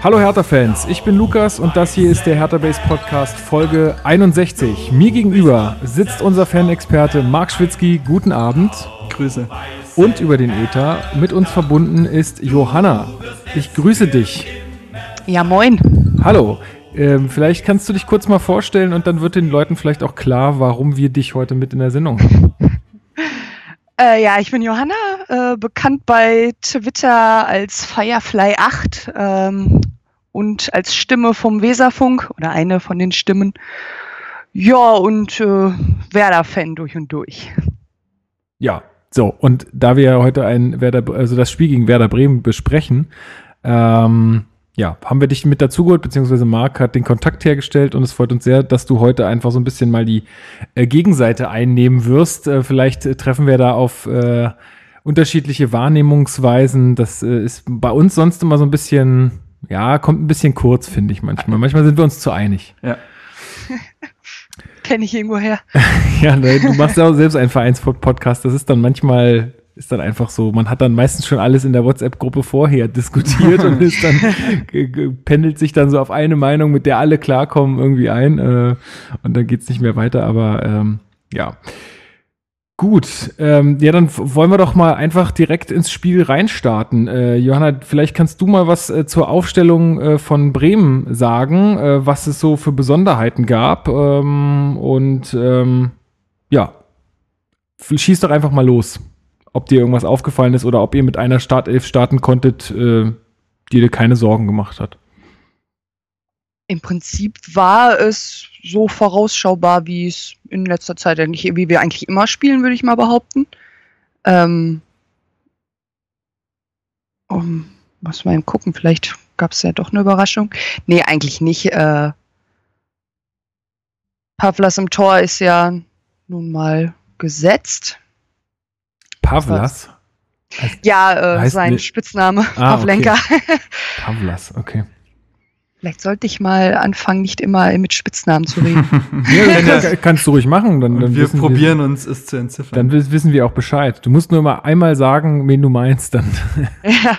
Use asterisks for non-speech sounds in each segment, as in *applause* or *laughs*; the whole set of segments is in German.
Hallo Hertha-Fans, ich bin Lukas und das hier ist der Hertha Base Podcast Folge 61. Mir gegenüber sitzt unser Fanexperte Marc Schwitzky. Guten Abend. Grüße. Und über den Ether mit uns verbunden ist Johanna. Ich grüße dich. Ja, moin. Hallo. Ähm, vielleicht kannst du dich kurz mal vorstellen und dann wird den Leuten vielleicht auch klar, warum wir dich heute mit in der Sendung haben. *laughs* Äh, ja, ich bin Johanna, äh, bekannt bei Twitter als Firefly8 ähm, und als Stimme vom Weserfunk oder eine von den Stimmen. Ja, und äh, Werder-Fan durch und durch. Ja, so, und da wir heute ein Werder, also das Spiel gegen Werder Bremen besprechen, ähm, ja, haben wir dich mit dazugeholt, beziehungsweise Marc hat den Kontakt hergestellt und es freut uns sehr, dass du heute einfach so ein bisschen mal die äh, Gegenseite einnehmen wirst. Äh, vielleicht treffen wir da auf äh, unterschiedliche Wahrnehmungsweisen. Das äh, ist bei uns sonst immer so ein bisschen, ja, kommt ein bisschen kurz, finde ich manchmal. Manchmal sind wir uns zu einig. Ja. *laughs* Kenne ich irgendwo her. *laughs* ja, ne, du machst ja auch selbst einen Vereinspodcast. Das ist dann manchmal ist dann einfach so, man hat dann meistens schon alles in der WhatsApp-Gruppe vorher diskutiert und ist dann, *laughs* pendelt sich dann so auf eine Meinung, mit der alle klarkommen, irgendwie ein. Äh, und dann geht's nicht mehr weiter, aber ähm, ja. Gut, ähm, ja, dann wollen wir doch mal einfach direkt ins Spiel reinstarten. Äh, Johanna, vielleicht kannst du mal was äh, zur Aufstellung äh, von Bremen sagen, äh, was es so für Besonderheiten gab. Ähm, und ähm, ja, schieß doch einfach mal los ob dir irgendwas aufgefallen ist oder ob ihr mit einer Startelf starten konntet, äh, die dir keine Sorgen gemacht hat. Im Prinzip war es so vorausschaubar, wie es in letzter Zeit eigentlich, wie wir eigentlich immer spielen, würde ich mal behaupten. Ähm, um, muss mal gucken, vielleicht gab es ja doch eine Überraschung. Nee, eigentlich nicht. Äh, Pavlas im Tor ist ja nun mal gesetzt. Pavlas? Ja, äh, sein Spitzname, ah, Pavlenka. Okay. *laughs* Pavlas, okay. Vielleicht sollte ich mal anfangen, nicht immer mit Spitznamen zu reden. *laughs* ja, das kannst du ruhig machen. Dann, dann wir probieren wir, uns es zu entziffern. Dann wissen wir auch Bescheid. Du musst nur mal einmal sagen, wen du meinst, dann. *laughs* ja.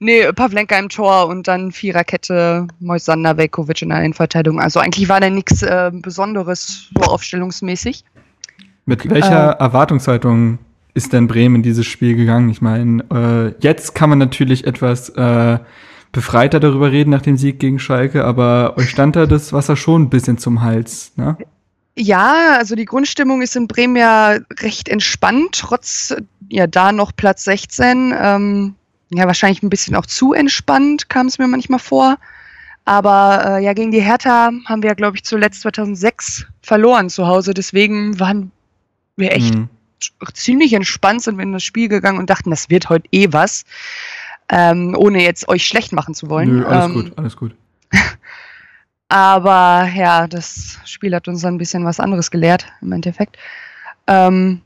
Nee, Pavlenka im Tor und dann Viererkette, Moisander, Velkovic in der Innenverteidigung. Also eigentlich war da nichts äh, Besonderes so aufstellungsmäßig. Mit welcher äh, Erwartungshaltung ist denn Bremen in dieses Spiel gegangen? Ich meine, äh, jetzt kann man natürlich etwas äh, befreiter darüber reden nach dem Sieg gegen Schalke, aber euch stand da das Wasser schon ein bisschen zum Hals, ne? Ja, also die Grundstimmung ist in Bremen ja recht entspannt, trotz ja da noch Platz 16. Ähm, ja, wahrscheinlich ein bisschen auch zu entspannt, kam es mir manchmal vor. Aber äh, ja, gegen die Hertha haben wir, ja, glaube ich, zuletzt 2006 verloren zu Hause. Deswegen waren wir echt mhm ziemlich entspannt sind wir in das Spiel gegangen und dachten, das wird heute eh was. Ähm, ohne jetzt euch schlecht machen zu wollen. Nö, alles ähm, gut, alles gut. *laughs* aber ja, das Spiel hat uns ein bisschen was anderes gelehrt, im Endeffekt. Ähm,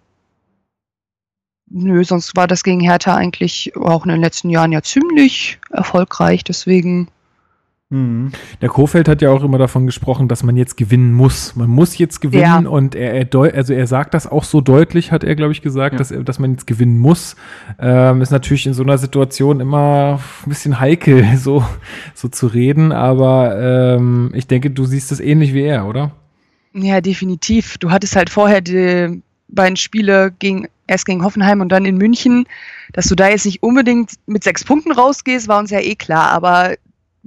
nö, sonst war das gegen Hertha eigentlich auch in den letzten Jahren ja ziemlich erfolgreich. Deswegen Mhm. Der Kofeld hat ja auch immer davon gesprochen, dass man jetzt gewinnen muss. Man muss jetzt gewinnen ja. und er, er, also er sagt das auch so deutlich, hat er, glaube ich, gesagt, ja. dass, er, dass man jetzt gewinnen muss. Ähm, ist natürlich in so einer Situation immer ein bisschen heikel, *laughs* so, so zu reden, aber ähm, ich denke, du siehst es ähnlich wie er, oder? Ja, definitiv. Du hattest halt vorher die beiden Spiele gegen, erst gegen Hoffenheim und dann in München, dass du da jetzt nicht unbedingt mit sechs Punkten rausgehst, war uns ja eh klar, aber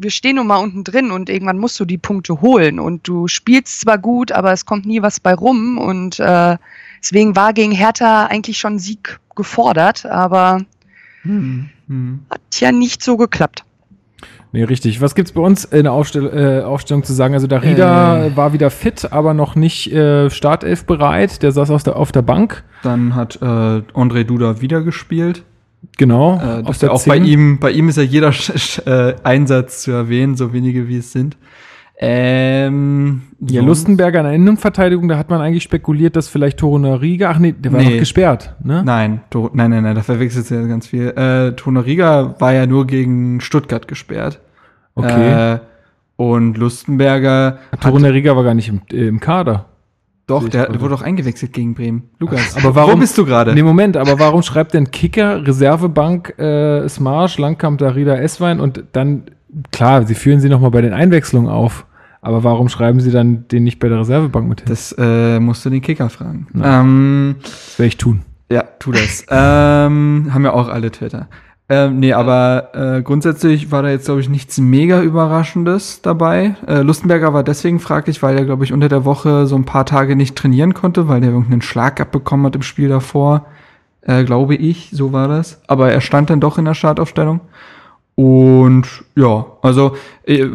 wir stehen nun mal unten drin und irgendwann musst du die Punkte holen. Und du spielst zwar gut, aber es kommt nie was bei rum. Und äh, deswegen war gegen Hertha eigentlich schon Sieg gefordert, aber hm, hm. hat ja nicht so geklappt. Nee, richtig. Was gibt's bei uns in der Aufstell äh, Aufstellung zu sagen? Also Darida äh. war wieder fit, aber noch nicht äh, Startelf bereit. Der saß auf der, auf der Bank. Dann hat äh, André Duda wieder gespielt. Genau. Äh, das auch bei ihm, bei ihm ist ja jeder *laughs* äh, Einsatz zu erwähnen, so wenige wie es sind. Ähm, ja, Lustenberger in der Innenverteidigung, da hat man eigentlich spekuliert, dass vielleicht Torunariga, ach nee, der war nee. noch gesperrt, ne? Nein, to, nein, nein, nein, da verwechselt ja ganz viel. Äh, Torunariga war ja nur gegen Stuttgart gesperrt. Okay. Äh, und Lustenberger. Torunariga war gar nicht im, äh, im Kader. Doch, der, der wurde doch eingewechselt gegen Bremen. Lukas, *laughs* aber warum Wo bist du gerade? Nee, Moment, aber warum schreibt denn Kicker, Reservebank, äh, Smarsch, Langkamp, Darida, Esswein und dann klar, sie führen sie nochmal bei den Einwechslungen auf. Aber warum schreiben sie dann den nicht bei der Reservebank mit hin? Das äh, musst du den Kicker fragen. Ja. Ähm, Das werde ich tun. ja, tu das. *laughs* ähm, haben ja auch alle Twitter. Ähm, nee, aber äh, grundsätzlich war da jetzt, glaube ich, nichts mega Überraschendes dabei. Äh, Lustenberger war deswegen fraglich, weil er, glaube ich, unter der Woche so ein paar Tage nicht trainieren konnte, weil der irgendeinen Schlag abbekommen hat im Spiel davor. Äh, glaube ich, so war das. Aber er stand dann doch in der Startaufstellung. Und ja, also äh,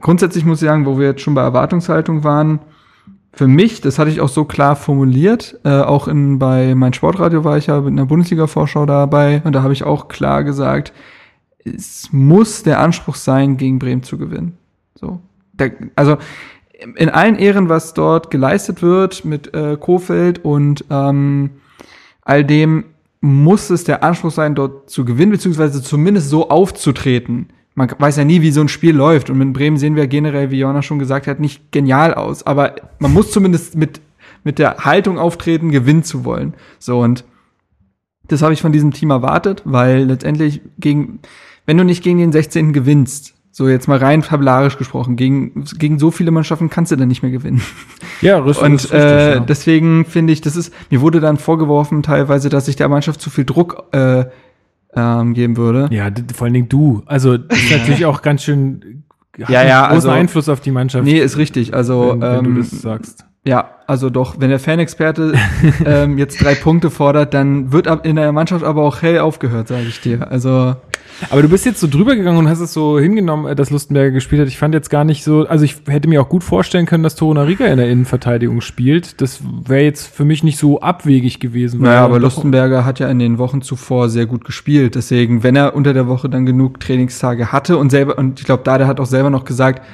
grundsätzlich muss ich sagen, wo wir jetzt schon bei Erwartungshaltung waren, für mich, das hatte ich auch so klar formuliert, äh, auch in, bei mein Sportradio war ich ja mit einer Bundesliga-Vorschau dabei und da habe ich auch klar gesagt, es muss der Anspruch sein, gegen Bremen zu gewinnen. So. Der, also in allen Ehren, was dort geleistet wird mit äh, Kofeld und ähm, all dem, muss es der Anspruch sein, dort zu gewinnen, beziehungsweise zumindest so aufzutreten. Man weiß ja nie, wie so ein Spiel läuft. Und mit Bremen sehen wir generell, wie Jona schon gesagt hat, nicht genial aus. Aber man muss zumindest mit, mit der Haltung auftreten, gewinnen zu wollen. So, und das habe ich von diesem Team erwartet, weil letztendlich gegen, wenn du nicht gegen den 16. gewinnst, so jetzt mal rein tabellarisch gesprochen, gegen, gegen so viele Mannschaften kannst du dann nicht mehr gewinnen. Ja, richtig. Und richtig, äh, ja. deswegen finde ich, das ist, mir wurde dann vorgeworfen teilweise, dass ich der Mannschaft zu viel Druck äh, ähm, geben würde. ja, vor allen Dingen du. Also, das ist natürlich auch ganz schön. Ja, ja, großen also- Einfluss auf die Mannschaft. Nee, ist richtig. Also wenn, wenn ähm, du das sagst. Ja, also doch, wenn der Fanexperte *laughs* ähm, jetzt drei Punkte fordert, dann wird in der Mannschaft aber auch hell aufgehört, sage ich dir. Also Aber du bist jetzt so drüber gegangen und hast es so hingenommen, äh, dass Lustenberger gespielt hat. Ich fand jetzt gar nicht so, also ich hätte mir auch gut vorstellen können, dass Toruna Riga in der Innenverteidigung spielt. Das wäre jetzt für mich nicht so abwegig gewesen. Naja, er aber Lustenberger hat ja in den Wochen zuvor sehr gut gespielt. Deswegen, wenn er unter der Woche dann genug Trainingstage hatte und selber, und ich glaube, da der hat auch selber noch gesagt,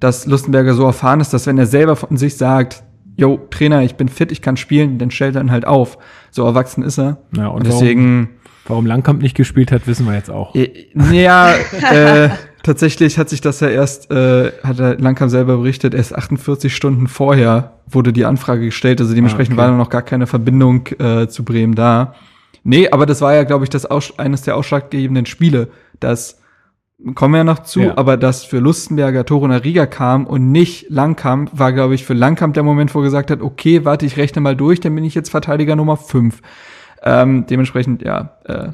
dass Lustenberger so erfahren ist, dass wenn er selber von sich sagt, yo, Trainer, ich bin fit, ich kann spielen, dann stellt er ihn halt auf. So erwachsen ist er. Ja, und deswegen, Warum Langkamp nicht gespielt hat, wissen wir jetzt auch. äh, ja, äh, tatsächlich hat sich das ja erst, äh, hat er Langkamp selber berichtet, erst 48 Stunden vorher wurde die Anfrage gestellt, also dementsprechend Ah, okay. war noch gar keine Verbindung äh, zu Bremen da. Nee, aber das war ja, glaube ich, das Aus eines der ausschlaggebenden Spiele, dass kommen wir ja noch zu, Ja. aber dass für Lustenberger Toruna Riga kam und nicht Langkamp, war, glaube ich, für Langkamp der Moment, wo er gesagt hat, okay, warte, ich rechne mal durch, dann bin ich jetzt Verteidiger Nummer 5. Ähm, dementsprechend, ja, äh,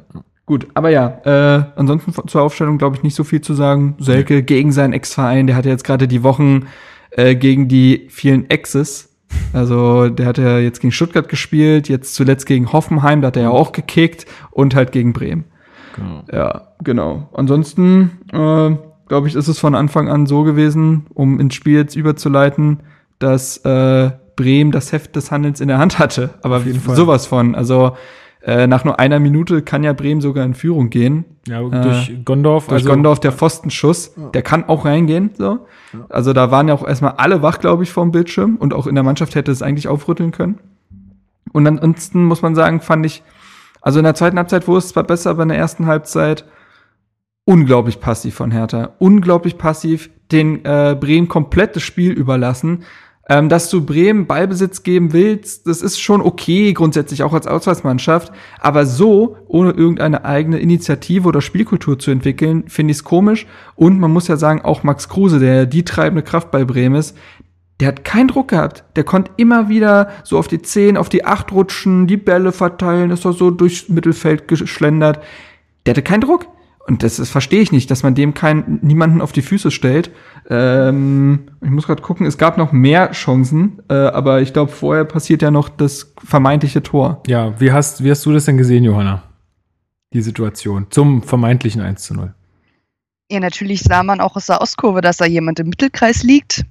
gut. Aber ja, äh, ansonsten zur Aufstellung, glaube ich, nicht so viel zu sagen. Selke gegen seinen Ex-Verein, der hat ja jetzt gerade die Wochen äh, gegen die vielen Exes. Also der hat ja jetzt gegen Stuttgart gespielt, jetzt zuletzt gegen Hoffenheim, da hat er ja auch gekickt und halt gegen Bremen. Genau. Ja, genau. Ansonsten, äh, glaube ich, ist es von Anfang an so gewesen, um ins Spiel jetzt überzuleiten, dass äh, Bremen das Heft des Handelns in der Hand hatte. Aber Auf jeden Fall. sowas von. Also äh, nach nur einer Minute kann ja Bremen sogar in Führung gehen. Ja, durch Gondorf. Durch also, Gondorf der Pfostenschuss, der kann auch reingehen. So. Also da waren ja auch erstmal alle wach, glaube ich, vorm Bildschirm und auch in der Mannschaft hätte es eigentlich aufrütteln können. Und ansonsten muss man sagen, fand ich, also in der zweiten Halbzeit wurde es zwar besser, aber in der ersten Halbzeit unglaublich passiv von Hertha. Unglaublich passiv, den äh, Bremen komplett das Spiel überlassen. Ähm, dass du Bremen Ballbesitz geben willst, das ist schon okay, grundsätzlich auch als Auswärtsmannschaft. Aber so, ohne irgendeine eigene Initiative oder Spielkultur zu entwickeln, finde ich es komisch. Und man muss ja sagen, auch Max Kruse, der die treibende Kraft bei Bremen ist, der hat keinen Druck gehabt. Der konnte immer wieder so auf die 10, auf die 8 rutschen, die Bälle verteilen, ist doch so durchs Mittelfeld geschlendert. Der hatte keinen Druck. Und das, das verstehe ich nicht, dass man dem keinen, niemanden auf die Füße stellt. Ähm, ich muss gerade gucken, es gab noch mehr Chancen, äh, aber ich glaube, vorher passiert ja noch das vermeintliche Tor. Ja, wie hast, wie hast du das denn gesehen, Johanna? Die Situation zum vermeintlichen 1 zu 0. Ja, natürlich sah man auch aus der Ostkurve, dass da jemand im Mittelkreis liegt.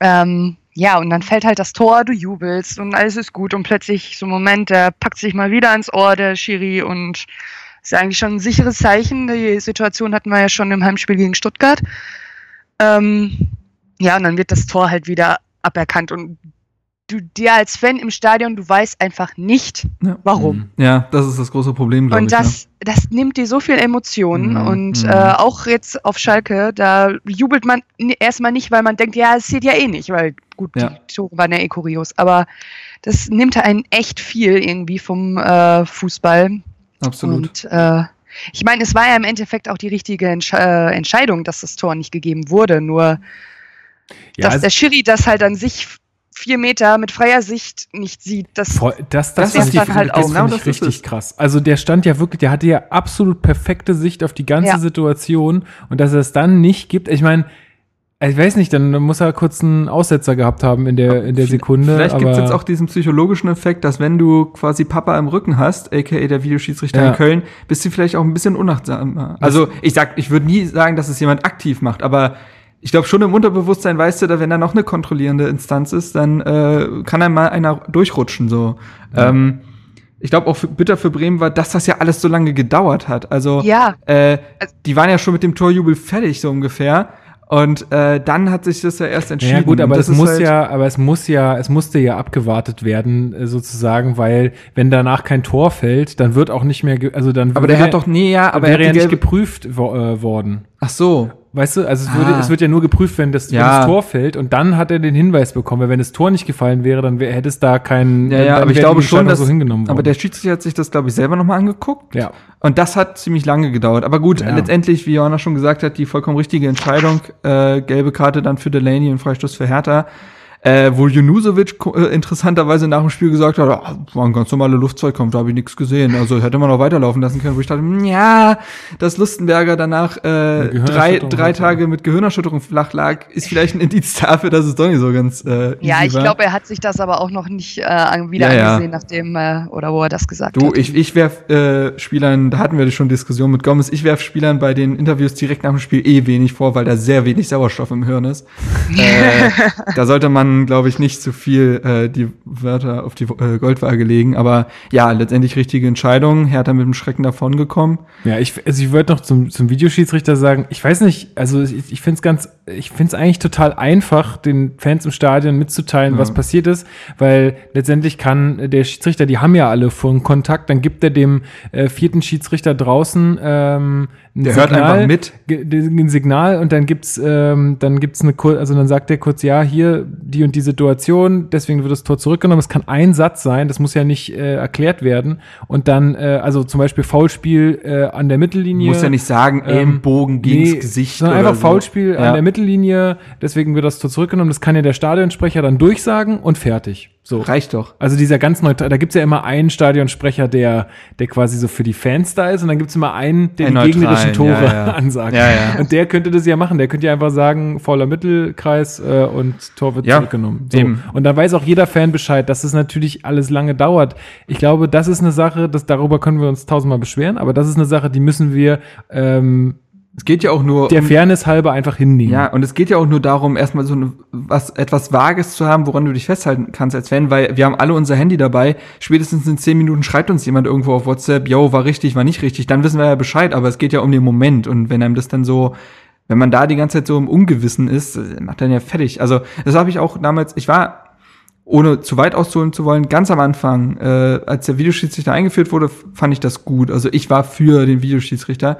Ähm, ja, und dann fällt halt das Tor, du jubelst und alles ist gut und plötzlich so ein Moment, der packt sich mal wieder ans Ohr, der Schiri und ist eigentlich schon ein sicheres Zeichen. Die Situation hatten wir ja schon im Heimspiel gegen Stuttgart. Ähm, ja, und dann wird das Tor halt wieder aberkannt und du dir als Fan im Stadion, du weißt einfach nicht, Ja. warum. Ja, das ist das große Problem, glaube Und ich. ne? das, das nimmt dir so viel Emotionen. Mhm, Und mhm. äh, auch jetzt auf Schalke, da jubelt man erstmal nicht, weil man denkt, ja, es sieht ja eh nicht, weil gut, Ja. die Tore waren ja eh kurios. Aber das nimmt einen echt viel irgendwie vom äh, Fußball. Absolut. Und äh, Ich meine, es war ja im Endeffekt auch die richtige Entsch äh, Entscheidung, dass das Tor nicht gegeben wurde. Nur, Ja, dass also- der Schiri das halt an sich vier Meter mit freier Sicht nicht sieht, das Voll, das, das, Das ist dann halt das auch, ich Das ist richtig krass. Also der stand ja wirklich, der hatte ja absolut perfekte Sicht auf die ganze Ja. Situation und dass er es dann nicht gibt, ich meine, ich weiß nicht, dann muss er kurz einen Aussetzer gehabt haben in der, in der Sekunde. Vielleicht gibt es jetzt auch diesen psychologischen Effekt, dass wenn du quasi Papa im Rücken hast, aka der Videoschiedsrichter Ja. in Köln, bist du vielleicht auch ein bisschen unachtsamer. Also ich sag, ich würde nie sagen, dass es jemand aktiv macht, aber ich glaube schon im Unterbewusstsein weißt du, da wenn da noch eine kontrollierende Instanz ist, dann äh, kann da mal einer durchrutschen so. Ähm, ich glaube auch für, bitter für Bremen war, dass das ja alles so lange gedauert hat. Also Ja. äh, die waren ja schon mit dem Torjubel fertig so ungefähr. Und äh, dann hat sich das ja erst entschieden. Ja gut, aber Das es muss halt- ja, aber es muss ja, es musste ja abgewartet werden äh, sozusagen, weil wenn danach kein Tor fällt, dann wird auch nicht mehr, also dann Aber der wäre- hat doch nie, ja, aber wäre er ja hat die nicht gelbe, geprüft wo, äh, worden. Ach so. Weißt du, also es, würde, Ah. es wird ja nur geprüft, wenn das, wenn Ja. das Tor fällt und dann hat er den Hinweis bekommen. Weil Wenn das Tor nicht gefallen wäre, dann wär, hätte es da keinen. Ja, ja, aber ich glaube schon, dass, so hingenommen worden. aber der Schiedsrichter hat sich das, glaube ich, selber nochmal angeguckt. ja. Und das hat ziemlich lange gedauert. Aber gut, Ja. letztendlich, wie Johanna schon gesagt hat, die vollkommen richtige Entscheidung. Äh, gelbe Karte dann für Delaney und Freistoß für Hertha. Äh, wo Junusovic äh, interessanterweise nach dem Spiel gesagt hat, ah, war ein ganz normaler Luftzweikampf, da habe ich nichts gesehen. Also hätte man noch weiterlaufen lassen können, wo ich dachte, ja, dass Lustenberger danach äh, drei, drei. Tage mit Gehirnerschütterung flach lag, ist vielleicht ein Indiz dafür, dass es doch nicht so ganz äh, Ja, ich glaube, er hat sich das aber auch noch nicht äh, wieder Ja, ja. angesehen, nachdem, äh, oder wo er das gesagt Du, hat. ich, ich werf äh, Spielern, da hatten wir schon Diskussion mit Gomez, ich werf Spielern bei den Interviews direkt nach dem Spiel eh wenig vor, weil da sehr wenig Sauerstoff im Hirn ist. *laughs* äh, da sollte man, glaube ich, nicht zu viel äh, die Wörter auf die äh, Goldwaage legen. Aber ja, letztendlich richtige Entscheidung. Hertha mit dem Schrecken davongekommen. Ja, ich, also ich wollte noch zum, zum Videoschiedsrichter sagen, ich weiß nicht, also ich, ich finde es ganz, ich finde es eigentlich total einfach, den Fans im Stadion mitzuteilen, Ja. was passiert ist, weil letztendlich kann der Schiedsrichter, die haben ja alle vorhin Kontakt, dann gibt er dem äh, vierten Schiedsrichter draußen ähm, Der hört einfach mit. ein Signal und dann gibt's ähm, dann gibt's eine kur also dann sagt der kurz ja hier die und die Situation deswegen wird das Tor zurückgenommen es kann ein Satz sein das muss ja nicht äh, erklärt werden und dann äh, also zum Beispiel Foulspiel äh, an der Mittellinie Muss ja nicht sagen, ähm, Ellenbogen gegens nee, Gesicht. sondern einfach so. Foulspiel Ja. an der Mittellinie deswegen wird das Tor zurückgenommen das kann ja der Stadionsprecher dann durchsagen und fertig so Reicht doch. also dieser ganz neutral, da gibt's ja immer einen Stadionsprecher, der, der quasi so für die Fans da ist und dann gibt's immer einen, der Einen die gegnerischen Tore neutralen, ja, *laughs* ja. ansagt. Ja, ja. Und der könnte das ja machen, der könnte ja einfach sagen, fauler Mittelkreis äh, und Tor wird zurückgenommen. So. eben. Und dann weiß auch jeder Fan Bescheid, dass es natürlich alles lange dauert. Ich glaube, das ist eine Sache, das, darüber können wir uns tausendmal beschweren, aber das ist eine Sache, die müssen wir ähm, Es geht ja auch nur der um Fairness halber einfach hinnehmen. Ja, und es geht ja auch nur darum, erstmal so eine, was, etwas Vages zu haben, woran du dich festhalten kannst als Fan, weil wir haben alle unser Handy dabei. Spätestens in zehn Minuten schreibt uns jemand irgendwo auf WhatsApp, yo, war richtig, war nicht richtig. Dann wissen wir ja Bescheid, aber es geht ja um den Moment. Und wenn einem das dann so, wenn man da die ganze Zeit so im Ungewissen ist, äh, macht dann ja fertig. Also, das habe ich auch damals, ich war, ohne zu weit auszuholen zu wollen, ganz am Anfang, äh, als der Videoschiedsrichter eingeführt wurde, fand ich das gut. Also ich war für den Videoschiedsrichter.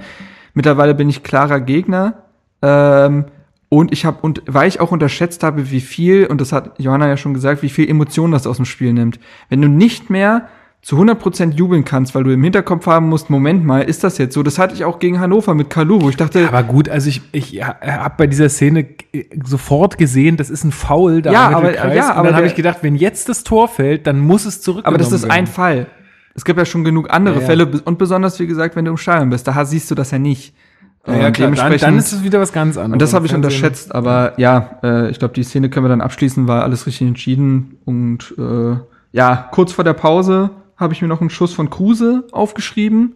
Mittlerweile bin ich klarer Gegner. Ähm, und ich habe und weil ich auch unterschätzt habe, wie viel und das hat Johanna ja schon gesagt, wie viel Emotion das aus dem Spiel nimmt. Wenn du nicht mehr zu 100% jubeln kannst, weil du im Hinterkopf haben musst, Moment mal, ist das jetzt so? Das hatte ich auch gegen Hannover mit Kalu, wo ich dachte, Aber gut, also ich, ich habe bei dieser Szene äh, sofort gesehen, das ist ein Foul da Ja, im aber- ja, und aber dann habe ich gedacht, wenn jetzt das Tor fällt, dann muss es zurückgenommen aber das ist ein. Fall. Es gibt ja schon genug andere Ja, ja. Fälle und besonders wie gesagt, wenn du im Stadion bist, da siehst du das ja nicht. Ja, klar, dann, dann ist es wieder was ganz anderes. Und das habe ich unterschätzt, aber ja, äh, ich glaube, die Szene können wir dann abschließen, war alles richtig entschieden. Und äh, ja, kurz vor der Pause habe ich mir noch einen Schuss von Kruse aufgeschrieben.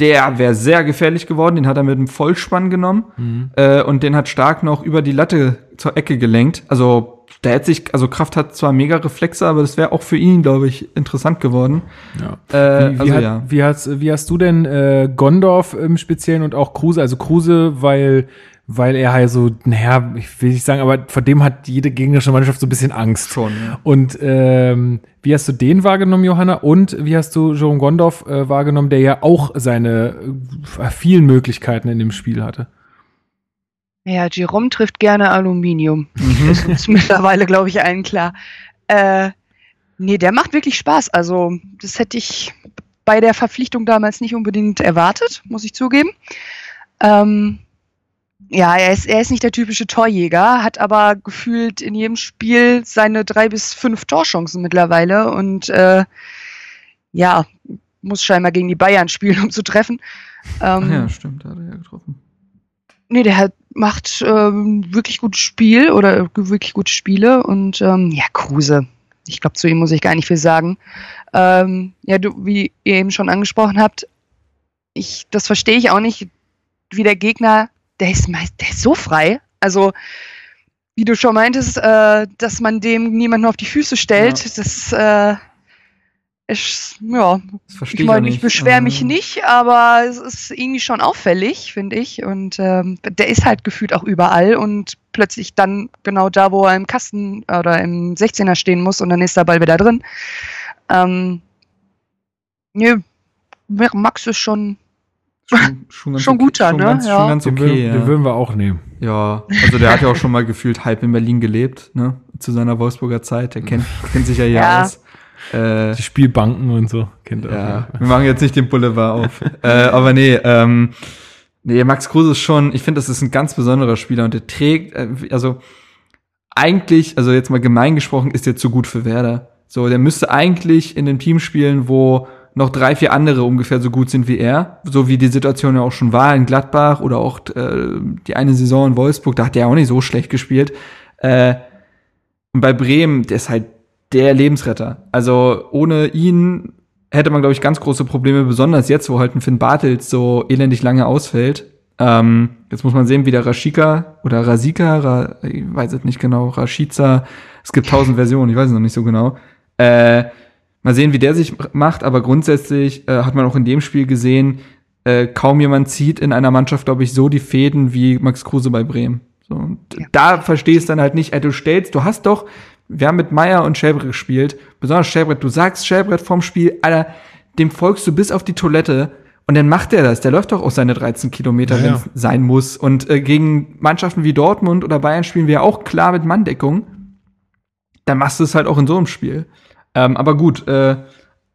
Der wäre sehr gefährlich geworden, den hat er mit einem Vollspann genommen Mhm. äh, und den hat Stark noch über die Latte zur Ecke gelenkt. Also der hätte sich, also Kraft hat zwar mega Reflexe, aber das wäre auch für ihn, glaube ich, interessant geworden. Ja. Äh, Wie, wie, also hat, ja. wie, hast, wie hast du denn äh, Gondorf im Speziellen und auch Kruse? Also Kruse, weil, weil er halt so, naja, ich will nicht sagen, aber vor dem hat jede gegnerische Mannschaft so ein bisschen Angst. Schon, ja. Und ähm, wie hast du den wahrgenommen, Johanna? Und wie hast du Jerome Gondorf äh, wahrgenommen, der ja auch seine äh, vielen Möglichkeiten in dem Spiel hatte? Ja, Jerome trifft gerne Aluminium. Mhm. Das ist mittlerweile, glaube ich, allen klar. Äh, nee, der macht wirklich Spaß. Also, das hätte ich bei der Verpflichtung damals nicht unbedingt erwartet, muss ich zugeben. Ähm, ja, er ist, er ist nicht der typische Torjäger, hat aber gefühlt in jedem Spiel seine drei bis fünf Torchancen mittlerweile und äh, ja, muss scheinbar gegen die Bayern spielen, um zu treffen. Ähm, ja, stimmt, da hat er ja getroffen. Nee, der hat, macht ähm, wirklich gutes Spiel oder wirklich gute Spiele und ähm, ja, Kruse. Ich glaube, zu ihm muss ich gar nicht viel sagen. Ähm, ja, du, wie ihr eben schon angesprochen habt, ich, das verstehe ich auch nicht, wie der Gegner der ist, meist, der ist so frei. Also, wie du schon meintest, äh, dass man dem niemanden auf die Füße stellt, ja. das äh, ist, ja, das ich meine, ich beschwere mich ähm. nicht, aber es ist irgendwie schon auffällig, finde ich. Und ähm, der ist halt gefühlt auch überall und plötzlich dann genau da, wo er im Kasten oder im 16er stehen muss und dann ist der Ball wieder drin. Ähm, nö, Max ist schon *laughs* Schon, schon, schon guter, schon ne? Ganz, ja. Schon ganz okay. Den, ja. den würden wir auch nehmen. Ja, also der hat ja auch schon mal gefühlt halb in Berlin gelebt, ne? Zu seiner Wolfsburger Zeit. Der kennt, kennt sich ja hier ja. aus. Äh, Die Spielbanken und so kennt. Ja, wir machen jetzt nicht den Boulevard auf. *laughs* äh, aber nee, ähm, nee, Max Kruse ist schon, ich finde, das ist ein ganz besonderer Spieler und der trägt, äh, also eigentlich, also jetzt mal gemein gesprochen, ist der zu gut für Werder. So, der müsste eigentlich in dem Team spielen, wo noch drei, vier andere ungefähr so gut sind wie er. So wie die Situation ja auch schon war in Gladbach oder auch äh, die eine Saison in Wolfsburg, da hat er auch nicht so schlecht gespielt. Äh, und bei Bremen, der ist halt der Lebensretter. Also ohne ihn hätte man, glaube ich, ganz große Probleme, besonders jetzt, wo halt ein Finn Bartels so elendig lange ausfällt. Ähm, jetzt muss man sehen, wie der Rashika oder Rasika, Ra, ich weiß es nicht genau, Rashica, es gibt tausend Versionen, ich weiß es noch nicht so genau. Äh, Mal sehen, wie der sich macht, aber grundsätzlich äh, hat man auch in dem Spiel gesehen, äh, kaum jemand zieht in einer Mannschaft, glaube ich, so die Fäden wie Max Kruse bei Bremen. So, und ja. da verstehst du dann halt nicht, ey, du stellst, du hast doch, wir haben mit Meier und Schäbrett gespielt, besonders Schäbrett, du sagst Schäbrett vorm Spiel, Alter, dem folgst du bis auf die Toilette und dann macht der das. Der läuft doch auch seine 13 Kilometer, ja, wenn es sein muss. Und äh, gegen Mannschaften wie Dortmund oder Bayern spielen wir auch klar mit Manndeckung. Dann machst du es halt auch in so einem Spiel. Ähm, aber gut, äh,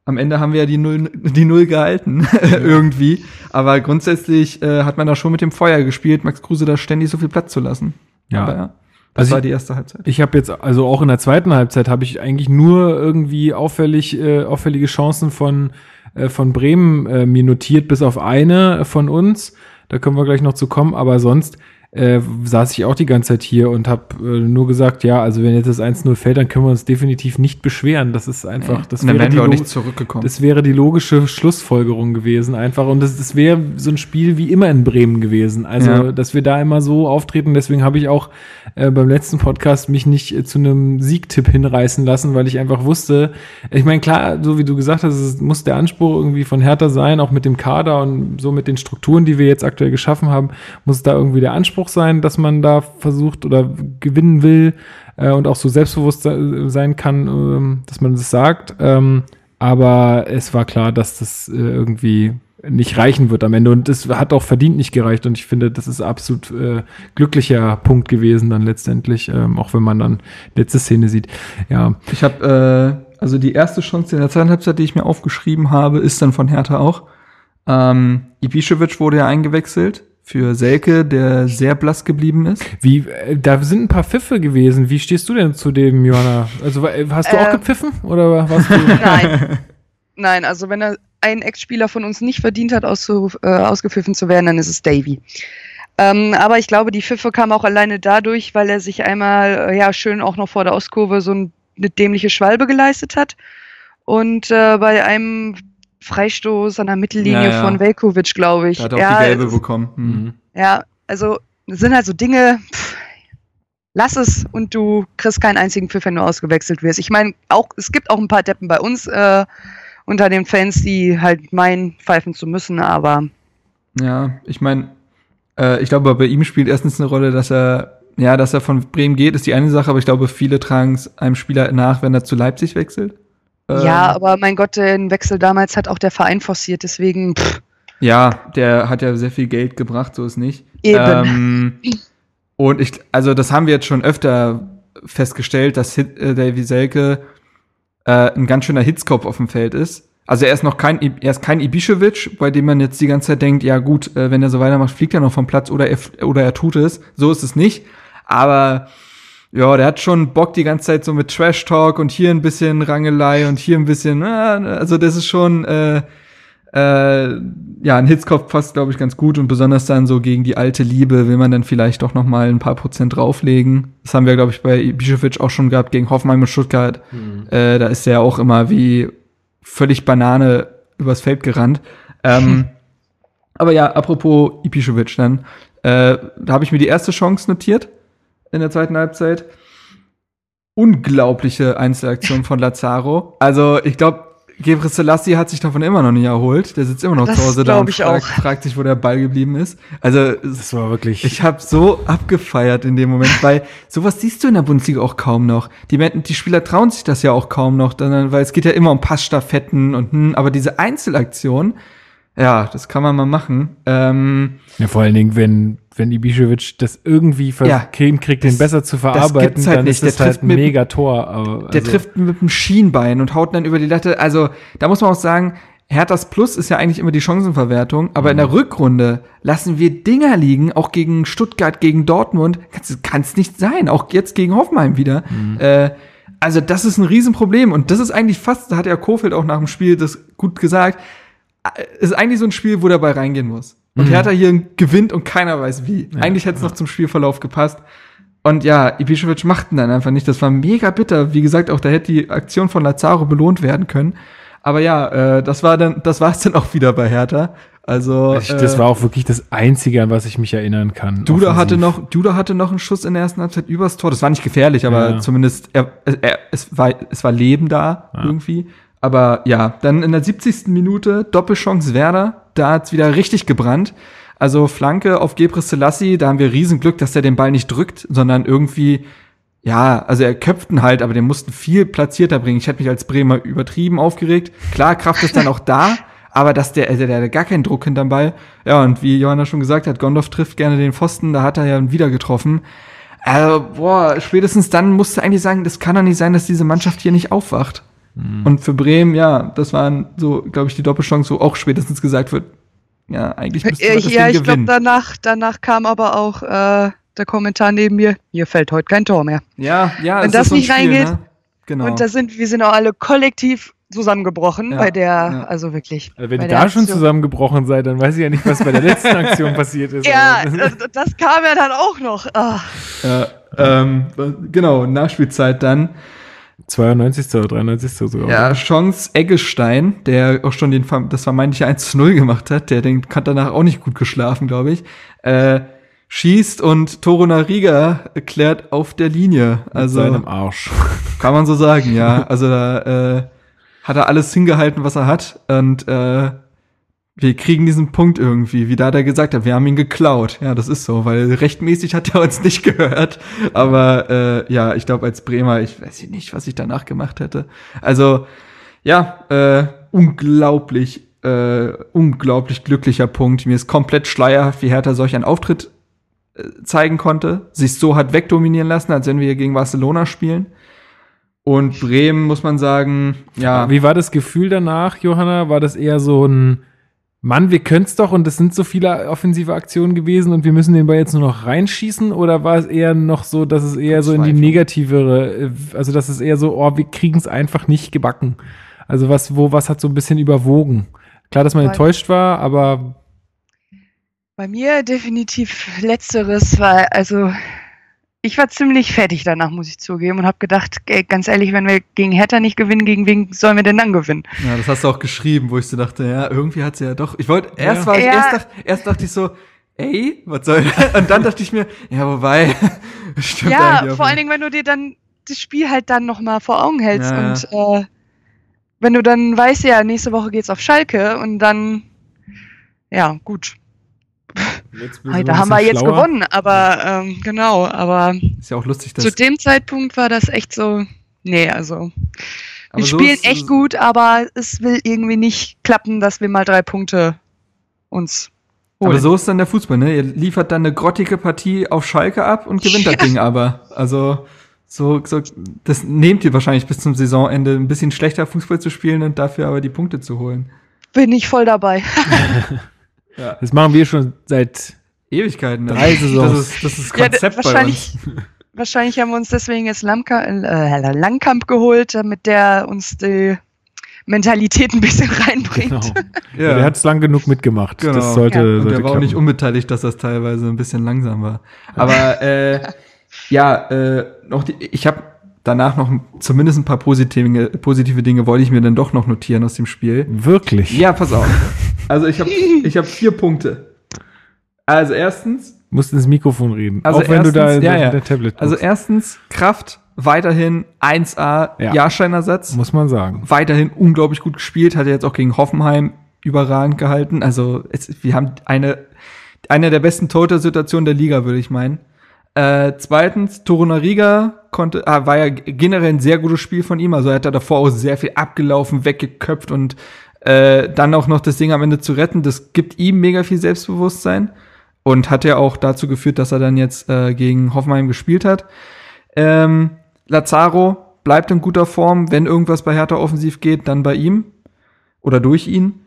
am Ende haben wir ja die Null, *laughs* die Null gehalten, *laughs* irgendwie. Aber grundsätzlich äh, hat man da schon mit dem Feuer gespielt, Max Kruse da ständig so viel Platz zu lassen. Ja. Aber, ja. Das also war die erste Halbzeit. Ich habe jetzt, also auch in der zweiten Halbzeit habe ich eigentlich nur irgendwie auffällig, äh, auffällige Chancen von, äh, von Bremen äh, mir notiert, bis auf eine von uns. Da können wir gleich noch zu kommen, aber sonst äh, saß ich auch die ganze Zeit hier und habe äh, nur gesagt, ja, also wenn jetzt das 1-0 fällt, dann können wir uns definitiv nicht beschweren. Das ist einfach, das wäre die, nicht zurückgekommen. Das wäre die logische Schlussfolgerung gewesen, einfach. Und das, das wäre so ein Spiel wie immer in Bremen gewesen. Also, ja. dass wir da immer so auftreten. Deswegen habe ich auch äh, beim letzten Podcast mich nicht äh, zu einem Siegtipp hinreißen lassen, weil ich einfach wusste, ich meine, klar, so wie du gesagt hast, es muss der Anspruch irgendwie von Hertha sein, auch mit dem Kader und so mit den Strukturen, die wir jetzt aktuell geschaffen haben, muss da irgendwie der Anspruch sein, dass man da versucht oder gewinnen will äh, und auch so selbstbewusst sein kann, äh, dass man das sagt. Ähm, aber es war klar, dass das äh, irgendwie nicht reichen wird am Ende. Und es hat auch verdient nicht gereicht. Und ich finde, das ist absolut äh, glücklicher Punkt gewesen dann letztendlich, ähm, auch wenn man dann letzte Szene sieht. Ja. Ich habe äh, also die erste Chance in der zweiten Halbzeit, die ich mir aufgeschrieben habe, ist dann von Hertha auch. Ähm, Ibišević wurde ja eingewechselt für Selke, der sehr blass geblieben ist. Wie, äh, da sind ein paar Pfiffe gewesen. Wie stehst du denn zu dem, Johanna? Also hast du äh, auch gepfiffen oder warst du? *laughs* Nein. *laughs* Nein, also wenn er ein Ex-Spieler von uns nicht verdient hat, auszu, äh, ausgepfiffen zu werden, dann ist es Davy. Ähm, aber ich glaube, die Pfiffe kamen auch alleine dadurch, weil er sich einmal äh, ja schön auch noch vor der Ostkurve so eine dämliche Schwalbe geleistet hat. Und äh, bei einem Freistoß an der Mittellinie ja, ja. von Velkovic, glaube ich. Er hat auch ja, die gelbe bekommen. Mhm. Ja, also das sind halt so Dinge, pff, lass es und du kriegst keinen einzigen Pfiff, wenn du ausgewechselt wirst. Ich meine, auch es gibt auch ein paar Deppen bei uns äh, unter den Fans, die halt meinen, pfeifen zu müssen, aber. Ja, ich meine, äh, ich glaube, bei ihm spielt erstens eine Rolle, dass er, ja, dass er von Bremen geht, ist die eine Sache, aber ich glaube, viele tragen es einem Spieler nach, wenn er zu Leipzig wechselt. Ja, ähm, aber mein Gott, den Wechsel damals hat auch der Verein forciert, deswegen. Pff. Ja, der hat ja sehr viel Geld gebracht, so ist nicht. Eben. Ähm, und ich, also das haben wir jetzt schon öfter festgestellt, dass Hit, äh, Davy Selke äh, ein ganz schöner Hitzkopf auf dem Feld ist. Also er ist noch kein, er ist kein Ibišević, bei dem man jetzt die ganze Zeit denkt, ja gut, äh, wenn er so weitermacht, fliegt er noch vom Platz oder er, oder er tut es. So ist es nicht. Aber ja, der hat schon Bock die ganze Zeit so mit Trash Talk und hier ein bisschen Rangelei und hier ein bisschen, äh, also das ist schon, äh, äh, ja, ein Hitzkopf passt, glaube ich, ganz gut und besonders dann so gegen die alte Liebe will man dann vielleicht doch noch mal ein paar Prozent drauflegen. Das haben wir, glaube ich, bei Bischofitsch auch schon gehabt gegen Hoffenheim und Stuttgart. Mhm. Äh, da ist er auch immer wie völlig Banane übers Feld gerannt. Ähm, *laughs* aber ja, apropos Ibišević dann, äh, da habe ich mir die erste Chance notiert in der zweiten Halbzeit. Unglaubliche Einzelaktion von Lazaro. Also ich glaube, Gebre Selassie hat sich davon immer noch nicht erholt. Der sitzt immer noch das zu Hause da und fragt, fragt, sich, wo der Ball geblieben ist. Also das war wirklich. Ich habe so abgefeiert in dem Moment, weil sowas siehst du in der Bundesliga auch kaum noch. Die, die Spieler trauen sich das ja auch kaum noch, dann, weil es geht ja immer um Passstaffetten und hm, aber diese Einzelaktion, ja, das kann man mal machen. Ähm, ja, vor allen Dingen, wenn wenn Ibišević das irgendwie ja, kriegt, den besser zu verarbeiten, halt dann nicht. ist das halt ein mega Tor. Also. Der trifft mit dem Schienbein und haut dann über die Latte. Also da muss man auch sagen, Herthas Plus ist ja eigentlich immer die Chancenverwertung, aber mhm. in der mhm. Rückrunde lassen wir Dinger liegen, auch gegen Stuttgart, gegen Dortmund. Kann es nicht sein, auch jetzt gegen Hoffenheim wieder. Mhm. Äh, also das ist ein Riesenproblem und das ist eigentlich fast, da hat ja Kofeld auch nach dem Spiel das gut gesagt, ist eigentlich so ein Spiel, wo der Ball reingehen muss. Und mhm. Hertha hier gewinnt und keiner weiß wie. Ja, Eigentlich hätte es ja. noch zum Spielverlauf gepasst. Und ja, Ibišević machten dann einfach nicht. Das war mega bitter. Wie gesagt, auch da hätte die Aktion von Lazaro belohnt werden können. Aber ja, äh, das war dann, das war es dann auch wieder bei Hertha. Also ich, das äh, war auch wirklich das Einzige, an was ich mich erinnern kann. Duda offensiv. hatte noch, Duda hatte noch einen Schuss in der ersten Halbzeit übers Tor. Das war nicht gefährlich, aber ja. zumindest er, er, es war, es war Leben da ja. irgendwie. Aber ja, dann in der 70. Minute Doppelchance Werder, da hat's wieder richtig gebrannt. Also Flanke auf Gebre Selassie, da haben wir Riesenglück, dass er den Ball nicht drückt, sondern irgendwie, ja, also er köpften halt, aber den mussten viel platzierter bringen. Ich hätte mich als Bremer übertrieben aufgeregt. Klar, Kraft ist dann auch da, *laughs* aber dass der, also der hatte gar keinen Druck hinterm Ball. Ja, und wie Johanna schon gesagt hat, Gondorf trifft gerne den Pfosten, da hat er ja wieder getroffen. Also, boah, spätestens dann musste eigentlich sagen, das kann doch nicht sein, dass diese Mannschaft hier nicht aufwacht. Mhm. Und für Bremen, ja, das waren so, glaube ich, die Doppelchance, wo auch spätestens gesagt wird, ja, eigentlich müsste man das Ja, ich glaube, danach, danach kam aber auch äh, der Kommentar neben mir, hier fällt heute kein Tor mehr. Ja, ja, Wenn das so nicht Spiel, reingeht, ne? genau. und da sind, wir sind auch alle kollektiv zusammengebrochen ja, bei der, ja. also wirklich. Also wenn ihr da schon zusammengebrochen seid, dann weiß ich ja nicht, was bei der letzten Aktion *laughs* passiert ist. Ja, das, das, kam ja dann auch noch. Ah. Ja, ähm, genau, Nachspielzeit dann. 92. oder 93. sogar. Ja, Chance Eggestein, der auch schon den, das vermeintliche 1 0 gemacht hat, der den hat danach auch nicht gut geschlafen, glaube ich. Äh, schießt und Toro Nariga klärt auf der Linie. Also Mit seinem Arsch. *laughs* Kann man so sagen, ja. Also da äh, hat er alles hingehalten, was er hat und äh, wir kriegen diesen Punkt irgendwie, wie da der gesagt hat, wir haben ihn geklaut. Ja, das ist so, weil rechtmäßig hat er uns *laughs* nicht gehört. Aber äh, ja, ich glaube, als Bremer, ich weiß nicht, was ich danach gemacht hätte. Also, ja, äh, unglaublich, äh, unglaublich glücklicher Punkt. Mir ist komplett schleierhaft, wie Hertha solch einen Auftritt äh, zeigen konnte, sich so hat wegdominieren lassen, als wenn wir gegen Barcelona spielen. Und Bremen, muss man sagen, ja. Wie war das Gefühl danach, Johanna? War das eher so ein Mann, wir können's doch und es sind so viele offensive Aktionen gewesen und wir müssen den Ball jetzt nur noch reinschießen oder war es eher noch so, dass es eher so in die negativere, äh, also dass es eher so, oh, wir kriegen's einfach nicht gebacken. Also was, wo, was hat so ein bisschen überwogen? Klar, dass man enttäuscht war, aber bei mir definitiv letzteres, weil also ich war ziemlich fertig danach, muss ich zugeben, und habe gedacht, ey, ganz ehrlich, wenn wir gegen Hertha nicht gewinnen, gegen wen sollen wir denn dann gewinnen? Ja, das hast du auch geschrieben, wo ich so dachte, ja, irgendwie hat sie ja doch. Ich wollte, erst ja. war ich, ja. erst, dacht, erst dachte ich so, ey, was soll *laughs* Und dann dachte ich mir, ja, wobei, *laughs* stimmt Ja, vor allen Dingen, wenn du dir dann das Spiel halt dann nochmal vor Augen hältst ja. und äh, wenn du dann weißt, ja, nächste Woche geht's auf Schalke und dann, ja, gut, da haben wir jetzt schlauer. gewonnen, aber ähm, genau, aber ist ja auch lustig, dass zu dem Zeitpunkt war das echt so, nee, also aber wir so spielen ist, echt gut, aber es will irgendwie nicht klappen, dass wir mal drei Punkte uns holen. Aber so ist dann der Fußball, ne? Ihr liefert dann eine grottige Partie auf Schalke ab und gewinnt ja. das Ding aber. Also So, so, das nehmt ihr wahrscheinlich bis zum Saisonende ein bisschen schlechter Fußball zu spielen und dafür aber die Punkte zu holen. Bin ich voll dabei. *laughs* ja. Das machen wir schon seit Ewigkeiten. Ne? Drei Saisons. Das ist das ist Konzept ja, wahrscheinlich, bei uns. Wahrscheinlich haben wir uns deswegen jetzt Lamka, äh, Langkamp geholt, damit der uns die Mentalität ein bisschen *laughs* reinbringt. Genau. *laughs* Ja. Der hat es lang genug mitgemacht. Genau. Das sollte, ja. Und der war auch nicht unbeteiligt, dass das teilweise ein bisschen langsam war. Aber äh, ja, äh, noch die, ich habe danach noch zumindest ein paar positive, positive Dinge wollte ich mir dann doch noch notieren aus dem Spiel. Wirklich? Ja, pass auf. Also ich habe ich hab vier Punkte. Also erstens. Musst ins Mikrofon reden. Also auch wenn erstens, du da ja, ja. der Tablet Also erstens Kraft weiterhin 1A ja. Jahrsteinersatz. Muss man sagen. Weiterhin unglaublich gut gespielt, hat er jetzt auch gegen Hoffenheim überragend gehalten. Also es, wir haben eine eine der besten Total-Situationen der Liga, würde ich meinen. Äh, zweitens, Torunariga konnte, ah, war ja generell ein sehr gutes Spiel von ihm. Also er hat da davor auch sehr viel abgelaufen, weggeköpft und äh, dann auch noch das Ding am Ende zu retten. Das gibt ihm mega viel Selbstbewusstsein und hat ja auch dazu geführt, dass er dann jetzt äh, gegen Hoffenheim gespielt hat. Ähm, Lazaro bleibt in guter Form. Wenn irgendwas bei Hertha offensiv geht, dann bei ihm oder durch ihn.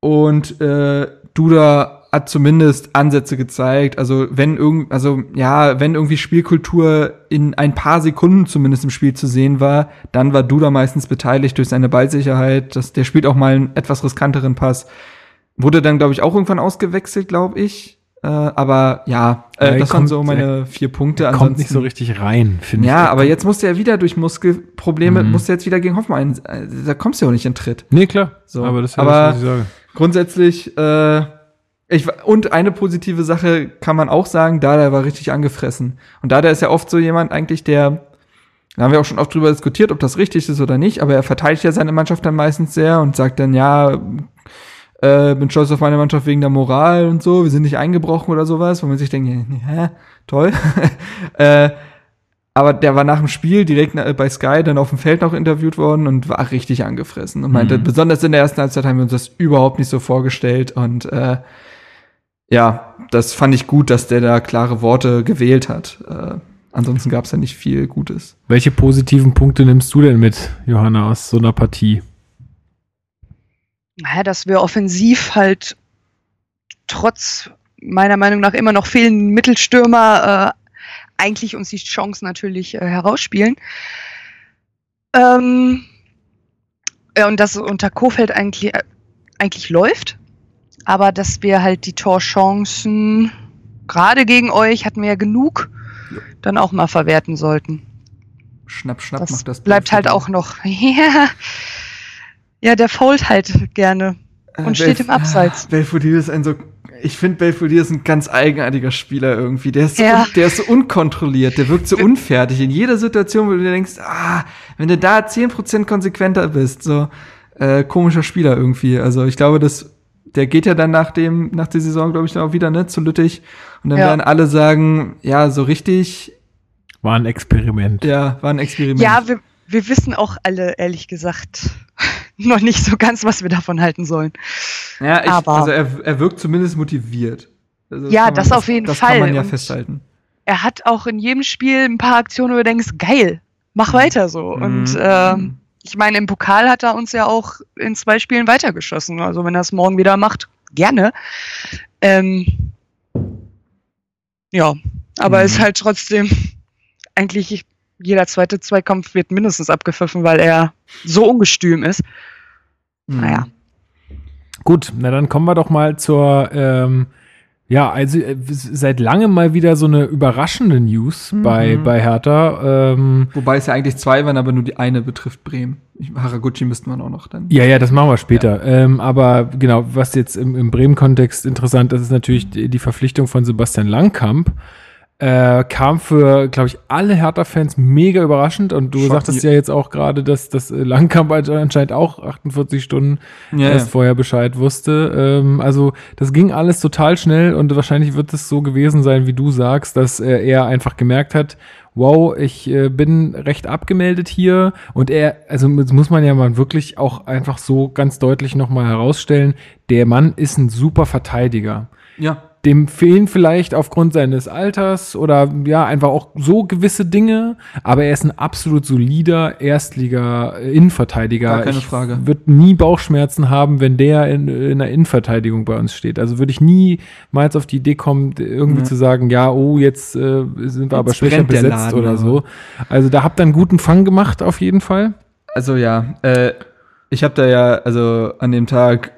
Und äh, Duda hat zumindest Ansätze gezeigt. Also wenn irgend, also ja, wenn irgendwie Spielkultur in ein paar Sekunden zumindest im Spiel zu sehen war, dann war Duda meistens beteiligt durch seine Ballsicherheit. Das, der spielt auch mal einen etwas riskanteren Pass. Wurde dann, glaube ich, auch irgendwann ausgewechselt, glaube ich. Äh, aber ja, äh, das kommt, waren so meine vier Punkte. Er kommt nicht so richtig rein, finde ich. Ja, aber jetzt musste er wieder durch Muskelprobleme, mhm. musste jetzt wieder gegen Hoffmann. Äh, da kommst du ja auch nicht in Tritt. Nee, klar. So. Aber das ist ja aber das, was ich sage. Grundsätzlich, äh, ich, und eine positive Sache kann man auch sagen, Dada war richtig angefressen. Und Dada ist ja oft so jemand eigentlich, der, da haben wir auch schon oft drüber diskutiert, ob das richtig ist oder nicht, aber er verteidigt ja seine Mannschaft dann meistens sehr und sagt dann, ja, äh, bin stolz auf meine Mannschaft wegen der Moral und so, wir sind nicht eingebrochen oder sowas, wo man sich denkt, hä, toll. *laughs* äh, aber der war nach dem Spiel direkt bei Sky dann auf dem Feld noch interviewt worden und war richtig angefressen und meinte, mhm. besonders in der ersten Halbzeit haben wir uns das überhaupt nicht so vorgestellt und äh, ja, das fand ich gut, dass der da klare Worte gewählt hat. Äh, ansonsten gab es ja nicht viel Gutes. Welche positiven Punkte nimmst du denn mit, Johanna, aus so einer Partie? Naja, dass wir offensiv halt trotz meiner Meinung nach immer noch fehlenden Mittelstürmer äh, eigentlich uns die Chance natürlich äh, herausspielen. Ähm, ja, und das unter Kofeld eigentlich, äh, eigentlich läuft aber dass wir halt die Torchancen, gerade gegen euch hatten wir ja genug, ja. dann auch mal verwerten sollten. Schnapp, schnapp, das macht das. Bleibt halt auch noch. *laughs* Ja, ja der fault halt gerne und äh, steht Belf im Abseits. Belfodil ist ein so ich finde Belfodil ist ein ganz eigenartiger Spieler irgendwie. Der ist, so ja. der ist so unkontrolliert, der wirkt so unfertig. In jeder Situation, wo du dir denkst, ah, wenn du da 10% konsequenter bist, so äh, komischer Spieler irgendwie. Also ich glaube, das der geht ja dann nach dem, nach der Saison, glaube ich, dann auch wieder, ne, zu Lüttich. Und dann ja. werden alle sagen, ja, so richtig. War ein Experiment. Ja, war ein Experiment. Ja, wir, wir wissen auch alle, ehrlich gesagt, *laughs* noch nicht so ganz, was wir davon halten sollen. Ja, ich, Aber also er, er wirkt zumindest motiviert. Also ja, man, das auf jeden das, Fall. Das kann man ja Und festhalten. Er hat auch in jedem Spiel ein paar Aktionen, wo du denkst, geil, mach weiter so. Mhm. Und ähm, ich meine, im Pokal hat er uns ja auch in zwei Spielen weitergeschossen. Also wenn er es morgen wieder macht, gerne. Ähm, ja, aber mhm. ist halt trotzdem *laughs* eigentlich jeder zweite Zweikampf wird mindestens abgepfiffen, weil er so ungestüm ist. Mhm. Naja. Gut, na dann kommen wir doch mal zur ähm, ja, also äh, seit langem mal wieder so eine überraschende News mhm. bei, bei Hertha. Ähm, Wobei es ja eigentlich zwei waren, aber nur die eine betrifft Bremen. Haraguchi müssten wir auch noch dann. Ja, ja, das machen wir später. Ja. Ähm, aber genau, was jetzt im, im Bremen-Kontext interessant ist, ist natürlich die, die Verpflichtung von Sebastian Langkamp. Äh, kam für, glaube ich, alle Hertha-Fans mega überraschend. Und du Schock sagtest ja jetzt auch gerade, dass das Langkamp *laughs* anscheinend auch 48 Stunden ja, erst ja. vorher Bescheid wusste. Ähm, also das ging alles total schnell und wahrscheinlich wird es so gewesen sein, wie du sagst, dass äh, er einfach gemerkt hat, wow, ich äh, bin recht abgemeldet hier. Und er, also das muss man ja mal wirklich auch einfach so ganz deutlich nochmal herausstellen, der Mann ist ein super Verteidiger. Ja. Dem fehlen vielleicht aufgrund seines Alters oder ja, einfach auch so gewisse Dinge, aber er ist ein absolut solider Erstliga-Innenverteidiger. Gar keine Frage. Ich würde nie Bauchschmerzen haben, wenn der in, in der Innenverteidigung bei uns steht. Also würde ich niemals auf die Idee kommen, irgendwie Ja. zu sagen, ja, oh, jetzt äh, sind wir aber Jetzt schwächer brennt der besetzt Laden, oder aber. so. Also da habt ihr einen guten Fang gemacht, auf jeden Fall. Also ja, äh, ich habe da ja, also an dem Tag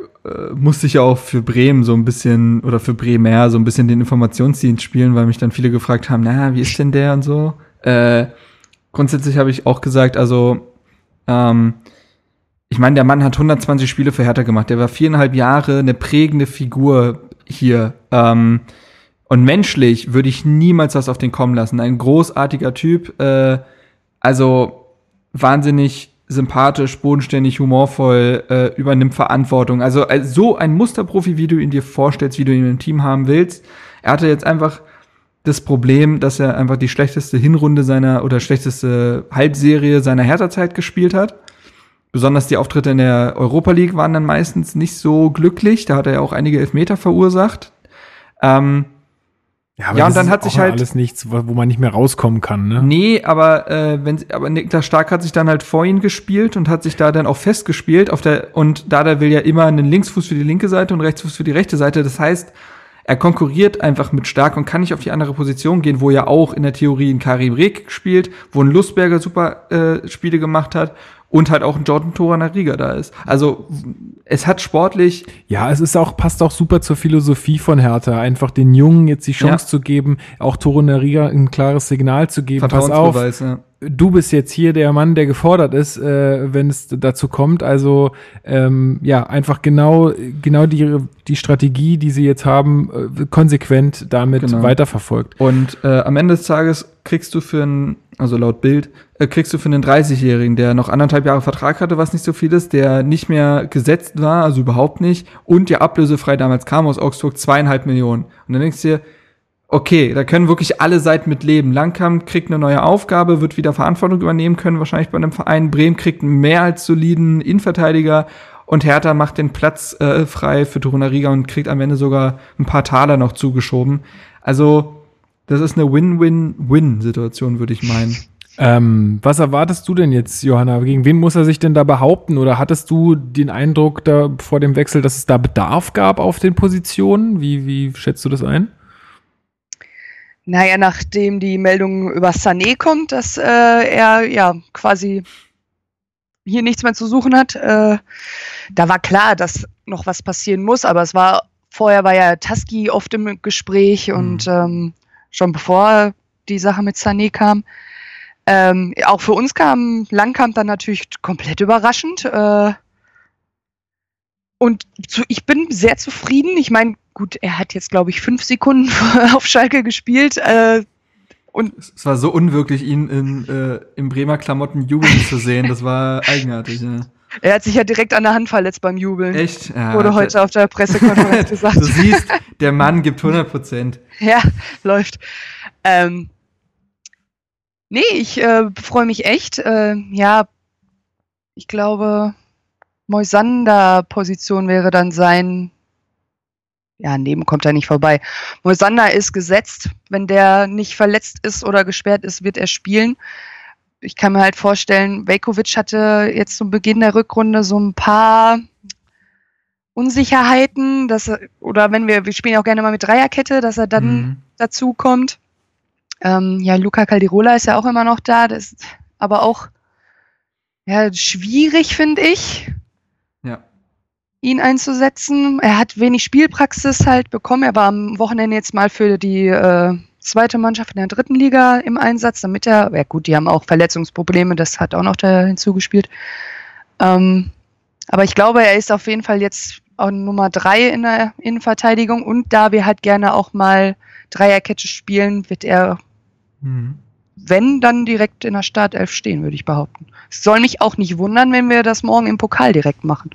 musste ich ja auch für Bremen so ein bisschen oder für Bremer so ein bisschen den Informationsdienst spielen, weil mich dann viele gefragt haben, na, wie ist denn der und so. Äh, grundsätzlich habe ich auch gesagt, also ähm, ich meine, der Mann hat 120 Spiele für Hertha gemacht. Der war viereinhalb Jahre eine prägende Figur hier. Ähm, und menschlich würde ich niemals was auf den kommen lassen. Ein großartiger Typ. Äh, also wahnsinnig sympathisch, bodenständig, humorvoll, äh, übernimmt Verantwortung. Also äh, so ein Musterprofi, wie du ihn dir vorstellst, wie du ihn im Team haben willst. Er hatte jetzt einfach das Problem, dass er einfach die schlechteste Hinrunde seiner oder schlechteste Halbserie seiner Hertha-Zeit gespielt hat. Besonders die Auftritte in der Europa League waren dann meistens nicht so glücklich. Da hat er ja auch einige Elfmeter verursacht. Ähm, aber Ja, und dann ist hat sich halt- alles nichts, wo man nicht mehr rauskommen kann, ne? Nee, aber äh, wenn aber Niklas Stark hat sich dann halt vor ihn gespielt und hat sich da dann auch festgespielt auf der und Dada will ja immer einen Linksfuß für die linke Seite und Rechtsfuß für die rechte Seite. Das heißt, er konkurriert einfach mit Stark und kann nicht auf die andere Position gehen, wo ja auch in der Theorie ein Karim Rek spielt, wo ein Lustberger super äh, Spiele gemacht hat und halt auch ein Jordan Torana Riga da ist. Also es hat sportlich Ja, es ist auch, passt auch super zur Philosophie von Hertha, einfach den Jungen jetzt die Chance Ja. zu geben, auch Toro Nariga ein klares Signal zu geben. Pass auf. Ja. Du bist jetzt hier der Mann, der gefordert ist, äh, wenn es dazu kommt. Also ähm, ja, einfach genau, genau die, die Strategie, die sie jetzt haben, äh, konsequent damit Genau. weiterverfolgt. Und äh, am Ende des Tages kriegst du für einen, also laut Bild, äh, kriegst du für einen 30-Jährigen, der noch anderthalb Jahre Vertrag hatte, was nicht so viel ist, der nicht mehr gesetzt war, also überhaupt nicht, und der ablösefrei damals kam aus Augsburg, zweieinhalb Millionen. Und dann denkst du dir, okay, da können wirklich alle Seiten mit leben. Langkamp kriegt eine neue Aufgabe, wird wieder Verantwortung übernehmen können, wahrscheinlich bei einem Verein. Bremen kriegt einen mehr als soliden Innenverteidiger und Hertha macht den Platz äh, frei für Torunariga und kriegt am Ende sogar ein paar Taler noch zugeschoben. Also, das ist eine Win-Win-Win-Situation, würde ich meinen. Ähm, was erwartest du denn jetzt, Johanna? Gegen wen muss er sich denn da behaupten? Oder hattest du den Eindruck da vor dem Wechsel, dass es da Bedarf gab auf den Positionen? Wie, wie schätzt du das ein? Naja, nachdem die Meldung über Sané kommt, dass äh, er ja quasi hier nichts mehr zu suchen hat, äh, da war klar, dass noch was passieren muss, aber es war vorher war ja Taski oft im Gespräch und ähm, schon bevor die Sache mit Sané kam. Ähm, auch für uns kam Langkamp dann natürlich komplett überraschend. Äh, und zu, ich bin sehr zufrieden. Ich meine, gut, er hat jetzt, glaube ich, fünf Sekunden *laughs* auf Schalke gespielt. Äh, und Es war so unwirklich, ihn in, äh, im Bremer Klamotten jubeln zu sehen. Das war *laughs* eigenartig. Ja. er hat sich ja direkt an der Hand verletzt beim Jubeln. Echt? Ja, Wurde heute auf der Pressekonferenz *laughs* gesagt. Du siehst, der Mann gibt 100 Prozent. Ja, läuft. Ähm, nee, ich äh, freue mich echt. Äh, ja, ich glaube, Moisander-Position wäre dann sein. Ja, neben kommt er nicht vorbei. Moisander ist gesetzt. Wenn der nicht verletzt ist oder gesperrt ist, wird er spielen. Ich kann mir halt vorstellen, Velkovic hatte jetzt zum Beginn der Rückrunde so ein paar Unsicherheiten, dass er, oder wenn wir, wir spielen ja auch gerne mal mit Dreierkette, dass er dann Mhm. dazu kommt. Ähm, ja, Luca Caldirola ist ja auch immer noch da, das ist aber auch ja, schwierig, finde ich. Ihn einzusetzen. Er hat wenig Spielpraxis halt bekommen. Er war am Wochenende jetzt mal für die äh, zweite Mannschaft in der dritten Liga im Einsatz, damit er, ja gut, die haben auch Verletzungsprobleme, das hat auch noch da hinzugespielt. Ähm, aber ich glaube, er ist auf jeden Fall jetzt auch Nummer drei in der Innenverteidigung und da wir halt gerne auch mal Dreierkette spielen, wird er, Mhm. Wenn, dann direkt in der Startelf stehen, würde ich behaupten. Es soll mich auch nicht wundern, wenn wir das morgen im Pokal direkt machen.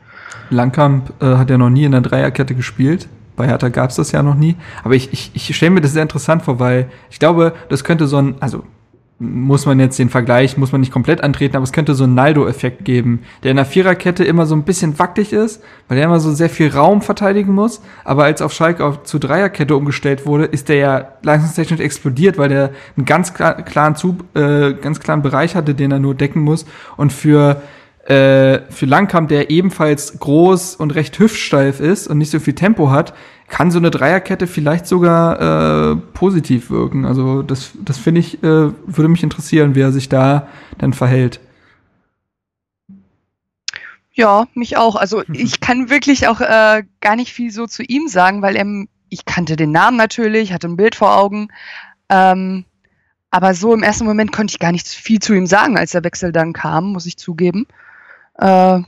Langkamp äh, hat ja noch nie in der Dreierkette gespielt. Bei Hertha gab es das ja noch nie. Aber ich, ich, ich stelle mir das sehr interessant vor, weil ich glaube, das könnte so ein, also muss man jetzt den Vergleich, muss man nicht komplett antreten, aber es könnte so einen Naldo-Effekt geben, der in der Viererkette immer so ein bisschen wackelig ist, weil der immer so sehr viel Raum verteidigen muss. Aber als auf Schalke auf, zu Dreierkette umgestellt wurde, ist der ja leistungstechnisch explodiert, weil der einen ganz klar, klaren, Zub, äh, ganz klaren Bereich hatte, den er nur decken muss. Und für äh, für Langkamp, der ebenfalls groß und recht hüftsteif ist und nicht so viel Tempo hat, kann so eine Dreierkette vielleicht sogar äh, positiv wirken. Also das, das finde ich, äh, würde mich interessieren, wie er sich da dann verhält. Ja, mich auch. Also ich kann wirklich auch äh, gar nicht viel so zu ihm sagen, weil er, ich kannte den Namen natürlich, hatte ein Bild vor Augen. Ähm, aber so im ersten Moment konnte ich gar nicht viel zu ihm sagen, als der Wechsel dann kam, muss ich zugeben. Äh,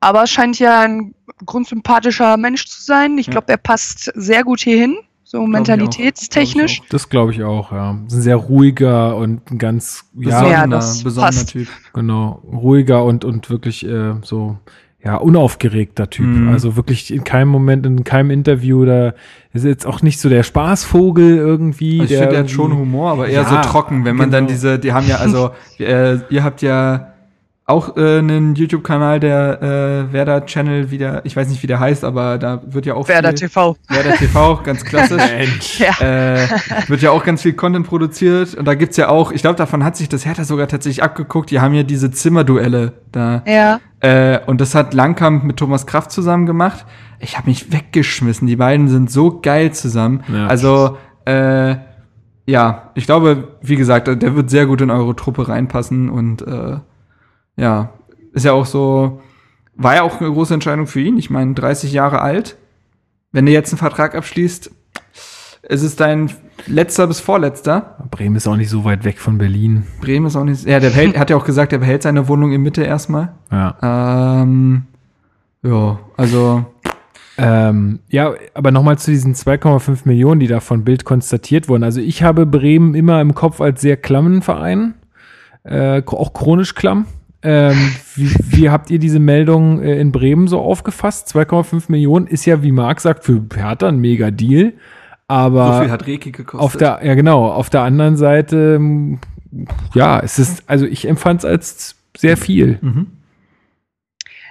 aber scheint ja ein grundsympathischer Mensch zu sein. Ich glaube, er passt sehr gut hierhin, so mentalitätstechnisch. Glaub das glaube ich auch, ja. Ein sehr ruhiger und ein ganz besonderer, ja, besonderer Typ. Genau, ruhiger und, und wirklich äh, so ja, unaufgeregter Typ. Mhm. Also wirklich in keinem Moment, in keinem Interview, da ist jetzt auch nicht so der Spaßvogel irgendwie. Also ich finde, er hat schon Humor, aber eher ja, so trocken, wenn man genau. dann diese, die haben ja, also, *laughs* äh, ihr habt ja auch äh, einen YouTube-Kanal, der äh, Werder Channel wieder, ich weiß nicht, wie der heißt, aber da wird ja auch Werder viel, TV. Werder TV, ganz klassisch. ja. äh, wird ja auch ganz viel Content produziert und da gibt's ja auch, ich glaube, davon hat sich das Hertha sogar tatsächlich abgeguckt. Die haben ja diese Zimmerduelle da. Ja. Äh, und das hat Langkamp mit Thomas Kraft zusammen gemacht. Ich habe mich weggeschmissen. Die beiden sind so geil zusammen. Ja. Also äh, ja, ich glaube, wie gesagt, der wird sehr gut in eure Truppe reinpassen und äh, ja, ist ja auch so, war ja auch eine große Entscheidung für ihn. Ich meine, 30 Jahre alt. Wenn du jetzt einen Vertrag abschließt, ist es dein letzter bis vorletzter. Bremen ist auch nicht so weit weg von Berlin. Bremen ist auch nicht. Ja, der behält, *laughs* hat ja auch gesagt, er behält seine Wohnung in Mitte erstmal. Ja. Ähm, ja, also. Ähm, ja, aber nochmal zu diesen 2,5 Millionen, die da von Bild konstatiert wurden. Also ich habe Bremen immer im Kopf als sehr klammen Verein, äh, auch chronisch klamm. Ähm, wie, wie, habt ihr diese Meldung äh, in Bremen so aufgefasst? 2,5 Millionen ist ja, wie Marc sagt, für Hertha ein mega Deal. Aber so viel hat Reki gekostet. Auf der, ja, genau. Auf der anderen Seite, ähm, ja, es ist, also ich empfand es als sehr viel. Mhm.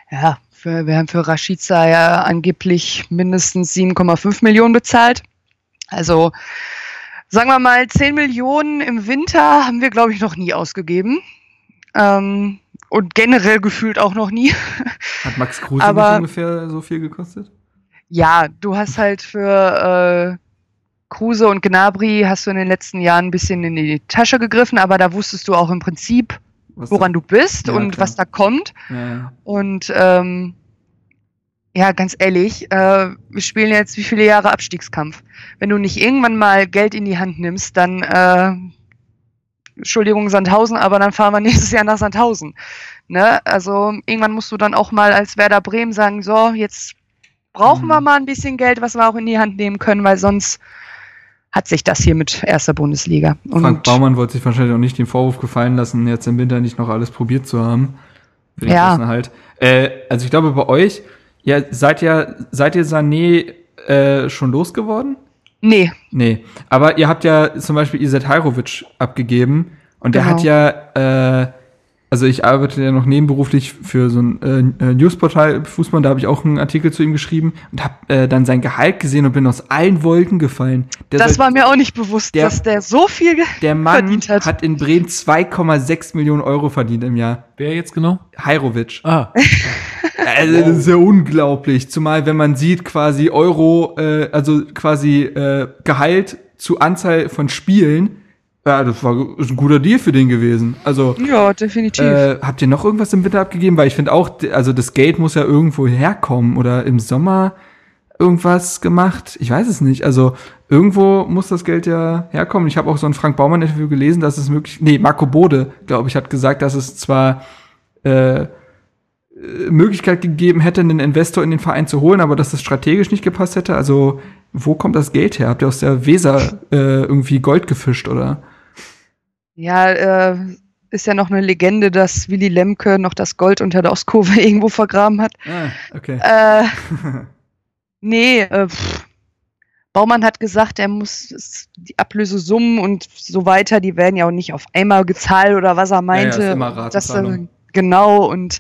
Ja, für, wir haben für Rashica ja angeblich mindestens 7,5 Millionen bezahlt. Also sagen wir mal, 10 Millionen im Winter haben wir, glaube ich, noch nie ausgegeben. Ähm, und generell gefühlt auch noch nie. *laughs* Hat Max Kruse Aber, nicht ungefähr so viel gekostet? Ja, du hast halt für äh, Kruse und Gnabry hast du in den letzten Jahren ein bisschen in die Tasche gegriffen, aber da wusstest du auch im Prinzip, was woran da? du bist ja, und klar. was da kommt. Ja. Und ähm, ja, ganz ehrlich, äh, wir spielen jetzt wie viele Jahre Abstiegskampf. Wenn du nicht irgendwann mal Geld in die Hand nimmst, dann äh, Entschuldigung, Sandhausen, aber dann fahren wir *laughs* nächstes Jahr nach Sandhausen. Ne? Also irgendwann musst du dann auch mal als Werder Bremen sagen, so, jetzt brauchen mhm. wir mal ein bisschen Geld, was wir auch in die Hand nehmen können, weil sonst hat sich das hier mit erster Bundesliga. Und Frank Baumann wollte sich wahrscheinlich auch nicht den Vorwurf gefallen lassen, jetzt im Winter nicht noch alles probiert zu haben. Für den ja. Halt. Äh, also ich glaube bei euch, ja, seid ihr, seid ihr Sané äh, schon losgeworden? Nee. Nee. Aber ihr habt ja zum Beispiel Izet Hajrovic abgegeben und der genau. hat ja, äh, also ich arbeite ja noch nebenberuflich für so ein äh, Newsportal Fußball, da habe ich auch einen Artikel zu ihm geschrieben und habe äh, dann sein Gehalt gesehen und bin aus allen Wolken gefallen. Der das war mir auch nicht bewusst, der, dass der so viel der Mann verdient hat. hat in Bremen 2,6 Millionen Euro verdient im Jahr. Wer jetzt genau? Hajrovic. Ah. *laughs* Also, das ist ja unglaublich. Zumal, wenn man sieht, quasi Euro, äh, also quasi äh, Gehalt zu Anzahl von Spielen. Ja, das war ist ein guter Deal für den gewesen. Also ja, definitiv. Äh, habt ihr noch irgendwas im Winter abgegeben? Weil ich finde auch, also das Geld muss ja irgendwo herkommen oder im Sommer irgendwas gemacht. Ich weiß es nicht. Also irgendwo muss das Geld ja herkommen. Ich habe auch so ein Frank Baumann Interview gelesen, dass es möglich. Nee, Marco Bode, glaube ich, hat gesagt, dass es zwar äh, Möglichkeit gegeben hätte, einen Investor in den Verein zu holen, aber dass das strategisch nicht gepasst hätte. Also, wo kommt das Geld her? Habt ihr aus der Weser äh, irgendwie Gold gefischt, oder? Ja, äh, ist ja noch eine Legende, dass Willy Lemke noch das Gold unter der Ostkurve *laughs* irgendwo vergraben hat. Ah, okay. Äh, *laughs* nee, äh, pff, Baumann hat gesagt, er muss die Ablösesummen und so weiter, die werden ja auch nicht auf einmal gezahlt oder was er meinte. Ja, ja, ist immer dass, äh, genau und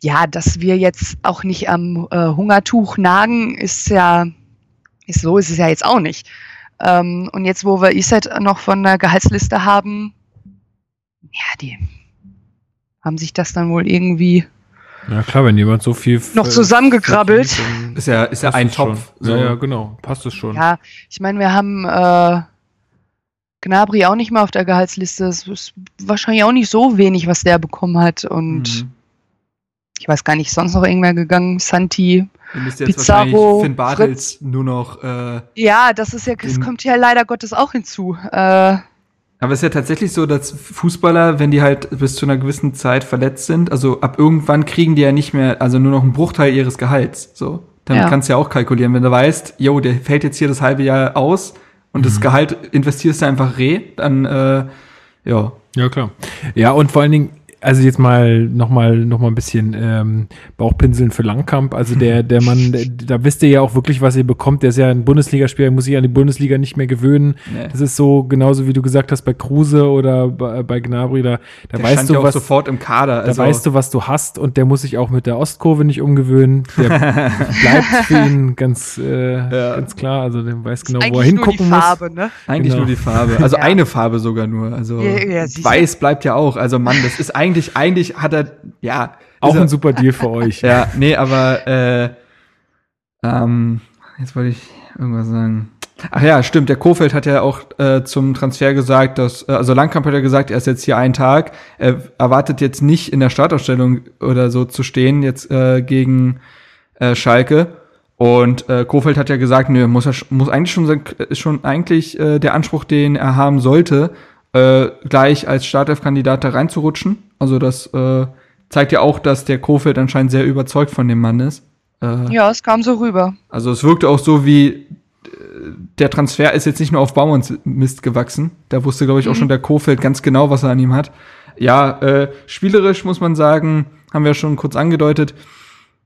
ja, dass wir jetzt auch nicht am äh, Hungertuch nagen, ist ja, ist so ist es ja jetzt auch nicht. Ähm, und jetzt, wo wir Iset noch von der Gehaltsliste haben, ja, die haben sich das dann wohl irgendwie ja klar, wenn jemand so viel noch zusammengekrabbelt, verdient, ist ja ist ja ein Topf. So. Ja, ja, genau, passt es schon. Ja, ich meine, wir haben äh, Gnabry auch nicht mehr auf der Gehaltsliste. Es ist wahrscheinlich auch nicht so wenig, was der bekommen hat und mhm. ich weiß gar nicht, sonst noch irgendwer gegangen. Santi, Ihr müsst jetzt Pizarro, Finn Bartels nur noch. Äh, ja, das ist ja, das kommt ja leider Gottes auch hinzu. Äh, aber es ist ja tatsächlich so, dass Fußballer, wenn die halt bis zu einer gewissen Zeit verletzt sind, also ab irgendwann kriegen die ja nicht mehr, also nur noch einen Bruchteil ihres Gehalts. So, damit ja. kannst du ja auch kalkulieren, wenn du weißt, yo, der fällt jetzt hier das halbe Jahr aus und mhm. das Gehalt investierst du einfach re, dann äh, ja. Ja klar. Ja und vor allen Dingen also jetzt mal nochmal noch mal ein bisschen ähm, Bauchpinseln für Langkamp. Also der, der Mann, *laughs* der, da wisst ihr ja auch wirklich, was ihr bekommt. Der ist ja ein Bundesligaspieler, muss sich an die Bundesliga nicht mehr gewöhnen. Nee. Das ist so genauso wie du gesagt hast bei Kruse oder bei, bei Gnabry. Da, da der weißt du ja was sofort im Kader. Also da weißt du, was du hast und der muss sich auch mit der Ostkurve nicht umgewöhnen. Der *laughs* bleibt für ihn *laughs* ganz, äh, ja. ganz klar. Also der weiß genau, wo er hingucken nur die Farbe, muss. Ne? Eigentlich genau. nur die Farbe. Also ja. eine Farbe sogar nur. Also ja, weiß bleibt ja auch. Also Mann, das ist eigentlich eigentlich, eigentlich hat er, ja. Auch ein super Deal für euch. *laughs* ja, nee, aber, äh, ähm, jetzt wollte ich irgendwas sagen. Ach ja, stimmt. Der Kofeld hat ja auch äh, zum Transfer gesagt, dass, äh, also Langkamp hat ja gesagt, er ist jetzt hier einen Tag. Er erwartet jetzt nicht in der Startausstellung oder so zu stehen, jetzt äh, gegen äh, Schalke. Und äh, Kofeld hat ja gesagt, nö, muss er muss eigentlich schon ist schon eigentlich äh, der Anspruch, den er haben sollte, äh, gleich als Startelf-Kandidat da reinzurutschen. Also das äh, zeigt ja auch, dass der Kofeld anscheinend sehr überzeugt von dem Mann ist. Äh, ja, es kam so rüber. Also es wirkte auch so wie äh, der Transfer ist jetzt nicht nur auf Baumanns gewachsen. Da wusste, glaube ich, auch mhm. schon der Kofeld ganz genau, was er an ihm hat. Ja, äh, spielerisch muss man sagen, haben wir schon kurz angedeutet.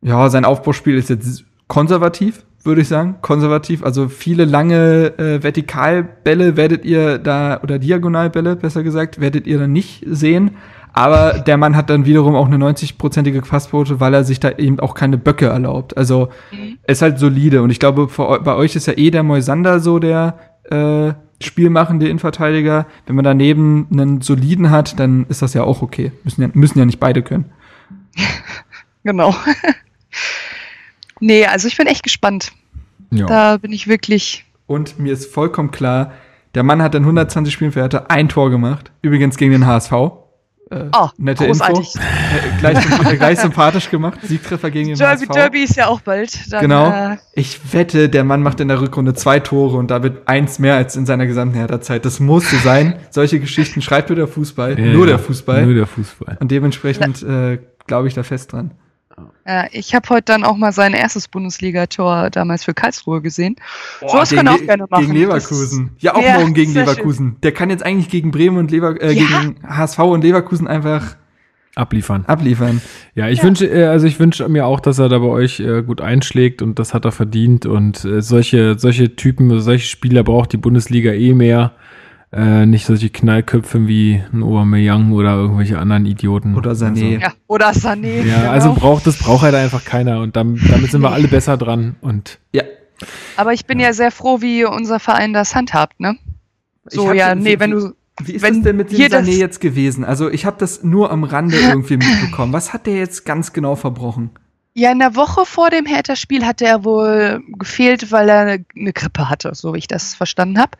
Ja, sein Aufbauspiel ist jetzt konservativ würde ich sagen, konservativ. Also viele lange äh, Vertikalbälle werdet ihr da, oder Diagonalbälle, besser gesagt, werdet ihr dann nicht sehen. Aber der Mann hat dann wiederum auch eine 90-prozentige Passquote, weil er sich da eben auch keine Böcke erlaubt. Also mhm. ist halt solide. Und ich glaube, bei euch ist ja eh der Moisander so der äh, spielmachende Innenverteidiger. Wenn man daneben einen soliden hat, dann ist das ja auch okay. Müssen ja, müssen ja nicht beide können. *laughs* genau. *laughs* Nee, also ich bin echt gespannt. Ja. Da bin ich wirklich. Und mir ist vollkommen klar, der Mann hat in 120 Spielen für Hertha ein Tor gemacht. Übrigens gegen den HSV. Äh, oh, nette großartig. Info. *laughs* Äh, gleich, äh, gleich, sympathisch gemacht. Siegtreffer gegen den Derby, HSV. Derby ist ja auch bald. Dann, genau. Äh, ich wette, der Mann macht in der Rückrunde zwei Tore und damit eins mehr als in seiner gesamten Hertha-Zeit. Das muss so sein. Solche Geschichten schreibt nur der Fußball. Ja, nur der Fußball. Nur der Fußball. Und dementsprechend äh, glaube ich da fest dran. Ja, ich habe heute dann auch mal sein erstes Bundesligator damals für Karlsruhe gesehen. Boah, so was kann er auch gerne machen. Gegen Leverkusen. ja, auch ja, morgen gegen Leverkusen. Schön. Der kann jetzt eigentlich gegen Bremen und Lever äh, ja? gegen HSV und Leverkusen einfach abliefern. Abliefern. Ja, ich ja. wünsche, äh, also ich wünsche mir auch, dass er da bei euch äh, gut einschlägt und das hat er verdient. Und äh, solche, solche Typen, solche Spieler braucht die Bundesliga eh mehr. Äh, nicht solche Knallköpfe wie ein Aubameyang oder irgendwelche anderen Idioten. Oder Sané. Also, ja, oder Sané. Ja, genau. also braucht das braucht halt einfach keiner und damit, damit sind wir alle besser dran und ja. Aber ich bin ja. ja sehr froh, wie unser Verein das handhabt, ne? So ja, nee, wenn du wie ist wenn das denn mit dem Sané jetzt gewesen? Also ich habe das nur am Rande *laughs* irgendwie mitbekommen. Was hat der jetzt ganz genau verbrochen? Ja, in der Woche vor dem Hertha-Spiel hatte er wohl gefehlt, weil er eine Grippe hatte, so wie ich das verstanden habe.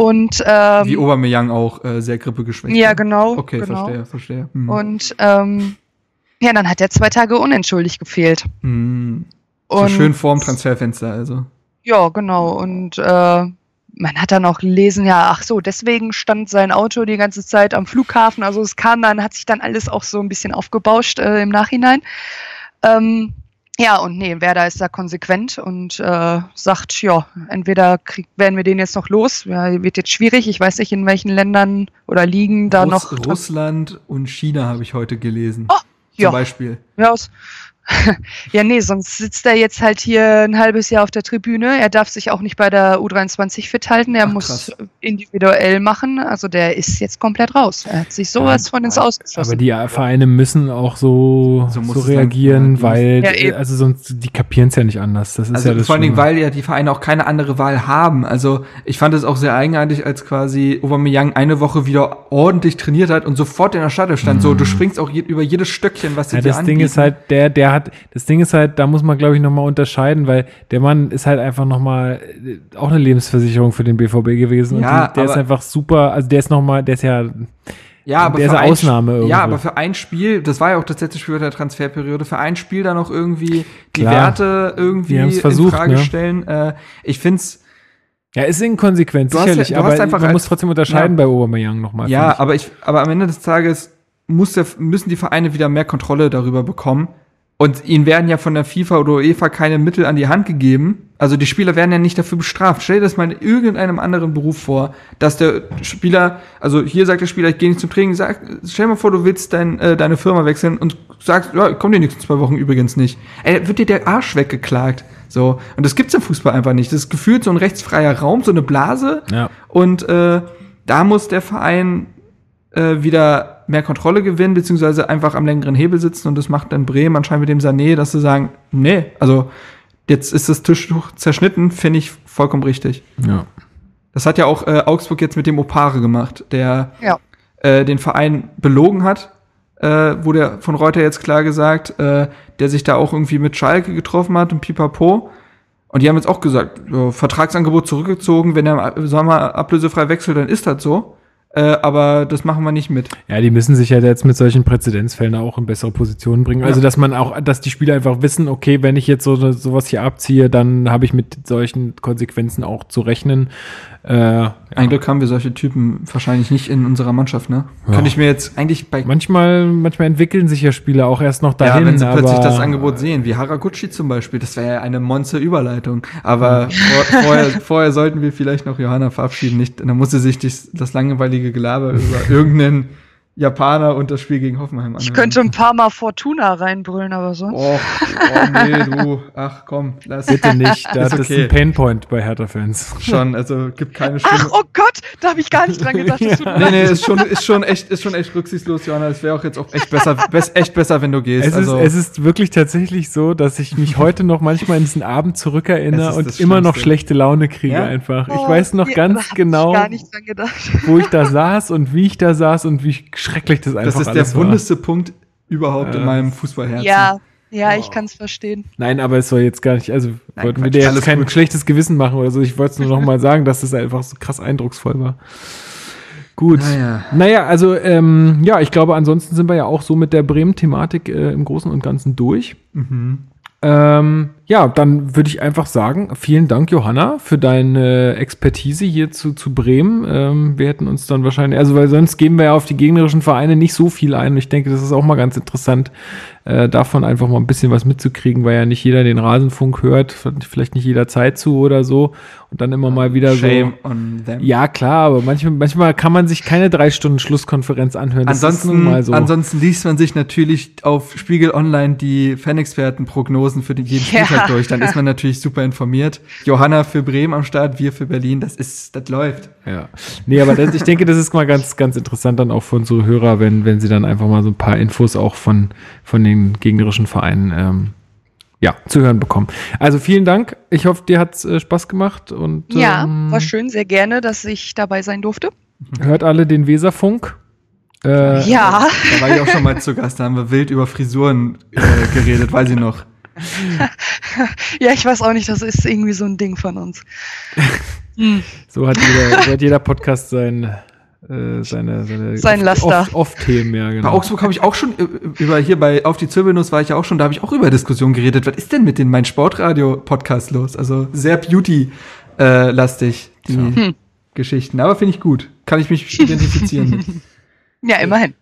Und, ähm, Wie Aubameyang auch äh, sehr grippegeschwächt. Ja, genau. Okay, genau. verstehe, verstehe. Hm. Und ähm, ja, dann hat er zwei Tage unentschuldigt gefehlt. Hm. So schön vorm Transferfenster, also. Ja, genau. Und äh, man hat dann auch gelesen, ja, ach so, deswegen stand sein Auto die ganze Zeit am Flughafen. Also es kam dann, hat sich dann alles auch so ein bisschen aufgebauscht äh, im Nachhinein. Ähm, ja, und nee, Werder ist da konsequent und äh, sagt, ja, entweder krieg, werden wir den jetzt noch los, ja, wird jetzt schwierig, ich weiß nicht, in welchen Ländern oder Ligen da Russ, noch. Russland und China habe ich heute gelesen. Oh, zum ja. Beispiel. Ja, aus, *laughs* ja, nee, sonst sitzt er jetzt halt hier ein halbes Jahr auf der Tribüne. Er darf sich auch nicht bei der U23 fit halten. Er Ach, muss individuell machen. Also der ist jetzt komplett raus. Er hat sich sowas ja, von ins Ausgeschlossen. Aber die Vereine müssen auch so, so, so reagieren, dann, weil, ja, also sonst, die kapieren es ja nicht anders. Das ist also ja das vor allen Dingen, weil ja die Vereine auch keine andere Wahl haben. Also ich fand es auch sehr eigenartig, als quasi Aubameyang eine Woche wieder ordentlich trainiert hat und sofort in der Stadt stand. Mhm. So, du springst auch je, über jedes Stöckchen, was sie ja, dir Das Ding ist halt, der, der hat, das Ding ist halt, da muss man, glaube ich, nochmal unterscheiden, weil der Mann ist halt einfach nochmal äh, auch eine Lebensversicherung für den BVB gewesen. Ja, die, der ist einfach super, also der ist nochmal, der ist ja ja, aber der für ist eine Ausnahme irgendwie. Ja, aber für ein Spiel, das war ja auch das letzte Spiel der Transferperiode, für ein Spiel da noch irgendwie die Klar, Werte irgendwie versucht, in Frage ne? stellen. Äh, ich find's ja, ist inkonsequent, sicherlich, ja, aber man als, muss trotzdem unterscheiden ja, bei Aubameyang nochmal. Ja, aber ich, aber am Ende des Tages muss der, müssen die Vereine wieder mehr Kontrolle darüber bekommen. Und ihnen werden ja von der FIFA oder UEFA keine Mittel an die Hand gegeben. Also die Spieler werden ja nicht dafür bestraft. Stell dir das mal in irgendeinem anderen Beruf vor, dass der Spieler, also hier sagt der Spieler, ich gehe nicht zum Training, sag, stell dir mal vor, du willst dein, äh, deine Firma wechseln und sagst, ja, komm die nächsten zwei Wochen übrigens nicht. Ey, wird dir der Arsch weggeklagt. So. Und das gibt's im Fußball einfach nicht. Das ist gefühlt so ein rechtsfreier Raum, so eine Blase. Ja. Und äh, da muss der Verein äh, wieder mehr Kontrolle gewinnen, beziehungsweise einfach am längeren Hebel sitzen und das macht dann Bremen anscheinend mit dem Sané, dass sie sagen, nee, also jetzt ist das Tischtuch zerschnitten, finde ich vollkommen richtig. Ja. Das hat ja auch äh, Augsburg jetzt mit dem Opare gemacht, der ja. äh, den Verein belogen hat, äh, wurde ja von Reuter jetzt klar gesagt, äh, der sich da auch irgendwie mit Schalke getroffen hat und pipapo. Und die haben jetzt auch gesagt, äh, Vertragsangebot zurückgezogen, wenn er im Sommer ablösefrei wechselt, dann ist das so. Äh, aber das machen wir nicht mit. Ja, die müssen sich ja jetzt mit solchen Präzedenzfällen auch in bessere Positionen bringen. Also, dass man auch, dass die Spieler einfach wissen, okay, wenn ich jetzt so sowas hier abziehe, dann habe ich mit solchen Konsequenzen auch zu rechnen. Äh, ja. Ein Glück haben wir solche Typen wahrscheinlich nicht in unserer Mannschaft, ne? Ja. Könnte ich mir jetzt eigentlich bei. Manchmal, manchmal entwickeln sich ja Spieler auch erst noch dahin. Ja, wenn sie plötzlich das Angebot sehen, wie Haraguchi zum Beispiel, das wäre ja eine Monster-Überleitung. Aber vor, *laughs* vorher, vorher sollten wir vielleicht noch Johanna verabschieden. Nicht, dann muss sie sich das, das langweilige Gelaber über irgendeinen Japaner und das Spiel gegen Hoffenheim anhören. Ich könnte ein paar Mal Fortuna reinbrüllen, aber sonst. Oh, oh nee, du. Ach komm, lass. Bitte nicht. Das ist, okay. ein Painpoint bei Hertha-Fans. Schon, also gibt keine Stimme. Ach, oh Gott, da habe ich gar nicht dran gedacht. Das ja. Nee, nee, ist schon, ist schon echt, ist schon echt rücksichtslos, Johanna. Es wäre auch jetzt auch echt besser, echt besser, wenn du gehst. Es, also, ist, es ist wirklich tatsächlich so, dass ich mich heute noch manchmal in diesen Abend zurückerinnere und immer noch schlechte Laune kriege ja? einfach. Ich oh, weiß noch ganz genau, wo ich da saß und wie ich da saß und wie schrecklich das einfach ist. Das ist der wundeste Punkt überhaupt äh, in meinem Fußballherzen. Ja, ja, ich kann es verstehen. Nein, aber es soll jetzt gar nicht, also Nein, wollten wir dir jetzt kein gut. schlechtes Gewissen machen oder so. Ich wollte es nur noch mal *laughs* sagen, dass das einfach so krass eindrucksvoll war. Gut. Naja, naja also ähm, ja, ich glaube, ansonsten sind wir ja auch so mit der Bremen-Thematik äh, im Großen und Ganzen durch. Mhm. Ähm, ja, dann würde ich einfach sagen, vielen Dank, Johanna, für deine Expertise hier zu, zu Bremen. Ähm, wir hätten uns dann wahrscheinlich, also weil sonst geben wir ja auf die gegnerischen Vereine nicht so viel ein. Und ich denke, das ist auch mal ganz interessant, äh, davon einfach mal ein bisschen was mitzukriegen, weil ja nicht jeder den Rasenfunk hört, vielleicht nicht jeder Zeit zu oder so. Und dann immer mal wieder Shame so. On them. Ja, klar, aber manchmal, manchmal kann man sich keine drei Stunden Schlusskonferenz anhören. Das ansonsten, so. ansonsten liest man sich natürlich auf Spiegel Online die Fanexperten-Prognosen für den jeden ja. Spieltag durch. Dann ist man natürlich super informiert. Johanna für Bremen am Start, wir für Berlin, das ist, das läuft. Ja. Nee, aber das, ich denke, das ist mal ganz, ganz interessant dann auch für unsere Hörer, wenn, wenn sie dann einfach mal so ein paar Infos auch von, von den gegnerischen Vereinen ähm, ja, zu hören bekommen. Also vielen Dank. Ich hoffe, dir hat es äh, Spaß gemacht. Und, ja, ähm, war schön, sehr gerne, dass ich dabei sein durfte. Hört alle den Weserfunk. Äh, ja. Da war ich auch schon mal zu Gast, da haben wir wild über Frisuren äh, geredet, weiß ich noch. Ja, ich weiß auch nicht, das ist irgendwie so ein Ding von uns. hm. So hat jeder, so hat jeder Podcast sein, äh, seine, seine Sein Laster. Off-Themen, ja, genau. Bei Augsburg habe ich auch schon äh, über hier bei Auf die Zirbelnuss war ich ja auch schon, da habe ich auch über Diskussionen geredet. Was ist denn mit den Mein Sportradio-Podcast los? Also sehr Beauty-lastig, die hm. Geschichten. Aber finde ich gut. Kann ich mich *laughs* identifizieren mit. Ja, immerhin.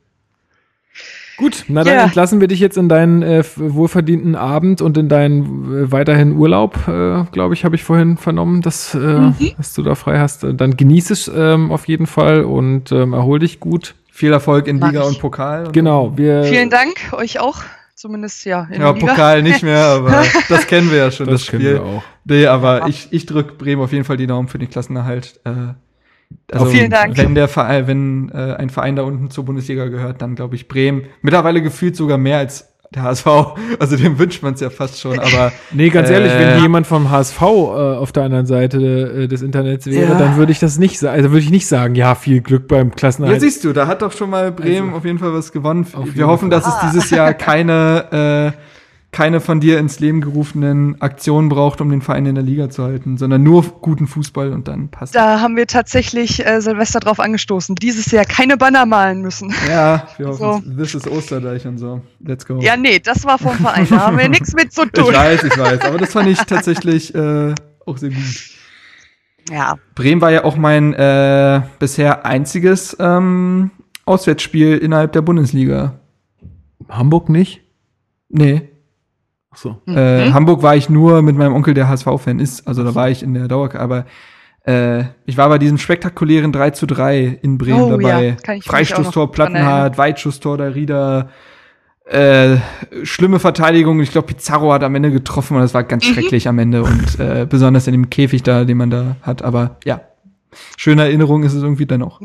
Gut, na dann ja. entlassen wir dich jetzt in deinen äh, wohlverdienten Abend und in deinen äh, weiterhin Urlaub, äh, glaube ich, habe ich vorhin vernommen, dass, äh, mhm. dass du da frei hast. Dann genieß es ähm, auf jeden Fall und ähm, erhol dich gut. Viel Erfolg in Liga und Pokal. Genau. Wir Vielen Dank, euch auch zumindest ja in ja, Liga. Pokal nicht mehr, *laughs* aber das kennen wir ja schon, das, das Spiel. Wir auch. Nee, aber ja. ich, ich drücke Bremen auf jeden Fall die Daumen für den Klassenerhalt. Äh, also, vielen Dank. Wenn der Verein, wenn äh, ein Verein da unten zur Bundesliga gehört, dann glaube ich Bremen. Mittlerweile gefühlt sogar mehr als der HSV. *laughs* Also dem wünscht man es ja fast schon, aber. *laughs* nee, ganz ehrlich, äh, wenn jemand vom HSV äh, auf der anderen Seite äh, des Internets wäre, ja. dann würde ich das nicht sagen. Also würde ich nicht sagen, ja, viel Glück beim Klassenerhalt. Ja, siehst du, da hat doch schon mal Bremen also, auf jeden Fall was gewonnen. Wir hoffen, Fall. dass es dieses Jahr *laughs* keine äh, keine von dir ins Leben gerufenen Aktionen braucht, um den Verein in der Liga zu halten, sondern nur guten Fußball und dann passt. Da haben wir tatsächlich äh, Silvester drauf angestoßen. Dieses Jahr keine Banner malen müssen. Ja, wir hoffen, so. this is Osterdeich und so. Let's go. Ja, nee, das war vom Verein. Da haben wir *laughs* nichts mit zu tun. Ich weiß, ich weiß. Aber das fand ich tatsächlich äh, auch sehr gut. Ja. Bremen war ja auch mein äh, bisher einziges ähm, Auswärtsspiel innerhalb der Bundesliga. Hamburg nicht? Nee. So. Mhm. Äh, Hamburg war ich nur mit meinem Onkel, der HSV-Fan ist. Also da war ich in der Dauer, aber äh, ich war bei diesem spektakulären 3 zu 3 in Bremen oh, dabei. Ja, Freistoßtor Plattenhardt, Weitschusstor der Rieder. Äh, schlimme Verteidigung. Ich glaube, Pizarro hat am Ende getroffen und das war ganz mhm. schrecklich am Ende und äh, besonders in dem Käfig da, den man da hat. Aber ja, schöne Erinnerung ist es irgendwie dennoch.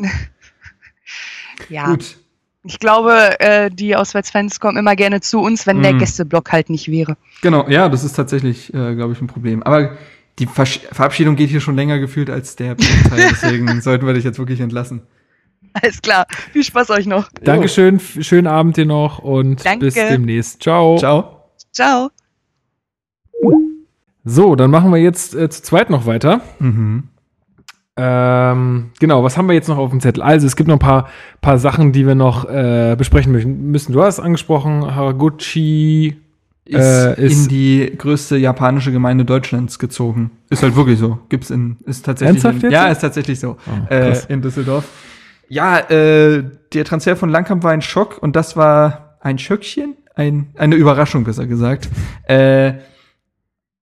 *laughs* ja. Gut. Ich glaube, äh, die Auswärtsfans kommen immer gerne zu uns, wenn mm. der mhm. Gästeblock halt nicht wäre. Genau, ja, das ist tatsächlich, äh, glaube ich, ein Problem. Aber die Versch Verabschiedung geht hier schon länger gefühlt als der *laughs* Teil, deswegen sollten wir dich jetzt wirklich entlassen. Alles klar. Viel Spaß euch noch. Dankeschön, schönen Abend dir noch und Danke. bis demnächst. Ciao. Ciao. Ciao. So, dann machen wir jetzt äh, zu zweit noch weiter. Mhm. Ähm, genau, was haben wir jetzt noch auf dem Zettel? Also, es gibt noch ein paar, paar Sachen, die wir noch äh, besprechen müssen. Du hast angesprochen, Haraguchi ist, äh, ist, in die größte japanische Gemeinde Deutschlands gezogen. Ist halt wirklich so. Gibt's in, ist tatsächlich. In, ja, ist tatsächlich so. Oh, äh, in Düsseldorf. Ja, äh, der Transfer von Langkamp war ein Schock und das war ein Schöckchen, ein, eine Überraschung, besser gesagt. Äh,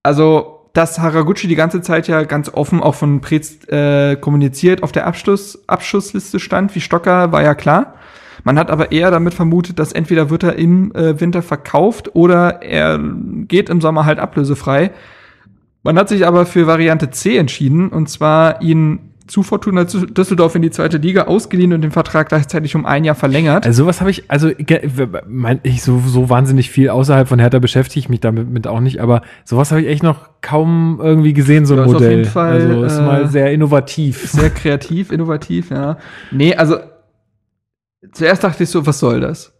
also dass Haraguchi die ganze Zeit ja ganz offen auch von Preetz äh, kommuniziert auf der Abschluss, Abschussliste stand, wie Stocker, war ja klar. Man hat aber eher damit vermutet, dass entweder wird er im äh, Winter verkauft oder er geht im Sommer halt ablösefrei. Man hat sich aber für Variante C entschieden, und zwar ihn zu Fortuna Düsseldorf in die zweite Liga ausgeliehen und den Vertrag gleichzeitig um ein Jahr verlängert. Also sowas habe ich, also ich so, so wahnsinnig viel außerhalb von Hertha beschäftige ich mich damit mit auch nicht, aber sowas habe ich echt noch kaum irgendwie gesehen, so ein ja, Modell. Auf jeden Fall, also ist äh, mal sehr innovativ. *laughs* Sehr kreativ, innovativ, ja. Nee, also zuerst dachte ich so, was soll das?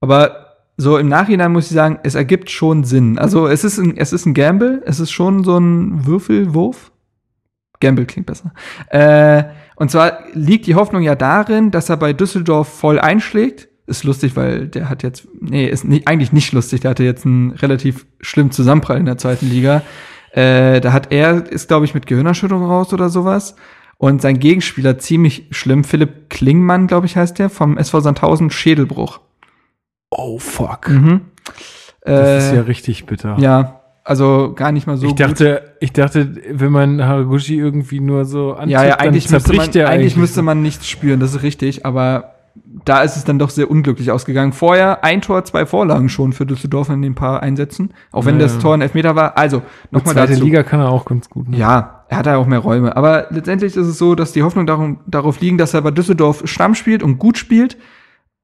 Aber so im Nachhinein muss ich sagen, es ergibt schon Sinn. Also es ist ein, es ist ein Gamble, es ist schon so ein Würfelwurf Gamble klingt besser. Äh, und zwar liegt die Hoffnung ja darin, dass er bei Düsseldorf voll einschlägt. Ist lustig, weil der hat jetzt, nee, ist nicht, eigentlich nicht lustig. Der hatte jetzt einen relativ schlimmen Zusammenprall in der zweiten Liga. Äh, da hat er, ist glaube ich mit Gehirnerschütterung raus oder sowas. Und sein Gegenspieler ziemlich schlimm, Philipp Klingmann, glaube ich, heißt der, vom SV Sandhausen, Schädelbruch. Oh fuck. Mhm. Das äh, ist ja richtig bitter. Ja, also gar nicht mal so. Ich dachte, gut. ich dachte, wenn man Haraguchi irgendwie nur so antippt, ja, ja, eigentlich müsste man, eigentlich, eigentlich müsste man nichts spüren, das ist richtig, aber da ist es dann doch sehr unglücklich ausgegangen. Vorher ein Tor, zwei Vorlagen schon für Düsseldorf in den paar Einsätzen, auch wenn ja, das Tor ein Elfmeter war. Also, nochmal dazu. Zweite Liga kann er auch ganz gut. Ne? Ja, er hat ja auch mehr Räume. Aber letztendlich ist es so, dass die Hoffnung darum, darauf liegen, dass er bei Düsseldorf Stamm spielt und gut spielt,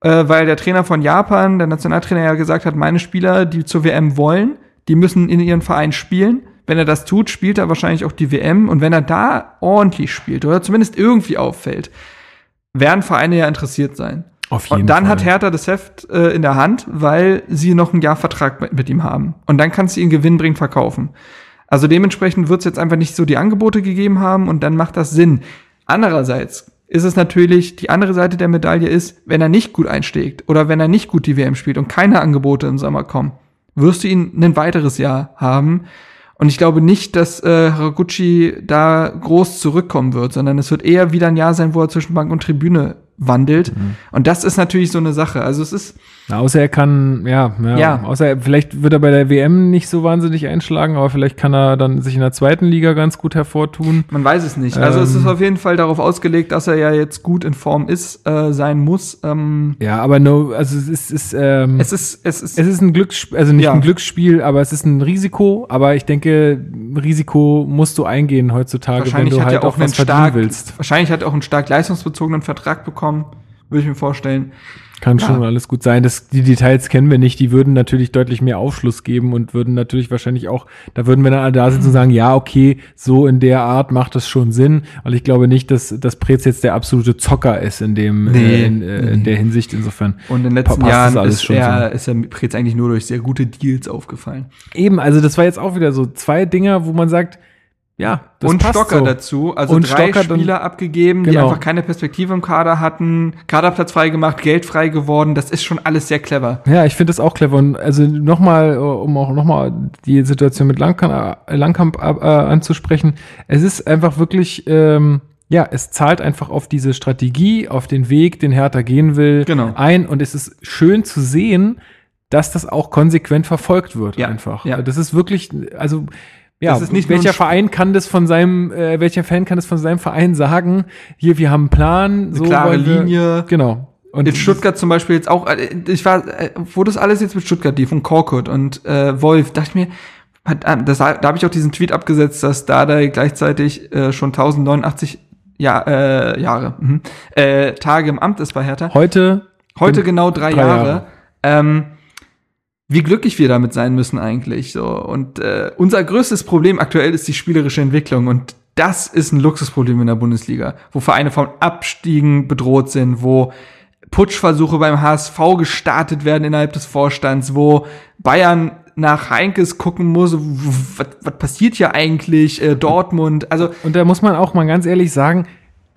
äh, weil der Trainer von Japan, der Nationaltrainer ja gesagt hat, meine Spieler, die zur WM wollen, die müssen in ihren Verein spielen. Wenn er das tut, spielt er wahrscheinlich auch die WM. Und wenn er da ordentlich spielt oder zumindest irgendwie auffällt, werden Vereine ja interessiert sein. Auf jeden und dann Fall. hat Hertha das Heft äh, in der Hand, weil sie noch ein Jahr Vertrag mit, mit ihm haben. Und dann kannst du ihn gewinnbringend verkaufen. Also dementsprechend wird es jetzt einfach nicht so die Angebote gegeben haben und dann macht das Sinn. Andererseits ist es natürlich, die andere Seite der Medaille ist, wenn er nicht gut einschlägt oder wenn er nicht gut die WM spielt und keine Angebote im Sommer kommen, wirst du ihn ein weiteres Jahr haben. Und ich glaube nicht, dass äh, Haraguchi da groß zurückkommen wird, sondern es wird eher wieder ein Jahr sein, wo er zwischen Bank und Tribüne wandelt. Mhm. Und das ist natürlich so eine Sache. Also es ist. Na, außer er kann, ja, ja, ja. außer er, vielleicht wird er bei der WM nicht so wahnsinnig einschlagen, aber vielleicht kann er dann sich in der zweiten Liga ganz gut hervortun. Man weiß es nicht. Also ähm, es ist ähm. auf jeden Fall darauf ausgelegt, dass er ja jetzt gut in Form ist, äh, sein muss. Ähm, ja, aber no, also es ist, ist ähm, es ist, es ist, es ist ein Glücksspiel, also nicht ja. ein Glücksspiel, aber es ist ein Risiko. Aber ich denke, Risiko musst du eingehen heutzutage, wenn du halt auch was stark, willst. Wahrscheinlich hat er auch einen stark leistungsbezogenen Vertrag bekommen, würde ich mir vorstellen. Kann ja. schon alles gut sein. Das, die Details kennen wir nicht. Die würden natürlich deutlich mehr Aufschluss geben und würden natürlich wahrscheinlich auch, da würden wir dann alle da sitzen und sagen, ja, okay, so in der Art macht das schon Sinn. Weil ich glaube nicht, dass, dass Prez jetzt der absolute Zocker ist in dem, nee, äh, in, äh, nee. in, der Hinsicht. Insofern. Und in den letzten Jahren ist, er, so. ist er Prez eigentlich nur durch sehr gute Deals aufgefallen. Eben, also das war jetzt auch wieder so zwei Dinger, wo man sagt, ja, das und Stocker so. dazu. Also und drei Stocker Spieler abgegeben, genau. die einfach keine Perspektive im Kader hatten, Kaderplatz frei gemacht, Geld frei geworden. Das ist schon alles sehr clever. Ja, ich finde das auch clever. Und also nochmal, um auch nochmal die Situation mit Langkamp, Langkamp äh, anzusprechen. Es ist einfach wirklich, ähm, ja, es zahlt einfach auf diese Strategie, auf den Weg, den Hertha gehen will, genau. ein. Und es ist schön zu sehen, dass das auch konsequent verfolgt wird. Ja, einfach. Ja. Das ist wirklich, also ja, das ist nicht welcher Verein kann das von seinem, äh, welcher Fan kann das von seinem Verein sagen? Hier, wir haben einen Plan, Eine so klare Linie. Genau. Und in Stuttgart zum Beispiel jetzt auch, äh, ich war, äh, wo das alles jetzt mit Stuttgart die von Korkut und äh, Wolf, dachte ich mir, das, da habe ich auch diesen Tweet abgesetzt, dass Dada gleichzeitig äh, schon 1089 ja, äh, Jahre, mhm, äh, Tage im Amt ist bei Hertha. Heute? Heute genau drei, drei Jahre. Jahre. Ähm, wie glücklich wir damit sein müssen eigentlich. So und äh, unser größtes Problem aktuell ist die spielerische Entwicklung und das ist ein Luxusproblem in der Bundesliga, wo Vereine vom Abstiegen bedroht sind, wo Putschversuche beim HSV gestartet werden innerhalb des Vorstands, wo Bayern nach Heinkes gucken muss, was, was passiert hier eigentlich, äh, Dortmund, also und da muss man auch mal ganz ehrlich sagen,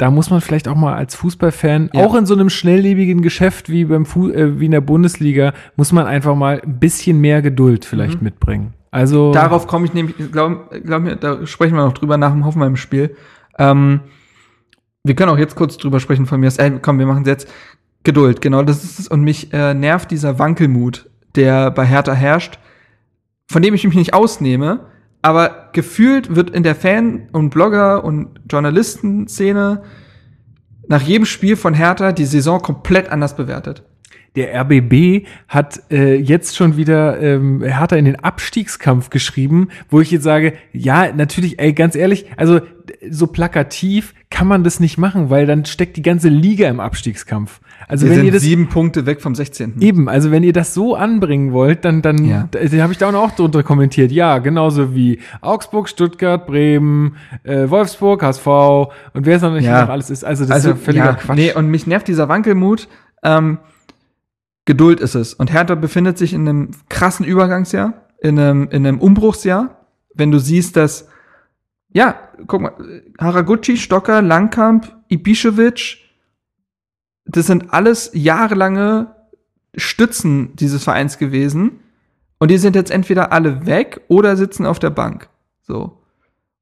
da muss man vielleicht auch mal als Fußballfan, ja. auch in so einem schnelllebigen Geschäft wie beim Fu äh, wie in der Bundesliga, muss man einfach mal ein bisschen mehr Geduld vielleicht mhm. mitbringen. Also darauf komme ich nämlich, glaub, glaub mir, da sprechen wir noch drüber nach dem Hoffenheim-Spiel. Ähm, wir können auch jetzt kurz drüber sprechen von mir. Ey, komm, wir machen jetzt Geduld. Genau, das ist es. Und mich äh, nervt dieser Wankelmut, der bei Hertha herrscht, von dem ich mich nicht ausnehme aber gefühlt wird in der Fan- und Blogger- und Journalistenszene nach jedem Spiel von Hertha die Saison komplett anders bewertet. Der RBB hat äh, jetzt schon wieder ähm, Hertha in den Abstiegskampf geschrieben, wo ich jetzt sage, ja, natürlich, ey, ganz ehrlich, also so plakativ kann man das nicht machen, weil dann steckt die ganze Liga im Abstiegskampf. Also Wir wenn ihr das sieben Punkte weg vom 16. Eben, also wenn ihr das so anbringen wollt, dann dann ja. da, da habe ich da auch noch drunter kommentiert. Ja, genauso wie Augsburg, Stuttgart, Bremen, äh, Wolfsburg, HSV und wer es noch nicht ja. noch alles ist. Also das also, ist ja völliger ja, Quatsch. Nee, und mich nervt dieser Wankelmut. Ähm, Geduld ist es. Und Hertha befindet sich in einem krassen Übergangsjahr, in einem, in einem Umbruchsjahr. Wenn du siehst, dass ja, guck mal, Haraguchi, Stocker, Langkamp, Ibišević, das sind alles jahrelange Stützen dieses Vereins gewesen. Und die sind jetzt entweder alle weg oder sitzen auf der Bank. So.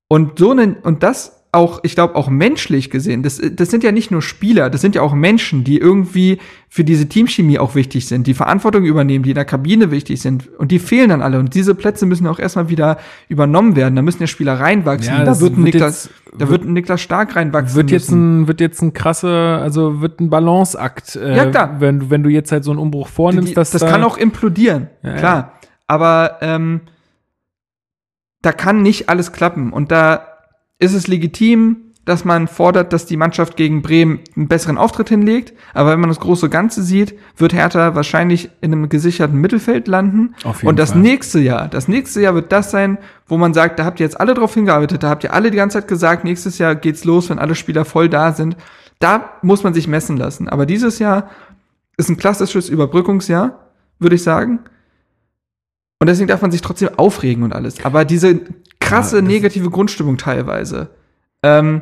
Und so ne, und das auch, ich glaube, auch menschlich gesehen, das, das sind ja nicht nur Spieler, das sind ja auch Menschen, die irgendwie für diese Teamchemie auch wichtig sind, die Verantwortung übernehmen, die in der Kabine wichtig sind. Und die fehlen dann alle. Und diese Plätze müssen auch erstmal wieder übernommen werden. Da müssen ja Spieler reinwachsen. Ja, da wird ein Niklas, jetzt, da wird ein Niklas Stark reinwachsen. Wird jetzt müssen. ein, wird jetzt ein krasse, also wird ein Balanceakt. Äh, ja, klar. Wenn, wenn du jetzt halt so einen Umbruch vornimmst, die, dass das da kann auch implodieren. Ja, klar. Ja. Aber, ähm, da kann nicht alles klappen. Und da ist es legitim, dass man fordert, dass die Mannschaft gegen Bremen einen besseren Auftritt hinlegt. Aber wenn man das große Ganze sieht, wird Hertha wahrscheinlich in einem gesicherten Mittelfeld landen. Und das Fall. nächste Jahr, das nächste Jahr wird das sein, wo man sagt, da habt ihr jetzt alle drauf hingearbeitet, da habt ihr alle die ganze Zeit gesagt, nächstes Jahr geht's los, wenn alle Spieler voll da sind. Da muss man sich messen lassen. Aber dieses Jahr ist ein klassisches Überbrückungsjahr, würde ich sagen. Und deswegen darf man sich trotzdem aufregen und alles. Aber diese krasse ja, negative Grundstimmung teilweise, ähm,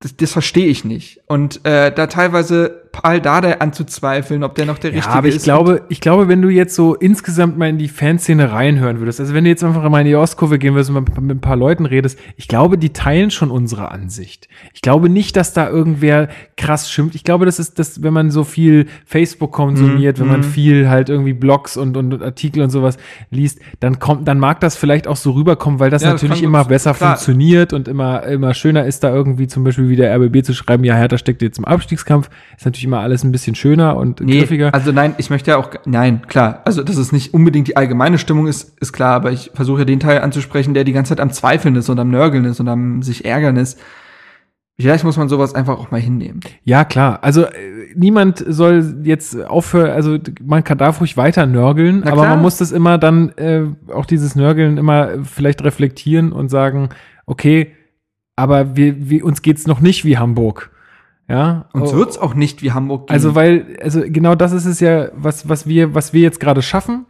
das, das verstehe ich nicht. Und äh, da teilweise Paul Dardai anzuzweifeln, ob der noch der Ja, richtige aber ich ist. glaube, ich glaube, wenn du jetzt so insgesamt mal in die Fanszene reinhören würdest, also wenn du jetzt einfach mal in die Ostkurve gehen würdest und mit ein paar Leuten redest, ich glaube, die teilen schon unsere Ansicht. Ich glaube nicht, dass da irgendwer krass schimpft. Ich glaube, das ist das, wenn man so viel Facebook konsumiert, wenn man viel halt irgendwie Blogs und, und Artikel und sowas liest, dann kommt, dann mag das vielleicht auch so rüberkommen, weil das Ja, das natürlich kann- immer besser klar. funktioniert und immer, immer schöner ist da irgendwie zum Beispiel wie der RBB zu schreiben, ja, Hertha steckt jetzt im Abstiegskampf. Ist natürlich immer alles ein bisschen schöner und Nee, griffiger. also nein, ich möchte ja auch, nein, klar, also dass es nicht unbedingt die allgemeine Stimmung ist, ist klar, aber ich versuche ja den Teil anzusprechen, der die ganze Zeit am Zweifeln ist und am Nörgeln ist und am sich ärgern ist. Vielleicht muss man sowas einfach auch mal hinnehmen. Ja, klar. Also äh, niemand soll jetzt aufhören, also man kann darf ruhig weiter nörgeln, aber man muss das immer dann, äh, auch dieses Nörgeln immer äh, vielleicht reflektieren und sagen, okay, aber wir, wir, uns geht's noch nicht wie Hamburg. Ja. Uns Oh, wird's auch nicht wie Hamburg gehen. Also, weil, also genau das ist es ja, was, was wir, was wir jetzt gerade schaffen.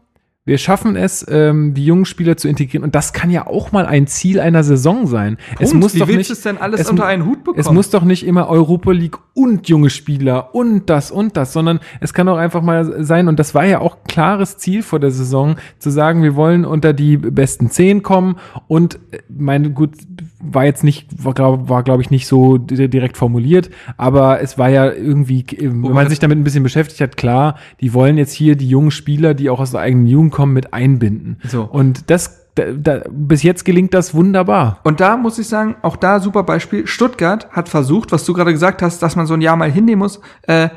Wir schaffen es, ähm, die jungen Spieler zu integrieren. Und das kann ja auch mal ein Ziel einer Saison sein. es Punkt. muss wie doch willst nicht, es denn alles es unter einen Hut bekommen? es muss doch nicht immer Europa League und junge Spieler und das und das, sondern es kann auch einfach mal sein, und das war ja auch klares Ziel vor der Saison, zu sagen, wir wollen unter die besten zehn kommen und äh, meine, gut, war jetzt nicht, war, glaube war, glaub ich, nicht so di- direkt formuliert, aber es war ja irgendwie, äh, wenn man sich damit ein bisschen beschäftigt hat, klar, die wollen jetzt hier die jungen Spieler, die auch aus der eigenen Jugend kommen, mit einbinden. So. Und das, da, da, bis jetzt gelingt das wunderbar. Und da muss ich sagen, auch da super Beispiel. Stuttgart hat versucht, was du gerade gesagt hast, dass man so ein Jahr mal hinnehmen muss. Äh,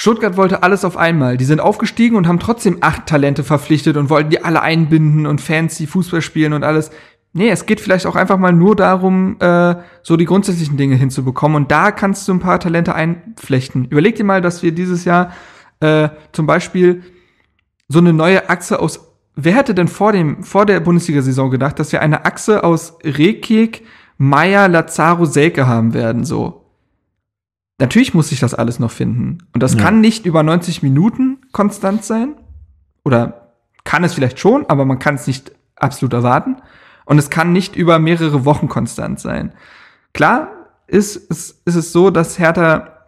Stuttgart wollte alles auf einmal. Die sind aufgestiegen und haben trotzdem acht Talente verpflichtet und wollten die alle einbinden und fancy Fußball spielen und alles. Nee, es geht vielleicht auch einfach mal nur darum, äh, so die grundsätzlichen Dinge hinzubekommen. Und da kannst du ein paar Talente einflechten. Überleg dir mal, dass wir dieses Jahr äh, zum Beispiel so eine neue Achse aus. Wer hätte denn vor dem vor der Bundesliga-Saison gedacht, dass wir eine Achse aus Rekik, Meier, Lazaro, Selke haben werden? So. Natürlich muss sich das alles noch finden. Und das Ja. kann nicht über 90 Minuten konstant sein. Oder kann es vielleicht schon, aber man kann es nicht absolut erwarten. Und es kann nicht über mehrere Wochen konstant sein. Klar ist, ist, ist es so, dass Hertha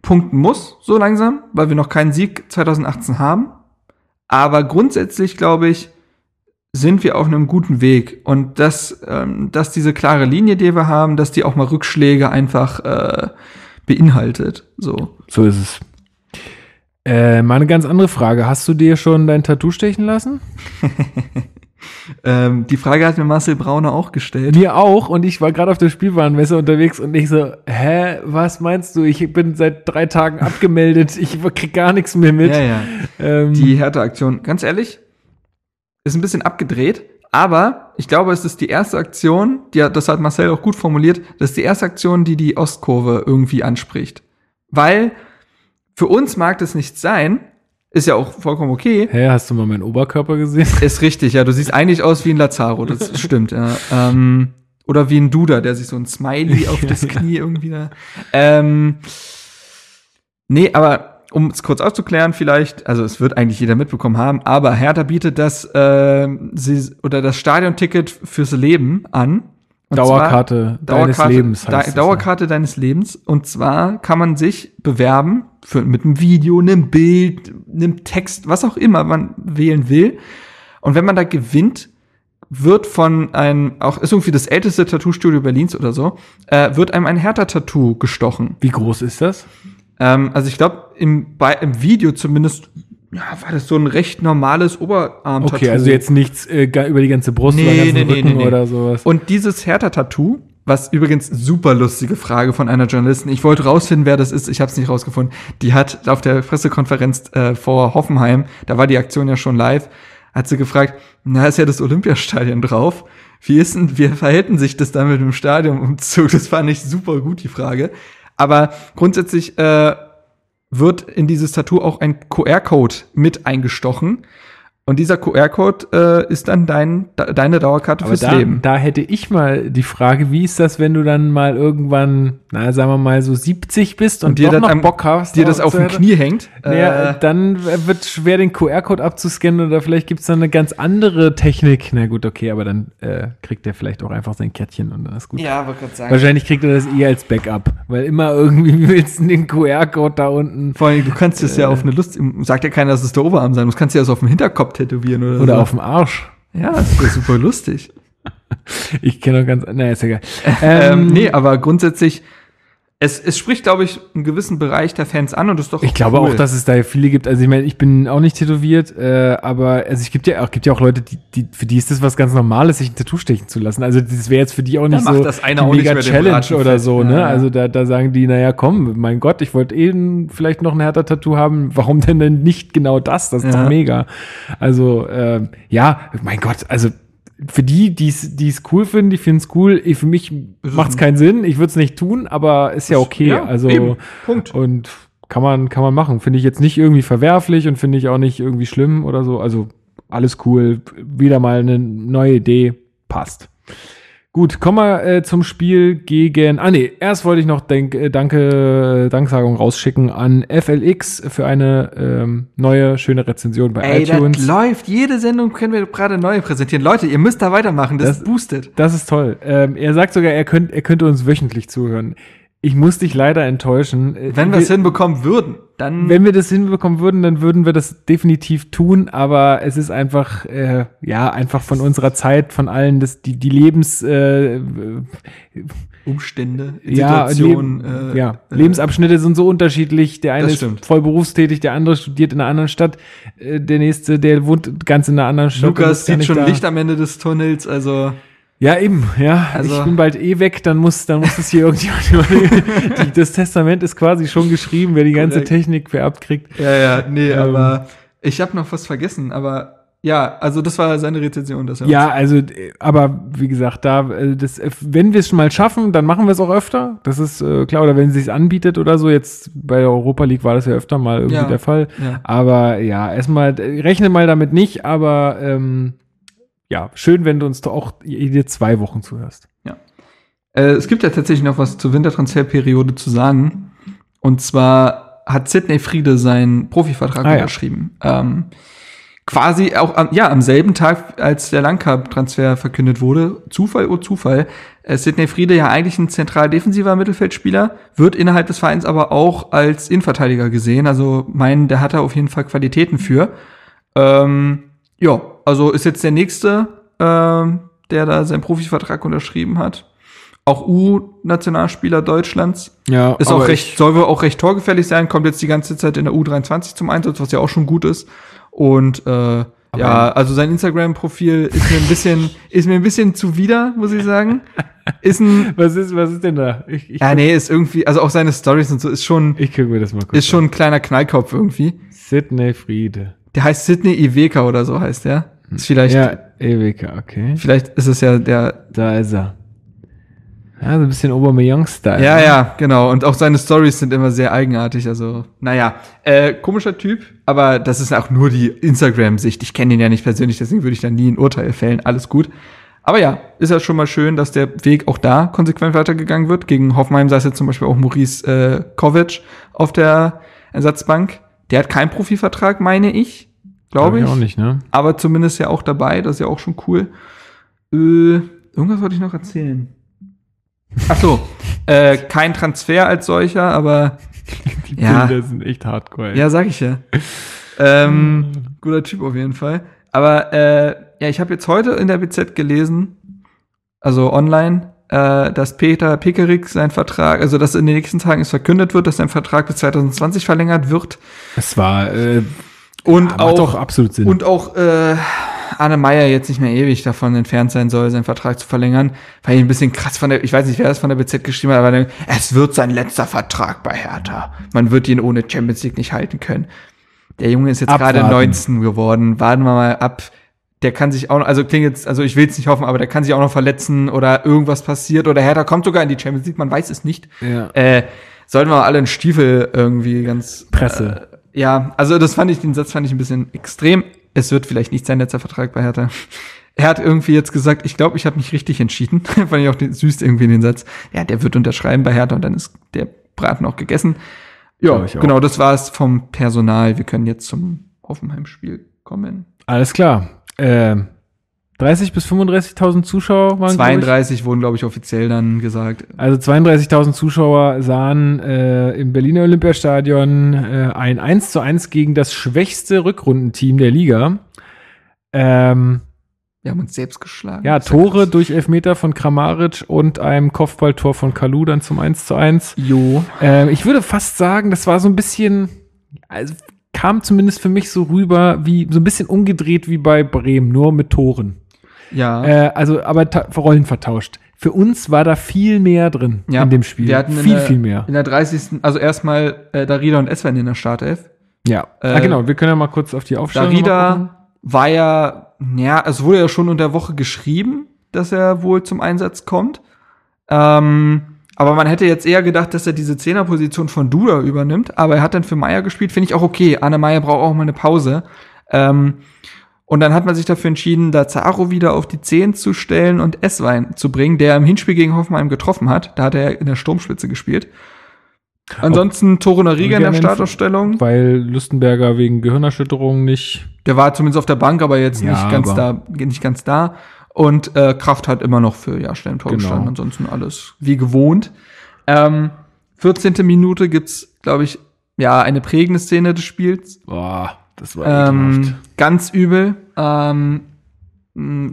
punkten muss, so langsam, weil wir noch keinen Sieg 2018 haben. Aber grundsätzlich, glaube ich, sind wir auf einem guten Weg. Und dass, ähm, dass diese klare Linie, die wir haben, dass die auch mal Rückschläge einfach äh, beinhaltet. So. So ist es. Äh, mal eine ganz andere Frage. Hast du dir schon dein Tattoo stechen lassen? *laughs* Ähm, die Frage hat mir Marcel Brauner auch gestellt. Mir auch. Und ich war gerade auf der Spielwarenmesse unterwegs und ich so, hä, was meinst du? Ich bin seit drei Tagen abgemeldet. Ich krieg gar nichts mehr mit. Ja, ja. Ähm, Die Hertha-Aktion, ganz ehrlich, ist ein bisschen abgedreht, aber ich glaube, es ist die erste Aktion, die, das hat Marcel auch gut formuliert, das ist die erste Aktion, die die Ostkurve irgendwie anspricht. Weil für uns mag das nicht sein, ist ja auch vollkommen okay, hä, hast du mal meinen Oberkörper gesehen? ist richtig, ja, du siehst eigentlich aus wie ein Lazaro, das *laughs* stimmt, ja. Ähm, oder wie ein Duda, der sich so ein Smiley *laughs* auf das Knie irgendwie da. Ähm, nee, aber um es kurz aufzuklären, vielleicht, also es wird eigentlich jeder mitbekommen haben, aber Hertha bietet das ähm, sie, oder das Stadionticket fürs Leben an. Und Dauerkarte zwar, deines Dauerkarte, Lebens Da, heißt es, Dauerkarte deines Lebens. Und zwar kann man sich bewerben für, mit einem Video, einem Bild, einem Text, was auch immer man wählen will. Und wenn man da gewinnt, wird von einem, auch ist irgendwie das älteste Tattoo-Studio Berlins oder so, äh, wird einem ein Hertha-Tattoo gestochen. Wie groß ist das? Ähm, also ich glaube, im, bei- im Video zumindest ja, war das so ein recht normales Oberarm-Tattoo. Okay, also jetzt nichts äh, über die ganze Brust Nee, oder ganzen nee, nee, Rücken nee, nee. oder sowas. Und dieses Hertha-Tattoo, was übrigens super lustige Frage von einer Journalistin. Ich wollte rausfinden, wer das ist. Ich habe es nicht rausgefunden. Die hat auf der Pressekonferenz äh, vor Hoffenheim, da war die Aktion ja schon live, hat sie gefragt, na, ist ja das Olympiastadion drauf. Wie ist denn, wie verhältn sich das dann mit dem Stadionumzug? Das fand ich super gut, die Frage. Aber grundsätzlich äh, wird in dieses Tattoo auch ein QR-Code mit eingestochen. Und dieser QR-Code äh, ist dann dein, de, deine Dauerkarte Aber fürs da, Leben. da hätte ich mal die Frage, wie ist das, wenn du dann mal irgendwann, na, sagen wir mal so 70 bist und, Und dir doch das noch am- Bock hast, Dir das auf dem Knie hängt. Naja, äh, dann wird schwer, den QR-Code abzuscannen oder vielleicht gibt es dann eine ganz andere Technik. Na gut, okay, aber dann äh, kriegt er vielleicht auch einfach sein Kärtchen und dann ist gut. ja, wollte gerade sagen. Wahrscheinlich kriegt er das eher als Backup, weil immer irgendwie *laughs* wie willst du den QR-Code da unten Vor allem, du kannst es ja auf eine Lust, sagt ja keiner, dass es der Oberarm sein muss, kannst du ja so auf dem Hinterkopf tätowieren oder, oder so. auf dem Arsch. Ja, das wäre super lustig. *laughs* Ich kenne doch ganz, naja, ist egal. *laughs* Ähm, nee, aber grundsätzlich, es, es spricht, glaube ich, einen gewissen Bereich der Fans an und das ist doch Ich glaube cool. auch, dass es da viele gibt. Also ich meine, ich bin auch nicht tätowiert, äh, aber also es gibt ja auch, gibt ja auch Leute, die, die, für die ist das was ganz Normales, sich ein Tattoo stechen zu lassen. Also das wäre jetzt für die auch nicht macht so das einer die auch nicht mega den Challenge oder so, Ja, ne? ja. Also da, da sagen die, naja, komm, mein Gott, ich wollte eh n- vielleicht noch ein härter Tattoo haben. Warum denn denn nicht genau das? Das ist Ja. doch mega. Also ähm, ja, mein Gott, also für die, die es cool finden, die finden es cool. Ich, für mich macht es ein- keinen Sinn. Ich würde es nicht tun, aber ist ja okay. ja, also eben. Punkt. und kann man, kann man machen. Finde ich jetzt nicht irgendwie verwerflich und finde ich auch nicht irgendwie schlimm oder so. Also alles cool. Wieder mal eine neue Idee. Passt. Gut, kommen wir äh, zum Spiel gegen. Ah nee, erst wollte ich noch denk, äh, Danke, Danksagung rausschicken an FLX für eine ähm, neue, schöne Rezension bei Ey, iTunes. das läuft. Jede Sendung können wir gerade neu präsentieren. Leute, ihr müsst da weitermachen. Das, Das- boostet. Das ist toll. Ähm, er sagt sogar, er, könnt, er könnte uns wöchentlich zuhören. Ich muss dich leider enttäuschen. Äh, Wenn wir es hinbekommen würden, dann Wenn wir das hinbekommen würden, dann würden wir das definitiv tun, aber es ist einfach, äh, ja, einfach von unserer Zeit, von allen, das, die, die Lebens, äh, Umstände, ja, Situationen. Leb- äh, ja, äh, Lebensabschnitte sind so unterschiedlich. Der eine ist voll berufstätig, der andere studiert in einer anderen Stadt, äh, der nächste, der wohnt ganz in einer anderen Stadt. Lukas sieht schon da. Licht am Ende des Tunnels, also Ja, eben, ja. Also- ich bin bald eh weg, dann muss, dann muss es hier irgendjemand *laughs* übernehmen. Das Testament ist quasi schon geschrieben, wer die ganze Korrekt. Technik vererbt kriegt. ja, ja, nee, Ähm. aber ich habe noch was vergessen, aber ja, also das war seine Rezension, das Ja, also, aber wie gesagt, da, äh, das, äh, wenn wir es mal schaffen, dann machen wir es auch öfter. Das ist äh, klar, oder wenn es sich anbietet oder so. Jetzt bei der Europa League war das ja öfter mal irgendwie Ja. der Fall. Ja. Aber ja, erstmal, äh, rechne mal damit nicht, aber ähm, ja, schön, wenn du uns doch auch jede zwei Wochen zuhörst. Äh, es gibt ja tatsächlich noch was zur Wintertransferperiode zu sagen. Und zwar hat Sidney Friede seinen Profivertrag Ah, ja. unterschrieben. Ähm, quasi auch am, ja, am selben Tag, als der Langkamp-Transfer verkündet wurde. Zufall, oh Zufall. Äh, Sidney Friede ja eigentlich ein zentral defensiver Mittelfeldspieler, wird innerhalb des Vereins aber auch als Innenverteidiger gesehen. Also meinen, der hat da auf jeden Fall Qualitäten für. Ähm, ja, also ist jetzt der nächste, ähm, der da seinen Profivertrag unterschrieben hat. Auch U-Nationalspieler Deutschlands. Ja, Ist auch recht, soll wohl auch recht torgefährlich sein, kommt jetzt die ganze Zeit in der U23 zum Einsatz, was ja auch schon gut ist. Und äh, ja, also sein Instagram-Profil ist mir ein bisschen, *laughs* ist mir ein bisschen zuwider, muss ich sagen. Ist ein, *laughs* Was ist, was ist denn da? Ich, ich, ja, nee, ist irgendwie, also auch seine Stories und so, ist schon, ich gucke mir das mal kurz ist schon ein kleiner Knallkopf irgendwie. Sidney Friede. Der heißt Sidney Iweka oder so heißt der. Ist vielleicht, Ja, Ewika, okay. vielleicht ist es ja der, Da ist er. Ja, so ein bisschen Aubameyang-Style. Ja, ne? ja, genau. Und auch seine Stories sind immer sehr eigenartig. Also, naja, äh, komischer Typ, aber das ist auch nur die Instagram-Sicht. Ich kenne ihn ja nicht persönlich, deswegen würde ich da nie ein Urteil fällen. Alles gut. Aber ja, ist ja schon mal schön, dass der Weg auch da konsequent weitergegangen wird. Gegen Hoffenheim saß jetzt zum Beispiel auch Maurice äh, Kovic auf der Ersatzbank. Der hat keinen Profivertrag, meine ich. Glaube ich. auch nicht, ne? Aber zumindest ja auch dabei, das ist ja auch schon cool. Äh, irgendwas wollte ich noch erzählen. Ach so, *laughs* äh, kein Transfer als solcher, aber Die Ja. Bilder sind echt hardcore. ey. ja, sag ich ja. Ähm, guter Typ auf jeden Fall. Aber äh, ja, ich habe jetzt heute in der BZ gelesen, also online, äh, dass Peter Pickerick sein Vertrag, also dass in den nächsten Tagen es verkündet wird, dass sein Vertrag bis 2020 verlängert wird. Es war, äh, Und macht auch doch absolut Sinn. Und auch äh, Arne Meyer jetzt nicht mehr ewig davon entfernt sein soll, seinen Vertrag zu verlängern. Weil ich ein bisschen krass von der, ich weiß nicht, wer das von der BZ geschrieben hat, aber es wird sein letzter Vertrag bei Hertha. Man wird ihn ohne Champions League nicht halten können. Der Junge ist jetzt gerade Abwarten. 19 geworden. Warten wir mal ab. Der kann sich auch noch, also klingt jetzt, also ich will es nicht hoffen, aber der kann sich auch noch verletzen oder irgendwas passiert oder Hertha kommt sogar in die Champions League, man weiß es nicht. ja. Äh, sollten wir alle einen Stiefel irgendwie ganz Presse. Äh, ja, also das fand ich, den Satz fand ich ein bisschen extrem. es wird vielleicht nicht sein letzter Vertrag bei Hertha. Er hat irgendwie jetzt gesagt, ich glaube, ich habe mich richtig entschieden. *laughs* Fand ich auch den, süß irgendwie den Satz. Ja, der wird unterschreiben bei Hertha und dann ist der Braten auch gegessen. Ja, genau, das war es vom Personal. Wir können jetzt zum Hoffenheim-Spiel kommen. Alles klar. Äh, 30 bis 35.000 Zuschauer waren 32 glaub wurden, glaube ich, offiziell dann gesagt. Also 32.000 Zuschauer sahen äh, im Berliner Olympiastadion äh, ein 1 zu 1 gegen das schwächste Rückrundenteam der Liga. Ähm, wir haben uns selbst geschlagen. Ja, Tore durch Elfmeter von Kramaric und einem Kopfballtor von Kalu dann zum 1 zu 1. Jo. Ähm, ich würde fast sagen, das war so ein bisschen, also kam zumindest für mich so rüber, wie so ein bisschen umgedreht wie bei Bremen, nur mit Toren. Ja. Äh, also, aber Rollen vertauscht. Für uns war da viel mehr drin ja, in dem Spiel. Wir hatten viel, der, viel mehr. In der 30. Also erstmal äh, Darida und Eswen in der Startelf. Ja. Äh, ah, genau. Wir können ja mal kurz auf die Aufstellung Darida war ja, ja, es wurde ja schon unter der Woche geschrieben, dass er wohl zum Einsatz kommt. Ähm, aber man hätte jetzt eher gedacht, dass er diese Zehnerposition von Duda übernimmt. Aber er hat dann für Meier gespielt, finde ich auch okay. Anne Meier braucht auch mal eine Pause. Ähm, und dann hat man sich dafür entschieden, da Zaro wieder auf die 10 zu stellen und Esswein zu bringen, der im Hinspiel gegen Hoffenheim getroffen hat. Da hat er in der Sturmspitze gespielt. Ansonsten Toro Nariga in der Startausstellung. Weil Lustenberger wegen Gehirnerschütterung nicht. Der war zumindest auf der Bank, aber jetzt ja, nicht ganz da, nicht ganz da. Und äh, Kraft hat immer noch für ja, Stellentor genau. gestanden. Ansonsten alles wie gewohnt. Ähm, 14. Minute gibt's, glaube ich, ja, eine prägende Szene des Spiels. Boah. Das war ähm, ganz übel. Ähm,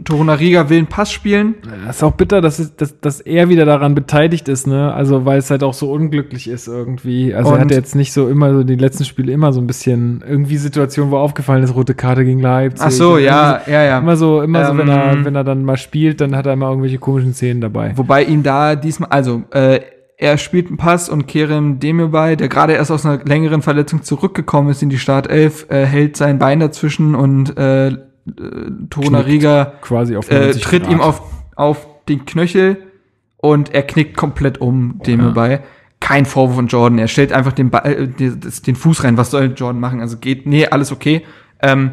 Torunariga will einen Pass spielen. Das ist auch bitter, dass, es, dass, dass er wieder daran beteiligt ist, ne? Also, weil es halt auch so unglücklich ist irgendwie. Also, und er hatte jetzt nicht so immer so die letzten Spiele immer so ein bisschen irgendwie Situationen, wo aufgefallen ist, rote Karte gegen Leipzig. Ach so, ja, ja, ja. Immer so, immer ähm, so, wenn er, ähm, wenn er dann mal spielt, dann hat er immer irgendwelche komischen Szenen dabei. Wobei ihm da diesmal, also, äh, er spielt einen Pass und Kerem Demirbay, der gerade erst aus einer längeren Verletzung zurückgekommen ist in die Startelf, äh, hält sein Bein dazwischen und äh, äh, Torunariga quasi auf äh, tritt Grad. ihm auf, auf den Knöchel und er knickt komplett um Demirbay. Ja. Kein Vorwurf von Jordan. Er stellt einfach den, Ball, äh, den Fuß rein. Was soll Jordan machen? Also geht, nee, alles okay. Ähm,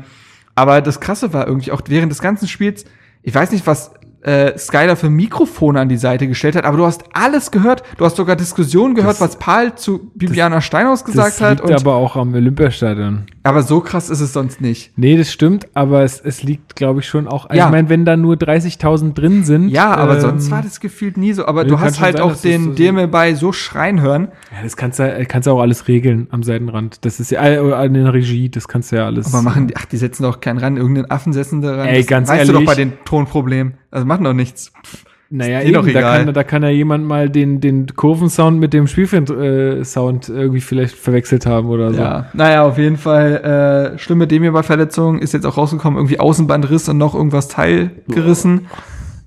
aber das Krasse war irgendwie auch während des ganzen Spiels, ich weiß nicht, was äh, Skyler für Mikrofone an die Seite gestellt hat, aber du hast alles gehört. Du hast sogar Diskussionen gehört, das, was Paul zu Bibiana das, Steinhaus gesagt das hat. Das liegt aber auch am Olympiastadion. Aber so krass ist es sonst nicht. Nee, das stimmt, aber es, es liegt, glaube ich, schon auch. Ja. Ich meine, wenn da nur 30.000 drin sind. Ja, aber ähm, sonst war das gefühlt nie so. Aber du hast halt sein, auch den so Dirme bei so schreien hören. Ja, das kannst du, kannst du auch alles regeln am Seitenrand. Das ist ja, äh, an der Regie, das kannst du ja alles. Aber machen die, ach, die setzen doch keinen ran, irgendeinen Affen setzen da ran. Ey, das ganz weißt ehrlich. du doch bei den Tonproblemen. Also machen doch nichts. Naja, eben, doch egal. Da, kann, da kann ja jemand mal den, den Kurvensound mit dem Spielfilm-Sound äh, irgendwie vielleicht verwechselt haben oder so. Ja, naja, auf jeden Fall äh, schlimme Demir-Verletzung, ist jetzt auch rausgekommen, irgendwie Außenbandriss und noch irgendwas teilgerissen.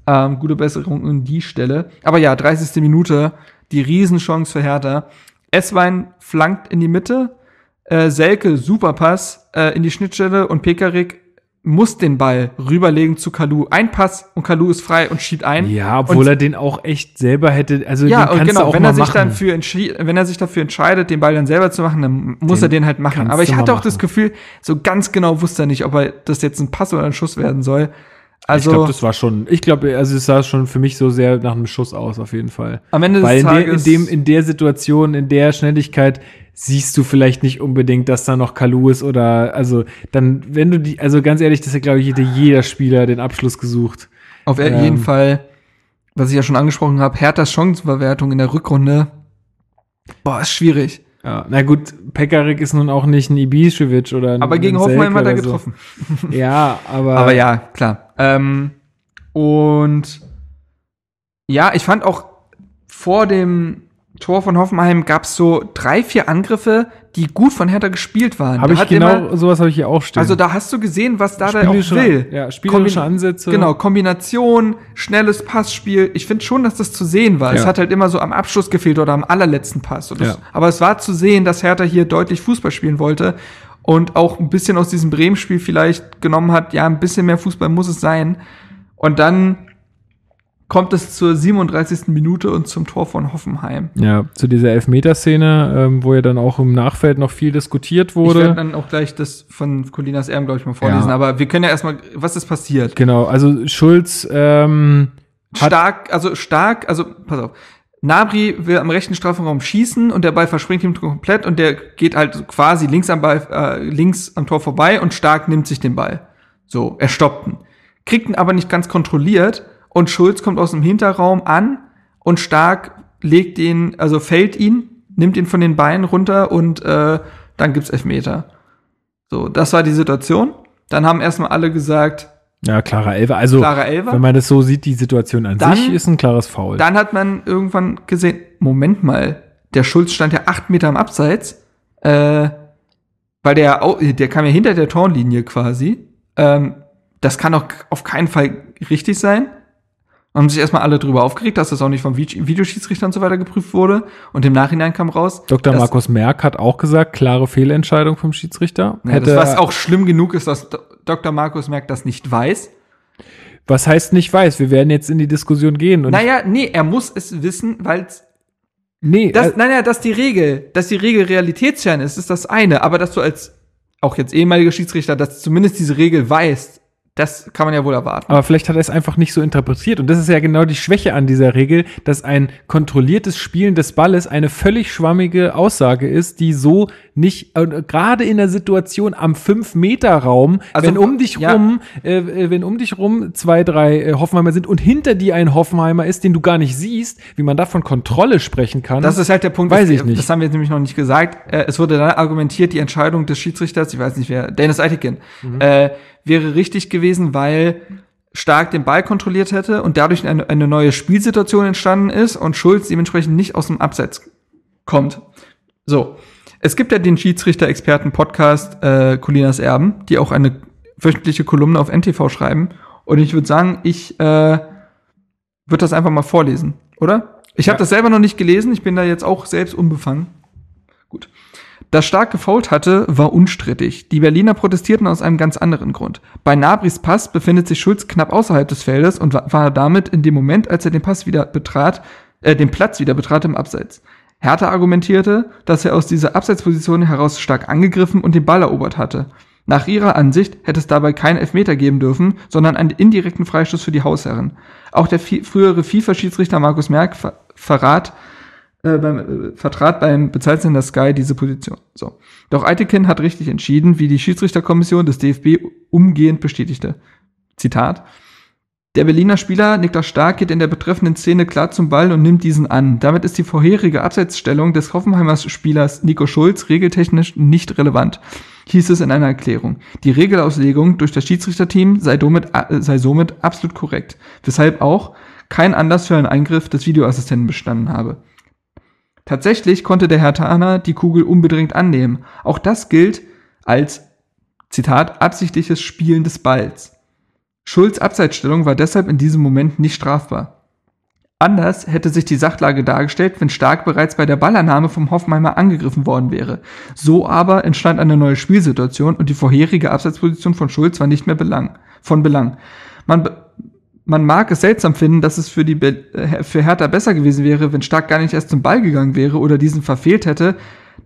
Ähm, gute Besserung an die Stelle. Aber ja, 30. Minute, die Riesenchance für Hertha. Esswein flankt in die Mitte, äh, Selke, super Pass äh, in die Schnittstelle und Pekarik muss den Ball rüberlegen zu Kalu. Ein Pass und Kalu ist frei und schiebt ein. Ja, obwohl und, er den auch echt selber hätte. Also ja, den genau. wenn er sich machen. dann für wenn er sich dafür entscheidet, den Ball dann selber zu machen, dann muss den er den halt machen. Aber ich hatte auch machen. das Gefühl, so ganz genau wusste er nicht, ob er das jetzt ein Pass oder ein Schuss werden soll. Also, ich glaube, das war schon, ich glaube, also es sah schon für mich so sehr nach einem Schuss aus, auf jeden Fall. Am Ende Weil des Tages. in, dem, in der Situation, in der Schnelligkeit siehst du vielleicht nicht unbedingt, dass da noch Kalu ist oder, also, dann, wenn du die, also ganz ehrlich, das hat, glaube ich, jeder, jeder Spieler den Abschluss gesucht. Auf ähm, jeden Fall, was ich ja schon angesprochen habe, Herthas Chancenverwertung in der Rückrunde, boah, ist schwierig. Ja, na gut, Pekarik ist nun auch nicht ein Ibišević oder ein Aber gegen Hoffenheim hat er getroffen. So. *laughs* ja, aber. Aber ja, klar. Ähm, und ja, ich fand auch vor dem Tor von Hoffenheim gab es so drei, vier Angriffe, die gut von Hertha gespielt waren. Habe ich genau, immer, sowas habe ich hier auch stehen. Also da hast du gesehen, was da auch will. Ja, spielerische Kombi Ansätze. Genau, Kombination, schnelles Passspiel. Ich finde schon, dass das zu sehen war. Ja. Es hat halt immer so am Abschluss gefehlt oder am allerletzten Pass. Das, ja. Aber es war zu sehen, dass Hertha hier deutlich Fußball spielen wollte und auch ein bisschen aus diesem Bremen-Spiel vielleicht genommen hat, ja, ein bisschen mehr Fußball muss es sein. Und dann kommt es zur 37. Minute und zum Tor von Hoffenheim. Ja, zu dieser Elfmeterszene, ähm, wo ja dann auch im Nachfeld noch viel diskutiert Ich werde wurde. dann auch gleich das von Colinas Erben, glaube ich, mal vorlesen. Ja. Aber wir können ja erstmal, was ist passiert? Genau, also Schulz, ähm, Stark, also stark, also pass auf. Nabri will am rechten Strafraum schießen und der Ball verspringt ihm komplett und der geht halt quasi links am Ball, äh, links am Tor vorbei und Stark nimmt sich den Ball. So, er stoppt ihn. Kriegt ihn aber nicht ganz kontrolliert und Schulz kommt aus dem Hinterraum an und Stark legt ihn, also fällt ihn, nimmt ihn von den Beinen runter und äh, dann gibt's Elfmeter. So, das war die Situation. Dann haben erstmal alle gesagt, ja, klarer Elfer. Also, Klarer Elfer. wenn man das so sieht, die Situation an Dann- sich ist ein klares Foul. Dann hat man irgendwann gesehen, Moment mal, der Schulz stand ja acht Meter am Abseits, äh, weil der, der kam ja hinter der Torlinie quasi. Ähm, das kann auch auf keinen Fall richtig sein. Haben sich erstmal alle drüber aufgeregt, dass das auch nicht vom Vide- Videoschiedsrichter und so weiter geprüft wurde. Und im Nachhinein kam raus. Dr. Markus Merck hat auch gesagt, klare Fehlentscheidung vom Schiedsrichter. Ja, das, was auch schlimm genug ist, dass Dr. Markus Merck das nicht weiß. was heißt nicht weiß? Wir werden jetzt in die Diskussion gehen. Und naja, nee, er muss es wissen, weil nee, Das, äh, nein, dass die Regel, dass die Regel realitätsfern ist, ist das eine. Aber dass du als auch jetzt ehemaliger Schiedsrichter, dass zumindest diese Regel weißt, das kann man ja wohl erwarten. Aber vielleicht hat er es einfach nicht so interpretiert. Und das ist ja genau die Schwäche an dieser Regel, dass ein kontrolliertes Spielen des Balles eine völlig schwammige Aussage ist, die so nicht, äh, gerade in der Situation am 5-Meter-Raum, Also, wenn um dich ja. rum, äh, äh, wenn um dich rum zwei, drei äh, Hoffenheimer sind und hinter dir ein Hoffenheimer ist, den du gar nicht siehst, wie man da von Kontrolle sprechen kann. Das ist halt der Punkt, Weiß ich nicht. das haben wir jetzt nämlich noch nicht gesagt. Äh, es wurde dann argumentiert, die Entscheidung des Schiedsrichters, ich weiß nicht wer, Dennis Eitikin, Mhm. Wäre richtig gewesen, weil Stark den Ball kontrolliert hätte und dadurch eine, eine neue Spielsituation entstanden ist und Schulz dementsprechend nicht aus dem Abseits kommt. So. Es gibt ja den Schiedsrichter-Experten-Podcast äh, Colinas Erben, die auch eine wöchentliche Kolumne auf NTV schreiben. Und ich würde sagen, ich äh, würde das einfach mal vorlesen, oder? Ich habe Ja. das selber noch nicht gelesen, ich bin da jetzt auch selbst unbefangen. Gut. Das stark gefault hatte, war unstrittig. Die Berliner protestierten aus einem ganz anderen Grund. Bei Nabris Pass befindet sich Schulz knapp außerhalb des Feldes und wa- war damit in dem Moment, als er den Pass wieder betrat, äh, den Platz wieder betrat im Abseits. Hertha argumentierte, dass er aus dieser Abseitsposition heraus stark angegriffen und den Ball erobert hatte. Nach ihrer Ansicht hätte es dabei keinen Elfmeter geben dürfen, sondern einen indirekten Freistoß für die Hausherren. Auch der frühere FIFA-Schiedsrichter Markus Merck ver verrat, äh, beim, äh, vertrat beim Bezahlsender Sky diese Position. So. Doch Eitekin hat richtig entschieden, wie die Schiedsrichterkommission des DFB umgehend bestätigte. Zitat. Der Berliner Spieler Niklas Stark geht in der betreffenden Szene klar zum Ball und nimmt diesen an. Damit ist die vorherige Abseitsstellung des Hoffenheimers Spielers Nico Schulz regeltechnisch nicht relevant, hieß es in einer Erklärung. Die Regelauslegung durch das Schiedsrichterteam sei, somit, äh, sei somit absolut korrekt, weshalb auch kein Anlass für einen Eingriff des Videoassistenten bestanden habe. Tatsächlich konnte der Herr Thaner die Kugel unbedingt annehmen. Auch das gilt als, Zitat, absichtliches Spielen des Balls. Schulz Abseitsstellung war deshalb in diesem Moment nicht strafbar. Anders hätte sich die Sachlage dargestellt, wenn Stark bereits bei der Ballannahme vom Hoffenheimer angegriffen worden wäre. So aber entstand eine neue Spielsituation und die vorherige Abseitsposition von Schulz war nicht mehr belang, von Belang. Man, man mag es seltsam finden, dass es für, die Be äh, für Hertha besser gewesen wäre, wenn Stark gar nicht erst zum Ball gegangen wäre oder diesen verfehlt hätte.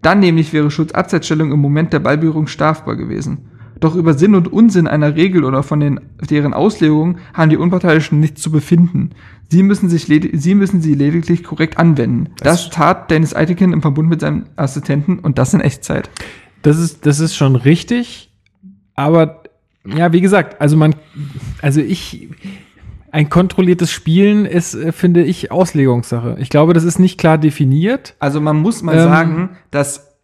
Dann nämlich wäre Schulz Abseitsstellung im Moment der Ballberührung strafbar gewesen. Doch über Sinn und Unsinn einer Regel oder von den, deren Auslegung haben die Unparteiischen nichts zu befinden. Sie müssen, sich sie müssen sie lediglich korrekt anwenden. Das tat Dennis Eitekin im Verbund mit seinem Assistenten und das in Echtzeit. Das ist, das ist schon richtig, aber ja, wie gesagt, also man, also ich, ein kontrolliertes Spielen ist, äh, finde ich, Auslegungssache. Ich glaube, das ist nicht klar definiert. Also man muss mal Ähm. sagen, dass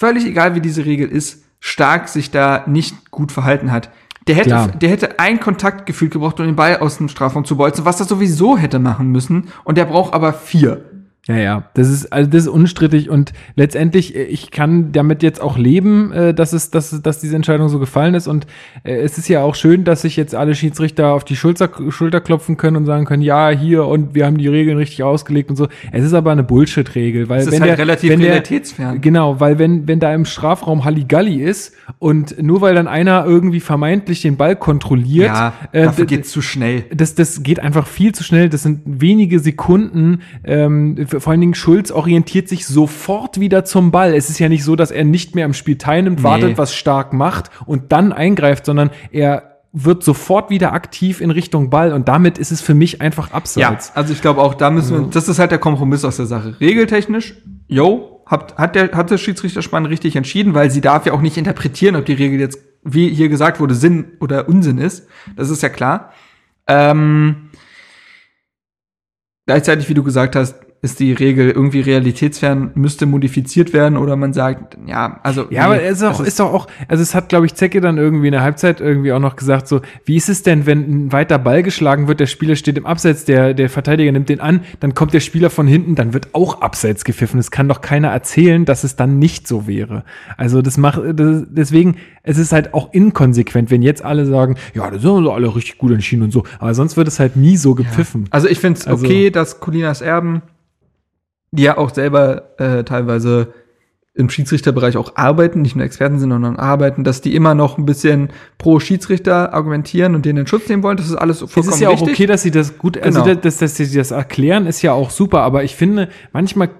völlig egal wie diese Regel ist, Stark sich da nicht gut verhalten hat. Der hätte, Klar. der hätte ein Kontaktgefühl gebraucht, um den Ball aus dem Strafraum zu bolzen, was er sowieso hätte machen müssen. Und der braucht aber vier. Ja, ja, das ist also das ist unstrittig und letztendlich äh, ich kann damit jetzt auch leben, äh, dass es dass dass diese Entscheidung so gefallen ist und äh, es ist ja auch schön, dass sich jetzt alle Schiedsrichter auf die Schulter Schulter klopfen können und sagen können, ja, hier und wir haben die Regeln richtig ausgelegt und so. Es ist aber eine Bullshit Regel, weil Es ist wenn halt der, relativ wenn der, realitätsfern. Genau, weil wenn, wenn da im Strafraum Halligalli ist und nur weil dann einer irgendwie vermeintlich den Ball kontrolliert, Ja, äh, dafür d- geht's zu schnell. das, das geht einfach viel zu schnell. Das sind wenige Sekunden. Ähm, vor allen Dingen Schulz orientiert sich sofort wieder zum Ball. Es ist ja nicht so, dass er nicht mehr am Spiel teilnimmt, Nee. wartet, was stark macht und dann eingreift, sondern er wird sofort wieder aktiv in Richtung Ball und damit ist es für mich einfach Ja, abseits. also ich glaube auch, da müssen wir, das ist halt der Kompromiss aus der Sache. Regeltechnisch, yo, hat, hat der, hat der Schiedsrichterspann richtig entschieden, weil sie darf ja auch nicht interpretieren, ob die Regel jetzt, wie hier gesagt wurde, Sinn oder Unsinn ist. Das ist ja klar. Ähm, gleichzeitig, wie du gesagt hast, ist die Regel irgendwie realitätsfern, müsste modifiziert werden oder man sagt, ja, also. Ja, aber nee, es ist, auch, das ist doch auch, also es hat, glaube ich, Zecke dann irgendwie in der Halbzeit irgendwie auch noch gesagt, so, wie ist es denn, wenn ein weiter Ball geschlagen wird, der Spieler steht im Abseits, der, der Verteidiger nimmt den an, dann kommt der Spieler von hinten, dann wird auch Abseits gepfiffen. Es kann doch keiner erzählen, dass es dann nicht so wäre. Also das macht, das, deswegen, es ist halt auch inkonsequent, wenn jetzt alle sagen, ja, das sind so alle richtig gut entschieden und so, aber sonst wird es halt nie so gepfiffen. Also ich finde es Also- okay, dass Colinas Erben, die ja auch selber äh, teilweise im Schiedsrichterbereich auch arbeiten, nicht nur Experten sind, sondern arbeiten, dass die immer noch ein bisschen pro Schiedsrichter argumentieren und denen den Schutz nehmen wollen. Das ist alles vollkommen es ist ja auch richtig. okay, dass sie das gut, also Genau. dass, dass sie das erklären, ist ja auch super, aber ich finde, manchmal,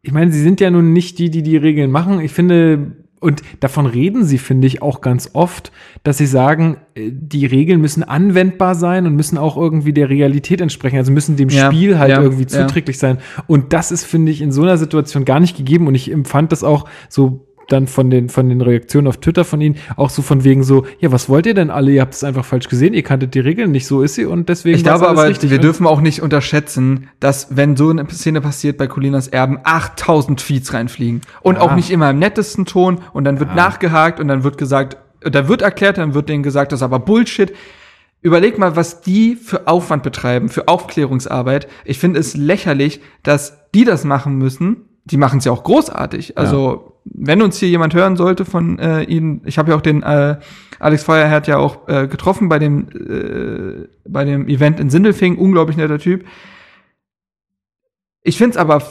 ich meine, sie sind ja nun nicht die, die die Regeln machen. Ich finde, und davon reden sie, finde ich, auch ganz oft, dass sie sagen, äh, die Regeln müssen anwendbar sein und müssen auch irgendwie der Realität entsprechen, also müssen dem Ja, Spiel halt ja, irgendwie ja. zuträglich sein. Und das ist, finde ich, in so einer Situation gar nicht gegeben und ich empfand das auch so dann von den, von den Reaktionen auf Twitter von ihnen auch so von wegen so, ja, was wollt ihr denn alle? Ihr habt es einfach falsch gesehen, ihr kanntet die Regeln nicht, so ist sie und deswegen Ich glaube aber, richtig. wir Und- dürfen auch nicht unterschätzen, dass wenn so eine Szene passiert bei Colinas Erben, 8000 Tweets reinfliegen. Und Ja. auch nicht immer im nettesten Ton. Und dann wird nachgehakt und dann wird gesagt, da wird erklärt, dann wird denen gesagt, das ist aber Bullshit. Überleg mal, was die für Aufwand betreiben, für Aufklärungsarbeit. Ich finde es lächerlich, dass die das machen müssen. Die machen es ja auch großartig. Also, wenn uns hier jemand hören sollte von äh, Ihnen, ich habe ja auch den äh, Alex Feuerherd ja auch äh, getroffen bei dem äh, bei dem Event in Sindelfing, unglaublich netter Typ. Ich finde es aber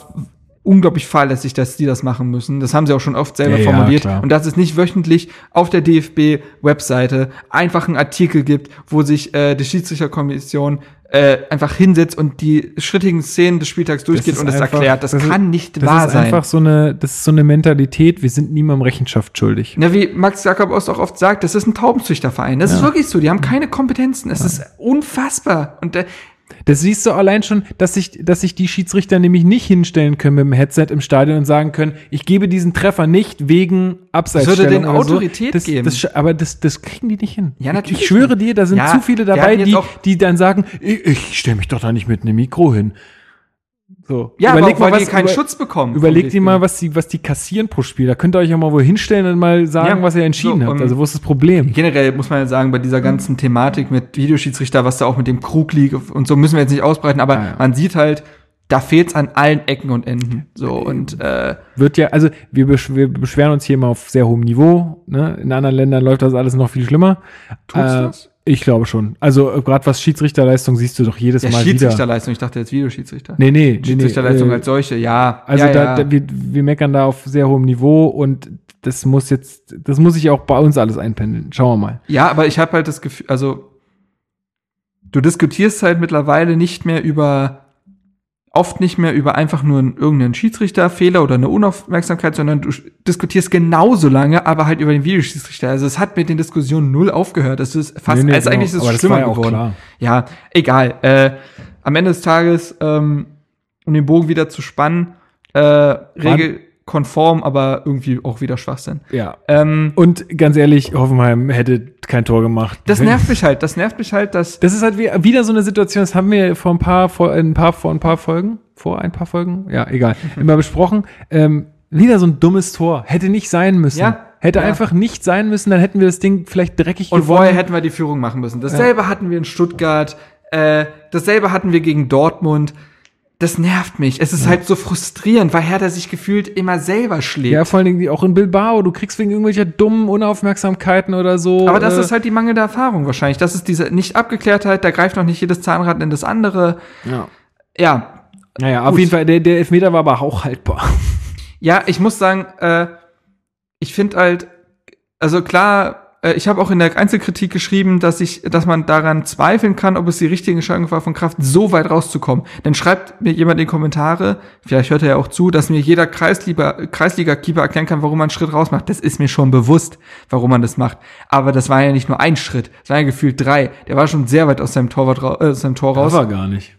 unglaublich fahrlässig, dass die das machen müssen. Das haben sie auch schon oft selber Ja, ja, formuliert. klar. und dass es nicht wöchentlich auf der DFB-Webseite einfach einen Artikel gibt, wo sich äh, die Schiedsrichterkommission äh, einfach hinsetzt und die schrittigen Szenen des Spieltags durchgeht ist und das einfach- erklärt. Das, das ist- kann nicht das wahr ist sein. einfach so eine, das ist so eine Mentalität, wir sind niemandem Rechenschaft schuldig. Na, wie Max Jakob Ost auch oft sagt, das ist ein Taubenzüchterverein. Das ist wirklich so. Die haben keine Kompetenzen. Es ist unfassbar. Und äh, Das siehst du allein schon, dass sich, dass sich die Schiedsrichter nämlich nicht hinstellen können mit dem Headset im Stadion und sagen können, ich gebe diesen Treffer nicht wegen Abseitsstellung. Das würde denen oder so. Autorität das, geben. Das, aber das, das kriegen die nicht hin. Ja, natürlich Ich schwöre dir, da sind Ja, zu viele dabei, die, die dann sagen, ich, ich stelle mich doch da nicht mit einem Mikro hin. So. ja, aber auch, weil was, die keinen über- Schutz bekommen. Überlegt ihr mal, was die, was die kassieren pro Spiel. Da könnt ihr euch ja mal wo hinstellen und mal sagen, Ja, was ihr entschieden so, habt. Also wo ist das Problem? Generell muss man ja sagen, bei dieser ganzen Thematik mit Videoschiedsrichter, was da auch mit dem Krug liegt und so müssen wir jetzt nicht ausbreiten, aber Ja, ja. man sieht halt, da fehlt's an allen Ecken und Enden. So und äh, wird ja, also wir, besch wir beschweren uns hier immer auf sehr hohem Niveau. Ne? In anderen Ländern läuft das alles noch viel schlimmer. Tut's Äh, das? Ich glaube schon. Also äh, gerade was Schiedsrichterleistung siehst du doch jedes ja, Mal wieder. Schiedsrichterleistung, ich dachte jetzt Videoschiedsrichter. Nee, nee, nee, nee. Schiedsrichterleistung äh, als solche, ja. Also ja, da, da wir, wir meckern da auf sehr hohem Niveau und das muss jetzt, das muss sich auch bei uns alles einpendeln. Schauen wir mal. Ja, aber ich habe halt das Gefühl, also du diskutierst halt mittlerweile nicht mehr über oft nicht mehr über einfach nur einen, irgendeinen Schiedsrichterfehler oder eine Unaufmerksamkeit, sondern du diskutierst genauso lange, aber halt über den Videoschiedsrichter. Also es hat mit den Diskussionen null aufgehört. Das ist fast, Nee, nee, also genau. eigentlich ist es schlimmer ja auch geworden. Ja, egal. Äh, am Ende des Tages, ähm, um den Bogen wieder zu spannen, äh, regelkonform, aber irgendwie auch wieder Schwachsinn. Ja. Ähm, Und ganz ehrlich, Hoffenheim hätte kein Tor gemacht. das nervt mich halt. Das nervt mich halt, dass Das ist halt wie, wieder so eine Situation, das haben wir vor ein paar, vor ein paar, vor ein paar Folgen, vor ein paar Folgen, ja, egal, immer besprochen. Ähm, wieder so ein dummes Tor. Hätte nicht sein müssen. Ja, Hätte ja. einfach nicht sein müssen, dann hätten wir das Ding vielleicht dreckig Und gewonnen. vorher hätten wir die Führung machen müssen. Dasselbe hatten wir in Stuttgart, äh, dasselbe hatten wir gegen Dortmund. Das nervt mich. Es ist Ja. halt so frustrierend, weil Hertha sich gefühlt immer selber schlägt. Ja, vor allen Dingen auch in Bilbao. Du kriegst wegen irgendwelcher dummen Unaufmerksamkeiten oder so. Aber das äh, ist halt die mangelnde Erfahrung wahrscheinlich. Das ist diese Nicht-Abgeklärtheit, da greift noch nicht jedes Zahnrad in das andere. Ja. Ja, Naja, auf jeden Fall, der, der Elfmeter war aber auch haltbar. Ja, ich muss sagen, äh, ich finde halt, also klar, ich habe auch in der Einzelkritik geschrieben, dass ich, dass man daran zweifeln kann, ob es die richtige Entscheidung war, von Kraft so weit rauszukommen. Dann schreibt mir jemand in die Kommentare, vielleicht hört er ja auch zu, dass mir jeder Kreisliga- Kreisliga-Keeper erklären kann, warum man einen Schritt raus macht. Das ist mir schon bewusst, warum man das macht. Aber das war ja nicht nur ein Schritt, es waren ja gefühlt drei. Der war schon sehr weit aus seinem, Torwart äh, aus seinem Tor raus. Darf er gar nicht.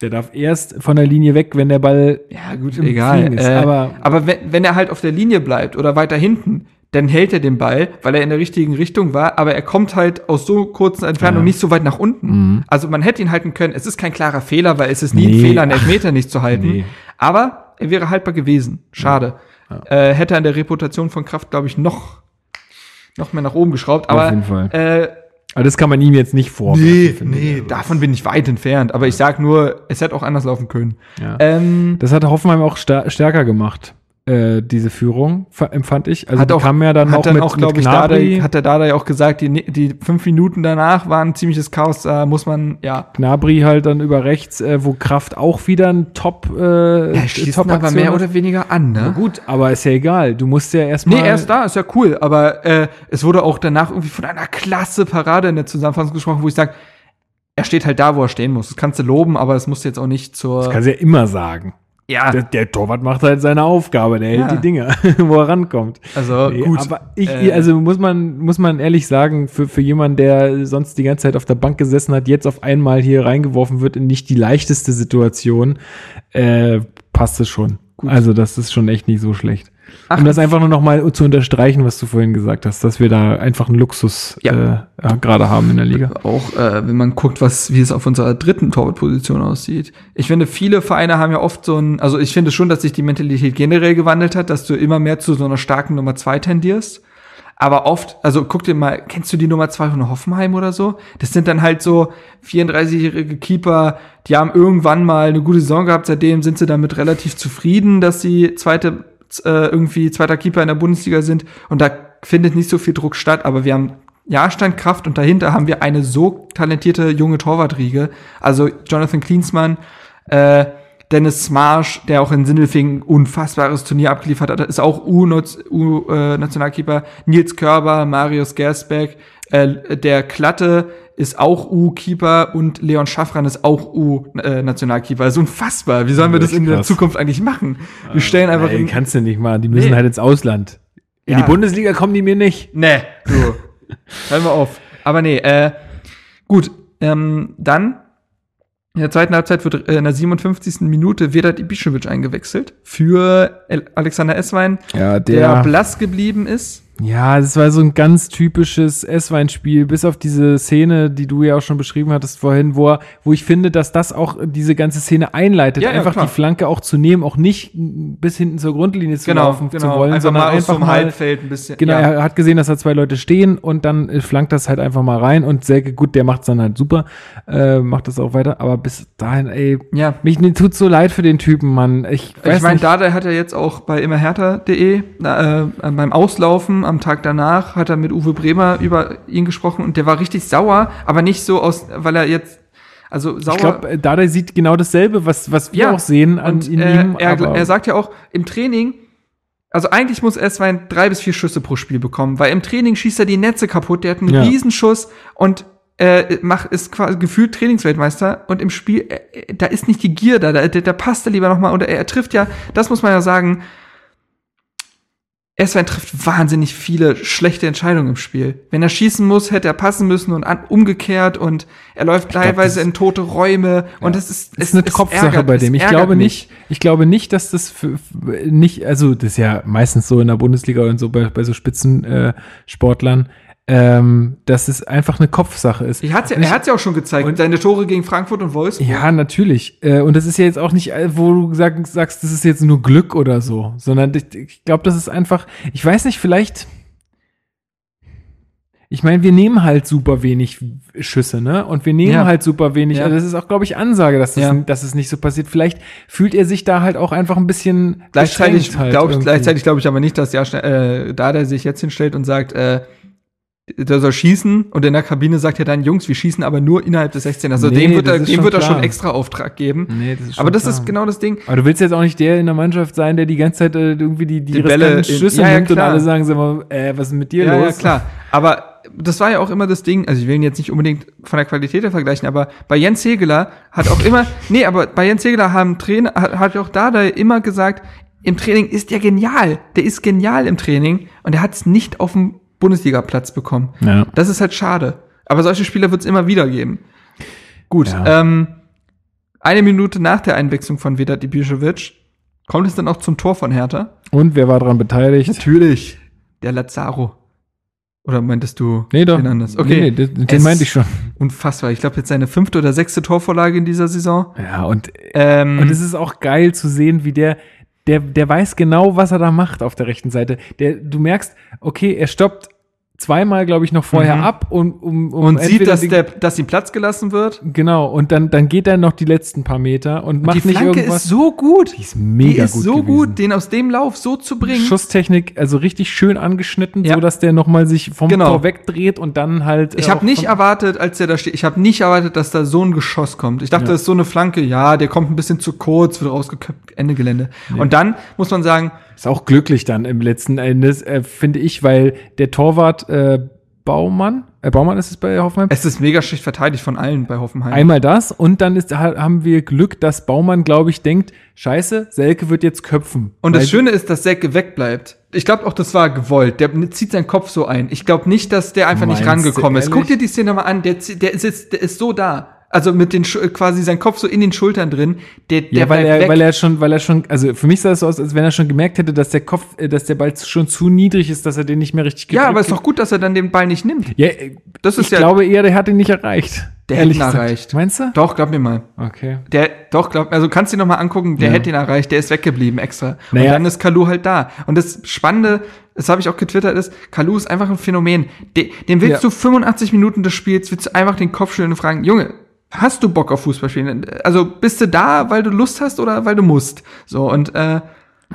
Der darf erst von der Linie weg, wenn der Ball Ja, gut, egal. Ist. Äh, aber Aber wenn, wenn er halt auf der Linie bleibt oder weiter hinten, dann hält er den Ball, weil er in der richtigen Richtung war, aber er kommt halt aus so kurzen Entfernung Ja. nicht so weit nach unten. Mhm. Also man hätte ihn halten können. Es ist kein klarer Fehler, weil es ist nie ein Nee, Fehler, einen ach, Elfmeter nicht zu halten. nee. Aber er wäre haltbar gewesen. Schade. Äh, hätte an der Reputation von Kraft, glaube ich, noch, noch mehr nach oben geschraubt. Aber auf jeden Fall. Äh, Aber das kann man ihm jetzt nicht vorwerfen. nee, nee, Also, davon bin ich weit entfernt. Aber ich sag nur, es hätte auch anders laufen können. Ja. Ähm, Das hat Hoffenheim auch stärker gemacht, äh, diese Führung, fa- empfand ich. Also Hat die auch- kam ja dann hat auch dann mit, auch, glaube ich, Gnabry. Dardai, hat der Dada ja auch gesagt, die, die fünf Minuten danach waren ein ziemliches Chaos, da muss man, ja. Gnabry halt dann über rechts, äh, wo Kraft auch wieder ein Top, äh, Er schießt ihn aber mehr oder weniger an, Na ne? gut, aber ist ja egal. Du musst ja erstmal. Nee, er ist da, ist ja cool, aber äh, es wurde auch danach irgendwie von einer klasse Parade in der Zusammenfassung gesprochen, wo ich sage, er steht halt da, wo er stehen muss. Das kannst du loben, aber es muss jetzt auch nicht zur. Das kannst du ja immer sagen. Ja, Der, der Torwart macht halt seine Aufgabe, der Ja. hält die Dinger, *laughs* wo er rankommt. also Nee, gut. Aber ich, Äh, also muss man, muss man ehrlich sagen, für, für jemanden, der sonst die ganze Zeit auf der Bank gesessen hat, jetzt auf einmal hier reingeworfen wird in nicht die leichteste Situation, äh, passt es schon. Also das ist schon echt nicht so schlecht. Ach, um das einfach nur noch mal zu unterstreichen, was du vorhin gesagt hast, dass wir da einfach einen Luxus Ja. äh, ja, gerade haben in der Liga. auch äh, wenn man guckt, was wie es auf unserer dritten Torwartposition aussieht. Ich finde, viele Vereine haben ja oft so ein, also ich finde schon, dass sich die Mentalität generell gewandelt hat, dass du immer mehr zu so einer starken Nummer zwei tendierst. Aber oft, also guck dir mal, kennst du die Nummer zwei von Hoffenheim oder so? Das sind dann halt so 34-jährige Keeper, die haben irgendwann mal eine gute Saison gehabt, seitdem sind sie damit relativ zufrieden, dass sie zweite, äh, irgendwie zweiter Keeper in der Bundesliga sind und da findet nicht so viel Druck statt, aber wir haben Jahrstand, Kraft und dahinter haben wir eine so talentierte junge Torwartriege. Also Jonathan Klinsmann, äh, Dennis Smarsch, der auch in Sindelfingen unfassbares Turnier abgeliefert hat, ist auch U-Nationalkeeper. Nils Körber, Marius Gersbeck, äh, der Klatte ist auch U-Keeper und Leon Schaffran ist auch U-Nationalkeeper. Ist unfassbar. Wie sollen wir das in der. Zukunft eigentlich machen? Wir stellen einfach Ey, kannst du nicht mal, die müssen Nee. halt ins Ausland. In Ja. die Bundesliga kommen die mir nicht. Nee, du. *laughs* Hör mal auf. Aber nee, äh, gut. Ähm, dann in der zweiten Halbzeit wird äh, in der 57. Minute Vedat Ibišević eingewechselt für Alexander Esswein, Ja, der blass geblieben ist. Ja, das war so ein ganz typisches S-Wein-Spiel, bis auf diese Szene, die du ja auch schon beschrieben hattest vorhin, wo, er, wo ich finde, dass das auch diese ganze Szene einleitet, Ja, ja, einfach klar. die Flanke auch zu nehmen, auch nicht bis hinten zur Grundlinie zu laufen zu wollen, Einfach sondern mal aus einfach so mal Halbfeld ein bisschen. Genau, ja. er hat gesehen, dass da zwei Leute stehen und dann flankt das halt einfach mal rein und Selke, gut, der macht's dann halt super, äh, macht das auch weiter, aber bis dahin, ey, ja. mich mir tut's so leid für den Typen, Mann. Ich Ich meine. Dada hat er jetzt auch bei immerhärter.de äh, beim Auslaufen am Tag danach hat er mit Uwe Bremer über ihn gesprochen und der war richtig sauer, aber nicht so aus, weil er jetzt also sauer. ich glaube, Dada sieht genau dasselbe, was, was wir Ja, auch sehen an Und äh, ihm. er, er sagt ja auch, im Training, also eigentlich muss Esswein drei bis vier Schüsse pro Spiel bekommen, weil im Training schießt er die Netze kaputt, der hat einen Ja. Riesenschuss und äh, macht, ist quasi gefühlt Trainingsweltmeister und im Spiel, äh, da ist nicht die Gier da, da, da passt er lieber nochmal und er, er trifft ja, das muss man ja sagen, Esswein trifft wahnsinnig viele schlechte Entscheidungen im Spiel. Wenn er schießen muss, hätte er passen müssen und an, umgekehrt und er läuft glaub, teilweise in tote Räume und das ist, ist eine es Kopfsache ärgert- bei es dem. Ich glaube nicht, ich glaube nicht, dass das für, nicht, also das ist ja meistens so in der Bundesliga und so bei, bei so Spitzensportlern, äh, Sportlern, ähm, dass es einfach eine Kopfsache ist. Er er hat's ja auch schon gezeigt. und- Seine Tore gegen Frankfurt und Wolfsburg. Ja, natürlich. Äh, Und das ist ja jetzt auch nicht, äh, wo du sag, sagst, das ist jetzt nur Glück oder so, sondern ich, ich glaube, das ist einfach, ich weiß nicht, vielleicht. ich meine, wir nehmen halt super wenig Schüsse, ne? Und wir nehmen Ja. halt super wenig. Ja. Also das ist auch, glaube ich, Ansage, dass das, Ja. dass es nicht so passiert. Vielleicht fühlt er sich da halt auch einfach ein bisschen Gleichzeitig halt glaube ich, irgendwie. gleichzeitig glaube ich aber nicht, dass ja äh, da der sich jetzt hinstellt und sagt, äh, der soll schießen und in der Kabine sagt er dann, Jungs, wir schießen aber nur innerhalb des 16. Also Nee, dem wird er, dem schon wird er schon extra Auftrag geben. Nee, das ist schon aber das klar. ist genau das Ding. Aber du willst jetzt auch nicht der in der Mannschaft sein, der die ganze Zeit äh, irgendwie die, die, Die Bälle in- Schüsse Ja, ja, nimmt und klar. alle sagen, sag mal, äh, was ist mit dir Ja, los? ja, klar. Aber das war ja auch immer das Ding, also ich will ihn jetzt nicht unbedingt von der Qualität her vergleichen, aber bei Jens Hegeler hat auch immer, *laughs* nee, aber bei Jens Hegeler haben Trainer, hat, hat auch da immer gesagt, im Training ist der genial. Der ist genial im Training und er hat es nicht auf dem Bundesliga-Platz bekommen. Ja. Das ist halt schade. Aber solche Spieler wird es immer wieder geben. Gut, Ja. ähm, eine Minute nach der Einwechslung von Vedat Ibišević kommt es dann auch zum Tor von Hertha. Und wer war daran beteiligt? Natürlich. Der Lazaro. Oder meintest du Nee, doch. den anders? Okay. Nee, den, den meinte ich schon. Unfassbar. Ich glaube, jetzt seine fünfte oder sechste Torvorlage in dieser Saison. Ja, und, Ähm, und es ist auch geil zu sehen, wie der, der, der weiß genau, was er da macht auf der rechten Seite. Der, du merkst, okay, er stoppt zweimal, glaube ich, noch vorher Mhm. ab und um, um und sieht, dass, die- der, dass ihm Platz gelassen wird. Genau, und dann, dann geht er noch die letzten paar Meter und macht die nicht Flanke irgendwas. ist so gut. die ist mega die ist gut so gewesen. gut, den aus dem Lauf so zu bringen. Schusstechnik, also richtig schön angeschnitten, Ja. so dass der nochmal sich vom Genau. Tor wegdreht und dann halt. äh, Ich habe auch nicht erwartet, als der da steht, ich habe nicht erwartet, dass da so ein Geschoss kommt. Ich dachte, Ja. das ist so eine Flanke, ja, der kommt ein bisschen zu kurz, wird rausgeköpft, Ende Gelände. Und dann muss man sagen, Ist auch glücklich dann im letzten Endes, äh, finde ich, weil der Torwart äh, Baumann, äh, Baumann ist es bei Hoffenheim, es ist mega schlecht verteidigt von allen bei Hoffenheim. Einmal das und dann ist, ha- haben wir Glück, dass Baumann, glaube ich, denkt, scheiße, Selke wird jetzt köpfen. Und das Schöne ist, dass Selke wegbleibt. Ich glaube auch, das war gewollt. Der zieht seinen Kopf so ein. Ich glaube nicht, dass der einfach nicht Meinst du rangekommen ist. Guck dir die Szene mal an. Der, der, sitzt, der ist so da. Also mit den Schu- quasi sein Kopf so in den Schultern drin. Der, der Ja, weil er, weg. weil er schon, weil er schon, also für mich sah es so aus, als wenn er schon gemerkt hätte, dass der Kopf, äh, dass der Ball schon zu niedrig ist, dass er den nicht mehr richtig ja, aber ist doch gut, dass er dann den Ball nicht nimmt. Ja, äh, Das ist ich ja- glaube eher, der hat ihn nicht erreicht. Der hätte ihn erreicht. Meinst du? Doch, glaub mir mal. Okay. Der, doch, glaub, also kannst du dir noch mal angucken, der Ja. hätte ihn erreicht, der ist weggeblieben extra. Naja. Und dann ist Kalu halt da. Und das Spannende, das habe ich auch getwittert, ist, Kalu ist einfach ein Phänomen. De, den willst Ja. du 85 Minuten des Spiels, willst du einfach den Kopf schütteln und fragen, Junge, hast du Bock auf Fußball spielen? Also bist du da, weil du Lust hast oder weil du musst? So, und äh,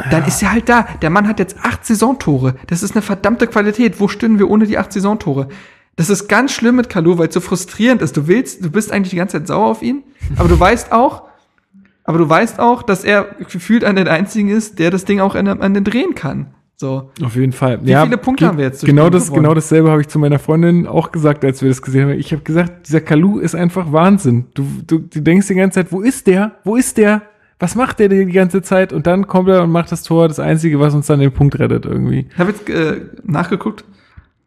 dann ist er halt da. Der Mann hat jetzt acht Saisontore. Das ist eine verdammte Qualität. Wo stünden wir ohne die acht Saisontore? Das ist ganz schlimm mit Kalu, weil es so frustrierend ist. Du willst, du bist eigentlich die ganze Zeit sauer auf ihn, aber du weißt auch, aber du weißt auch, dass er gefühlt einer der einzigen ist, der das Ding auch an, an den drehen kann. So. Auf jeden Fall. Wie viele Punkte haben wir jetzt Genau das, gewonnen? genau dasselbe habe ich zu meiner Freundin auch gesagt, als wir das gesehen haben. Ich habe gesagt, dieser Kalu ist einfach Wahnsinn. Du, du, du denkst die ganze Zeit, wo ist der? Wo ist der? Was macht der die ganze Zeit? Und dann kommt er und macht das Tor, das Einzige, was uns dann den Punkt rettet irgendwie. Ich habe jetzt äh, nachgeguckt.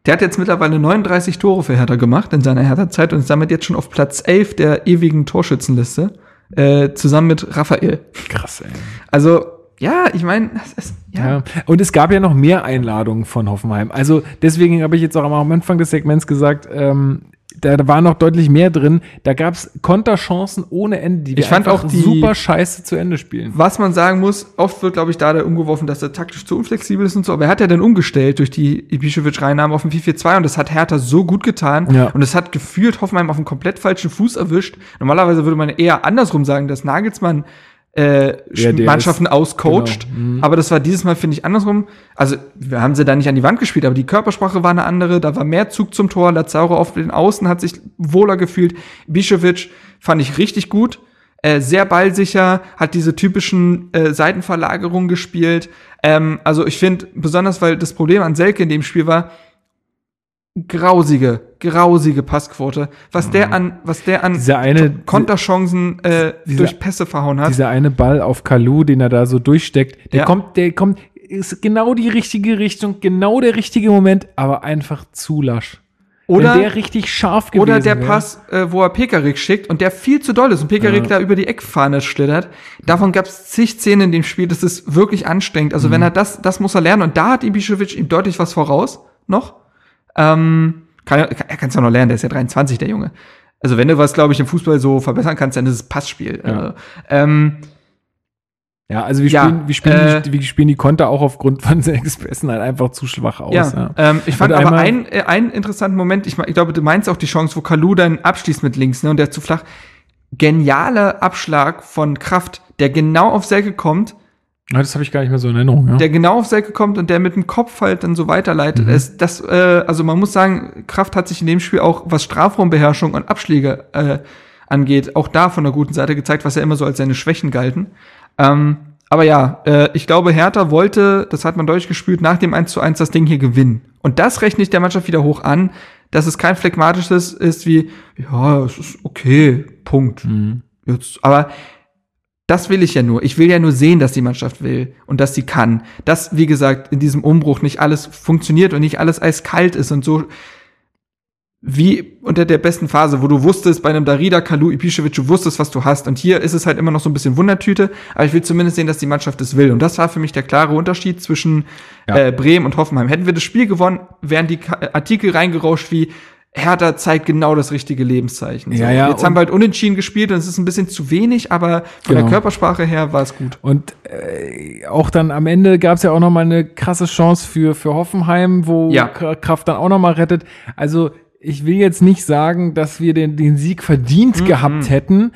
Der hat jetzt mittlerweile 39 Tore für Hertha gemacht in seiner Hertha-Zeit und ist damit jetzt schon auf Platz 11 der ewigen Torschützenliste, äh, zusammen mit Raphael. Krass, ey. Also, ja, ich meine, das ist, ja. Ja. Und es gab ja noch mehr Einladungen von Hoffenheim. Also deswegen habe ich jetzt auch am Anfang des Segments gesagt, ähm, da war noch deutlich mehr drin. Da gab es Konterchancen ohne Ende, die wir Ich fand auch die- super scheiße zu Ende spielen. Was man sagen muss, oft wird, glaube ich, da der umgeworfen, dass er taktisch zu unflexibel ist und so, aber er hat ja dann umgestellt durch die Ibišević-Reinnahme auf den 4-4-2 und das hat Hertha so gut getan Ja. und es hat gefühlt Hoffenheim auf einen komplett falschen Fuß erwischt. Normalerweise würde man eher andersrum sagen, dass Nagelsmann äh, Ja, Mannschaften ist- auscoacht, genau. Mhm. aber das war dieses Mal, finde ich, andersrum. Also, wir haben sie da nicht an die Wand gespielt, aber die Körpersprache war eine andere, da war mehr Zug zum Tor, Lazaro auf den Außen hat sich wohler gefühlt, Bischewitsch fand ich richtig gut, äh, sehr ballsicher, hat diese typischen äh, Seitenverlagerungen gespielt. Ähm, also ich finde, besonders weil das Problem an Selke in dem Spiel war, grausige, grausige Passquote. Was der an, was der an Dieser eine- Konterchancen äh, dieser- durch Pässe verhauen hat. Dieser eine Ball auf Kalu, den er da so durchsteckt, der Ja. kommt, der kommt, ist genau die richtige Richtung, genau der richtige Moment, aber einfach zu lasch. Oder- Wenn der richtig scharf gewesen Oder der. Pass, äh, wo er Pekarik schickt und der viel zu doll ist und Pekarik Ja. da über die Eckfahne schlittert. Davon gab es zig Szenen in dem Spiel, das ist wirklich anstrengend. Also Mhm. wenn er das, das muss er lernen und da hat Ibišević ihm deutlich was voraus noch. Ähm, kann er, kann es ja noch lernen, der ist ja 23, der Junge. Also wenn du was, glaube ich, im Fußball so verbessern kannst, dann ist es Passspiel. Ja. Also, ähm, Ja, also wir Ja, spielen, wir spielen, äh, die, wir spielen die Konter auch aufgrund von *laughs* sechs Pässen halt einfach zu schwach aus. Ja, Ja. Ähm, ich fand Und aber einen, äh, einen interessanten Moment, ich, ich glaube, du meinst auch die Chance, wo Kalu dann abschließt mit links, ne, und der zu flach. Genialer Abschlag von Kraft, der genau auf Selke kommt, das habe ich gar nicht mehr so in Erinnerung. Ja. der genau auf Selke kommt und der mit dem Kopf halt dann so weiterleitet. Mhm. Es, das, äh, also man muss sagen, Kraft hat sich in dem Spiel auch, was Strafraumbeherrschung und Abschläge äh, angeht, auch da von der guten Seite gezeigt, was ja immer so als seine Schwächen galten. Ähm, aber ja, äh, ich glaube, Hertha wollte, das hat man deutlich gespürt, nach dem 1 zu 1 das Ding hier gewinnen. Und das rechne ich der Mannschaft wieder hoch an, dass es kein phlegmatisches ist wie, ja, es ist okay, Punkt. Mhm. Jetzt, aber das will ich ja nur. Ich will ja nur sehen, dass die Mannschaft will und dass sie kann. Dass, wie gesagt, in diesem Umbruch nicht alles funktioniert und nicht alles eiskalt ist und so wie unter der besten Phase, wo du wusstest, bei einem Darida, Kalu, Ibišević, du wusstest, was du hast. Und hier ist es halt immer noch so ein bisschen Wundertüte, aber ich will zumindest sehen, dass die Mannschaft es will. Und das war für mich der klare Unterschied zwischen Ja. äh, Bremen und Hoffenheim. Hätten wir das Spiel gewonnen, wären die Artikel reingerauscht wie Hertha zeigt genau das richtige Lebenszeichen. Ja, ja, Jetzt haben wir halt unentschieden gespielt und es ist ein bisschen zu wenig, aber von Genau. der Körpersprache her war es gut. Und äh, auch dann am Ende gab es ja auch noch mal eine krasse Chance für, für Hoffenheim, wo Ja. Kraft dann auch noch mal rettet. Also ich will jetzt nicht sagen, dass wir den, den Sieg verdient gehabt hätten,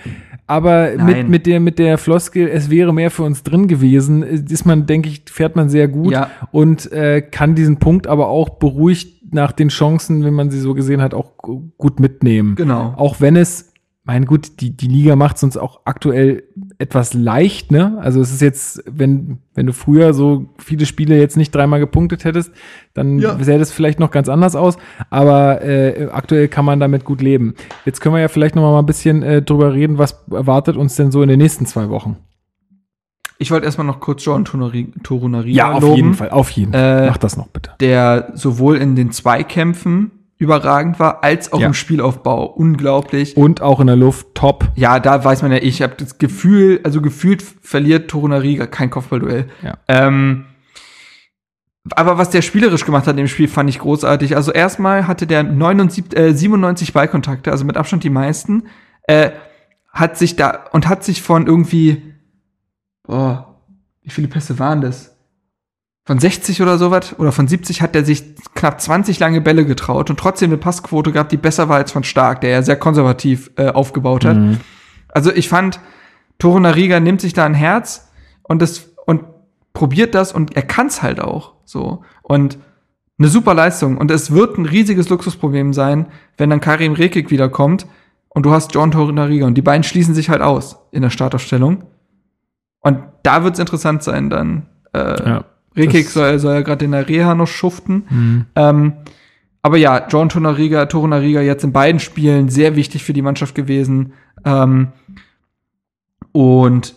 aber mit, mit, der, mit der Floskel, es wäre mehr für uns drin gewesen, ist man, denke ich, fährt man sehr gut Ja. und äh, kann diesen Punkt aber auch beruhigt nach den Chancen, wenn man sie so gesehen hat, auch gu- gut mitnehmen. Genau. Auch wenn es, mein gut, die, die Liga macht es uns auch aktuell etwas leicht, ne? Also es ist jetzt, wenn, wenn du früher so viele Spiele jetzt nicht dreimal gepunktet hättest, dann Ja. sähe das vielleicht noch ganz anders aus. Aber äh, aktuell kann man damit gut leben. Jetzt können wir ja vielleicht noch mal ein bisschen äh, drüber reden, was erwartet uns denn so in den nächsten zwei Wochen? Ich wollte erstmal noch kurz John Torunariga auf loben, jeden Fall, auf jeden Fall. Äh, Mach das noch bitte. der sowohl in den Zweikämpfen überragend war, als auch Ja. im Spielaufbau. Unglaublich. Und auch in der Luft top. Ja, da weiß man ja, ich habe das Gefühl, also gefühlt verliert Torunariga kein Kopfballduell. Ja. Ähm, aber was der spielerisch gemacht hat im Spiel, fand ich großartig. Also erstmal hatte der 79, äh, 97 Ballkontakte, also mit Abstand die meisten. Äh, hat sich da und hat sich von irgendwie, boah, wie viele Pässe waren das? Von 60 oder sowas oder von 70 hat er sich knapp 20 lange Bälle getraut und trotzdem eine Passquote gehabt, die besser war als von Stark, der ja sehr konservativ äh, aufgebaut hat. Mhm. Also ich fand, Toro Nariga nimmt sich da ein Herz und das und probiert das und er kann's halt auch so und eine super Leistung und es wird ein riesiges Luxusproblem sein, wenn dann Karim Rekik wiederkommt und du hast John Toro Nariga und die beiden schließen sich halt aus in der Startaufstellung und da wird's interessant sein dann. Äh, Ja. Rekik soll, soll ja gerade in der Reha noch schuften. Mhm. Ähm, aber ja, John Torunariga, Torunariga jetzt in beiden Spielen sehr wichtig für die Mannschaft gewesen. Ähm, und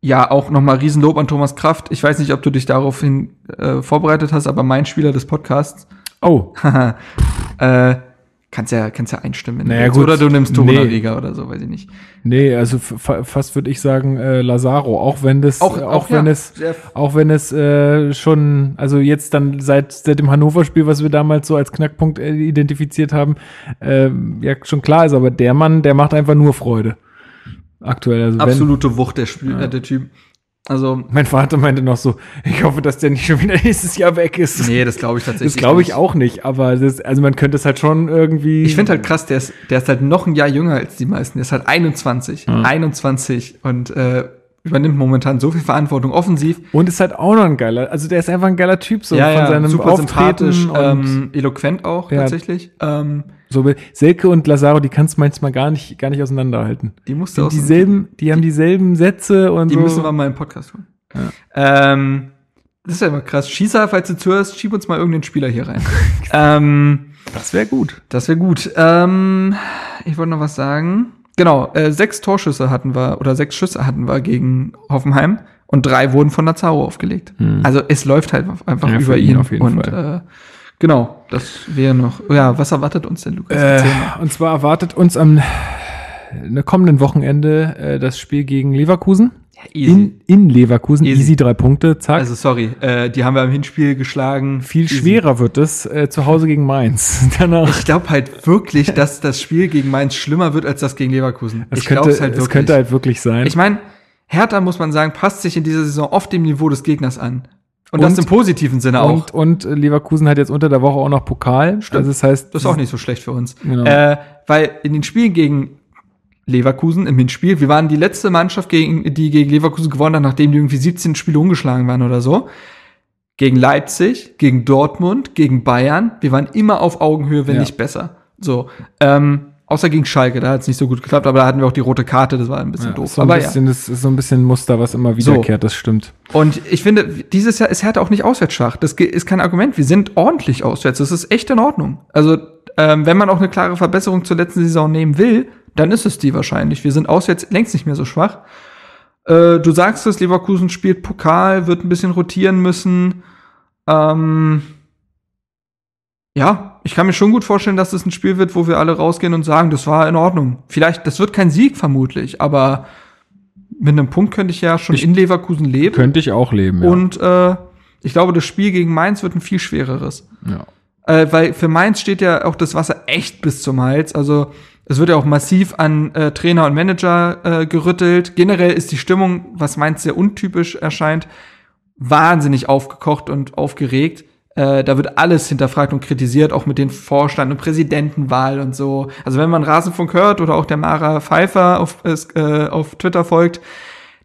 ja, auch nochmal Riesenlob an Thomas Kraft. Ich weiß nicht, ob du dich daraufhin äh, vorbereitet hast, aber mein Spieler des Podcasts, Oh, haha, *laughs* äh, kannst ja, kannst ja einstimmen. wenn Naja, gut. Oder du nimmst Nee. Torunariga oder so, weiß ich nicht. Nee, also fa- fast würde ich sagen äh, Lazaro, auch wenn das auch, auch wenn ja, es auch wenn es äh, schon also jetzt dann seit seit dem Hannover Spiel, was wir damals so als Knackpunkt äh, identifiziert haben, ähm, ja schon klar ist, aber der Mann, der macht einfach nur Freude. Aktuell also wenn, absolute Wucht der, Spiel, Ja. äh, der Typ. Also, mein Vater meinte noch so, ich hoffe, dass der nicht schon wieder *laughs* nächstes Jahr weg ist. nee, das glaube ich tatsächlich das glaube ich nicht. auch nicht, aber das, also man könnte es halt schon irgendwie Ich finde halt krass, der ist, der ist halt noch ein Jahr jünger als die meisten. Der ist halt 21. 21 und äh, übernimmt momentan so viel Verantwortung offensiv. und ist halt auch noch ein geiler, also der ist einfach ein geiler Typ so von seinem super Auftreten sympathisch, und ähm, eloquent auch Ja. tatsächlich. Ähm, So, Selke und Lazaro, die kannst du manchmal gar nicht, gar nicht auseinanderhalten. die musste Die, aus dieselben, die haben dieselben Sätze und die so. müssen wir mal im Podcast holen. Ähm, das ist ja immer krass. Schießer, falls du zuhörst, schieb uns mal irgendeinen Spieler hier rein. *laughs* ähm, das wäre gut. Das wäre gut. Ähm, ich wollte noch was sagen. Genau, äh, sechs Torschüsse hatten wir, oder sechs Schüsse hatten wir gegen Hoffenheim und drei wurden von Lazaro aufgelegt. Hm. Also es läuft halt einfach Ja, über ihn ihn. auf jeden und Fall. Äh, genau, das wäre noch. Ja, was erwartet uns denn, Lukas? Äh, und zwar erwartet uns am ne, kommenden Wochenende äh, das Spiel gegen Leverkusen. In, in Leverkusen. Easy. Easy. drei Punkte, zack. Also sorry, äh, die haben wir im Hinspiel geschlagen. Viel Easy. schwerer wird es äh, zu Hause gegen Mainz. *laughs* Danach. Ich glaube halt wirklich, dass das Spiel gegen Mainz schlimmer wird als das gegen Leverkusen. Es ich glaub's halt es wirklich. könnte halt wirklich sein. Ich meine, Hertha, muss man sagen, passt sich in dieser Saison oft dem Niveau des Gegners an. Und, das Und- im positiven Sinne auch. Und, und Leverkusen hat jetzt unter der Woche auch noch Pokal. Stimmt. Also das heißt, Das ist auch nicht so schlecht für uns. Genau. Äh, weil in den Spielen gegen Leverkusen im Hinspiel, wir waren die letzte Mannschaft, gegen, die gegen Leverkusen gewonnen hat, nachdem die irgendwie 17 Spiele ungeschlagen waren oder so. Gegen Leipzig, gegen Dortmund, gegen Bayern. Wir waren immer auf Augenhöhe, wenn Ja. nicht besser. So. Ähm, außer gegen Schalke, da hat es nicht so gut geklappt, aber da hatten wir auch die rote Karte, das war ein bisschen ja, doof. so ein aber bisschen, das ist so ein bisschen ein Muster, was immer wiederkehrt, das stimmt. ja. Und ich finde, dieses Jahr ist Hertha auch nicht auswärts schwach. Das ist kein Argument. Wir sind ordentlich auswärts. Das ist echt in Ordnung. Also, ähm, wenn man auch eine klare Verbesserung zur letzten Saison nehmen will, dann ist es die wahrscheinlich. Wir sind auswärts längst nicht mehr so schwach. Äh, du sagst es, Leverkusen spielt Pokal, wird ein bisschen rotieren müssen. Ähm, ja, ich kann mir schon gut vorstellen, dass es ein Spiel wird, wo wir alle rausgehen und sagen, das war in Ordnung. Vielleicht, das wird kein Sieg vermutlich, aber mit einem Punkt könnte ich ja schon Ich- in Leverkusen leben. Könnte ich auch leben, ja. Und äh, ich glaube, das Spiel gegen Mainz wird ein viel schwereres. ja. Äh, weil für Mainz steht ja auch das Wasser echt bis zum Hals. Also es wird ja auch massiv an äh, Trainer und Manager äh, gerüttelt. Generell ist die Stimmung, was Mainz sehr untypisch erscheint, wahnsinnig aufgekocht und aufgeregt. Äh, da wird alles hinterfragt und kritisiert, auch mit den Vorstand- und Präsidentenwahl und so. Also wenn man Rasenfunk hört oder auch der Mara Pfeiffer auf, äh, auf Twitter folgt,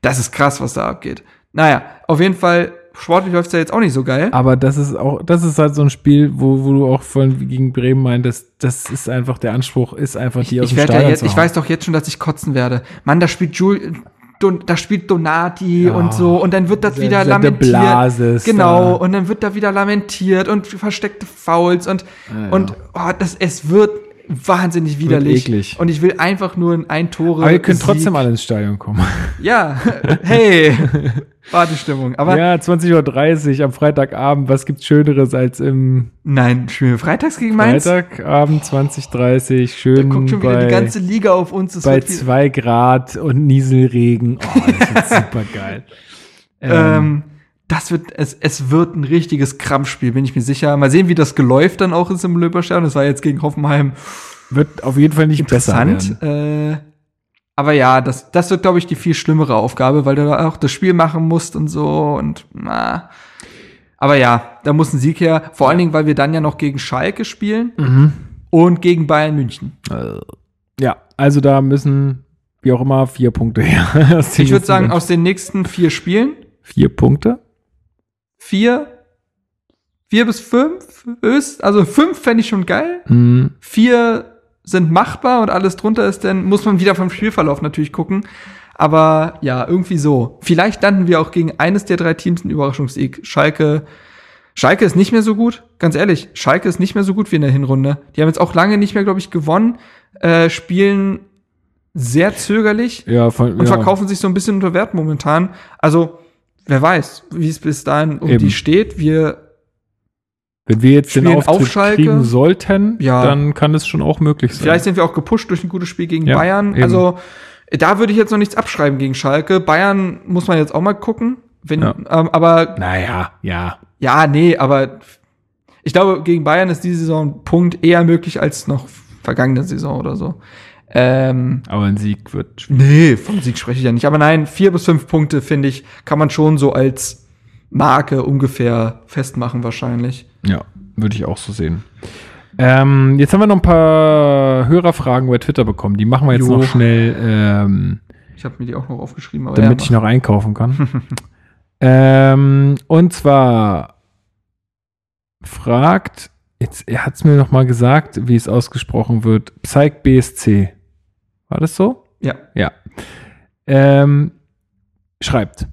das ist krass, was da abgeht. Naja, auf jeden Fall, sportlich läuft's ja jetzt auch nicht so geil. Aber das ist auch, das ist halt so ein Spiel, wo, wo du auch von gegen Bremen meintest, das ist einfach der Anspruch, ist einfach die aus ich dem werde ja Stadion jetzt, ich weiß doch jetzt schon, dass ich kotzen werde. Mann, da spielt Jul, Don, da spielt Donati Ja. und so und dann wird das wieder lamentiert. Blasis genau, da. und dann wird da wieder lamentiert und versteckte Fouls und Ja, ja. und oh, das es wird wahnsinnig widerlich. eklig. Und ich will einfach nur ein, ein Tore. Aber ihr könnt Sieg. trotzdem alle ins Stadion kommen. *laughs* Ja, hey, Wartestimmung. Aber ja, 20.30 Uhr am Freitagabend, was gibt's Schöneres als im nein, spielen wir freitags gegen Mainz. Freitagabend 20.30 Da schön guckt schon wieder bei, die ganze Liga auf uns. Das bei zwei Grad und Nieselregen. Oh, das wird *laughs* super geil. Ähm, das wird, es, es wird ein richtiges Krampfspiel, bin ich mir sicher. Mal sehen, wie das geläuft dann auch ist im Löberstern. Das war jetzt gegen Hoffenheim wird auf jeden Fall nicht besser interessant. Äh, aber ja, das, das wird, glaube ich, die viel schlimmere Aufgabe, weil du da auch das Spiel machen musst und so und na. Aber ja, da muss ein Sieg her. Vor allen Dingen, weil wir dann ja noch gegen Schalke spielen Mhm. und gegen Bayern München. Ja, also da müssen, wie auch immer, vier Punkte her. *laughs* Ich würde sagen, aus den nächsten vier Spielen, vier Punkte. Vier, vier bis fünf, ist, also fünf fände ich schon geil. Mhm. vier sind machbar und alles drunter ist, dann muss man wieder vom Spielverlauf natürlich gucken. Aber ja, irgendwie so. Vielleicht landen wir auch gegen eines der drei Teams einen Überraschungssieg. Schalke. Schalke ist nicht mehr so gut, ganz ehrlich. Schalke ist nicht mehr so gut wie in der Hinrunde. Die haben jetzt auch lange nicht mehr, glaube ich, gewonnen, äh, spielen sehr zögerlich Ja, von, und ja. verkaufen sich so ein bisschen unter Wert momentan. Also, wer weiß, wie es bis dahin um Eben. die steht. Wir Wenn wir jetzt den Auftritt auf Schalke. kriegen sollten, Ja. dann kann es schon auch möglich sein. Vielleicht sind wir auch gepusht durch ein gutes Spiel gegen Ja, Bayern. eben. Also da würde ich jetzt noch nichts abschreiben gegen Schalke. Bayern muss man jetzt auch mal gucken. Wenn, Ja. ähm, aber naja, ja. ja, nee, aber ich glaube, gegen Bayern ist diese Saison ein Punkt eher möglich als noch vergangene Saison oder so. Ähm, Aber ein Sieg wird schwierig. nee, vom Sieg spreche ich ja nicht. Aber nein, vier bis fünf Punkte, finde ich, kann man schon so als Marke ungefähr festmachen wahrscheinlich. Ja, würde ich auch so sehen. Ähm, jetzt haben wir noch ein paar Hörerfragen bei Twitter bekommen. Die machen wir jetzt Jo. noch schnell, ähm, Ich habe mir die auch noch aufgeschrieben. Aber damit ja, ich noch einkaufen kann. *laughs* ähm, und zwar fragt, jetzt, er hat es mir noch mal gesagt, wie es ausgesprochen wird, Psych BSC. War das so? Ja. Ja. Ähm, schreibt.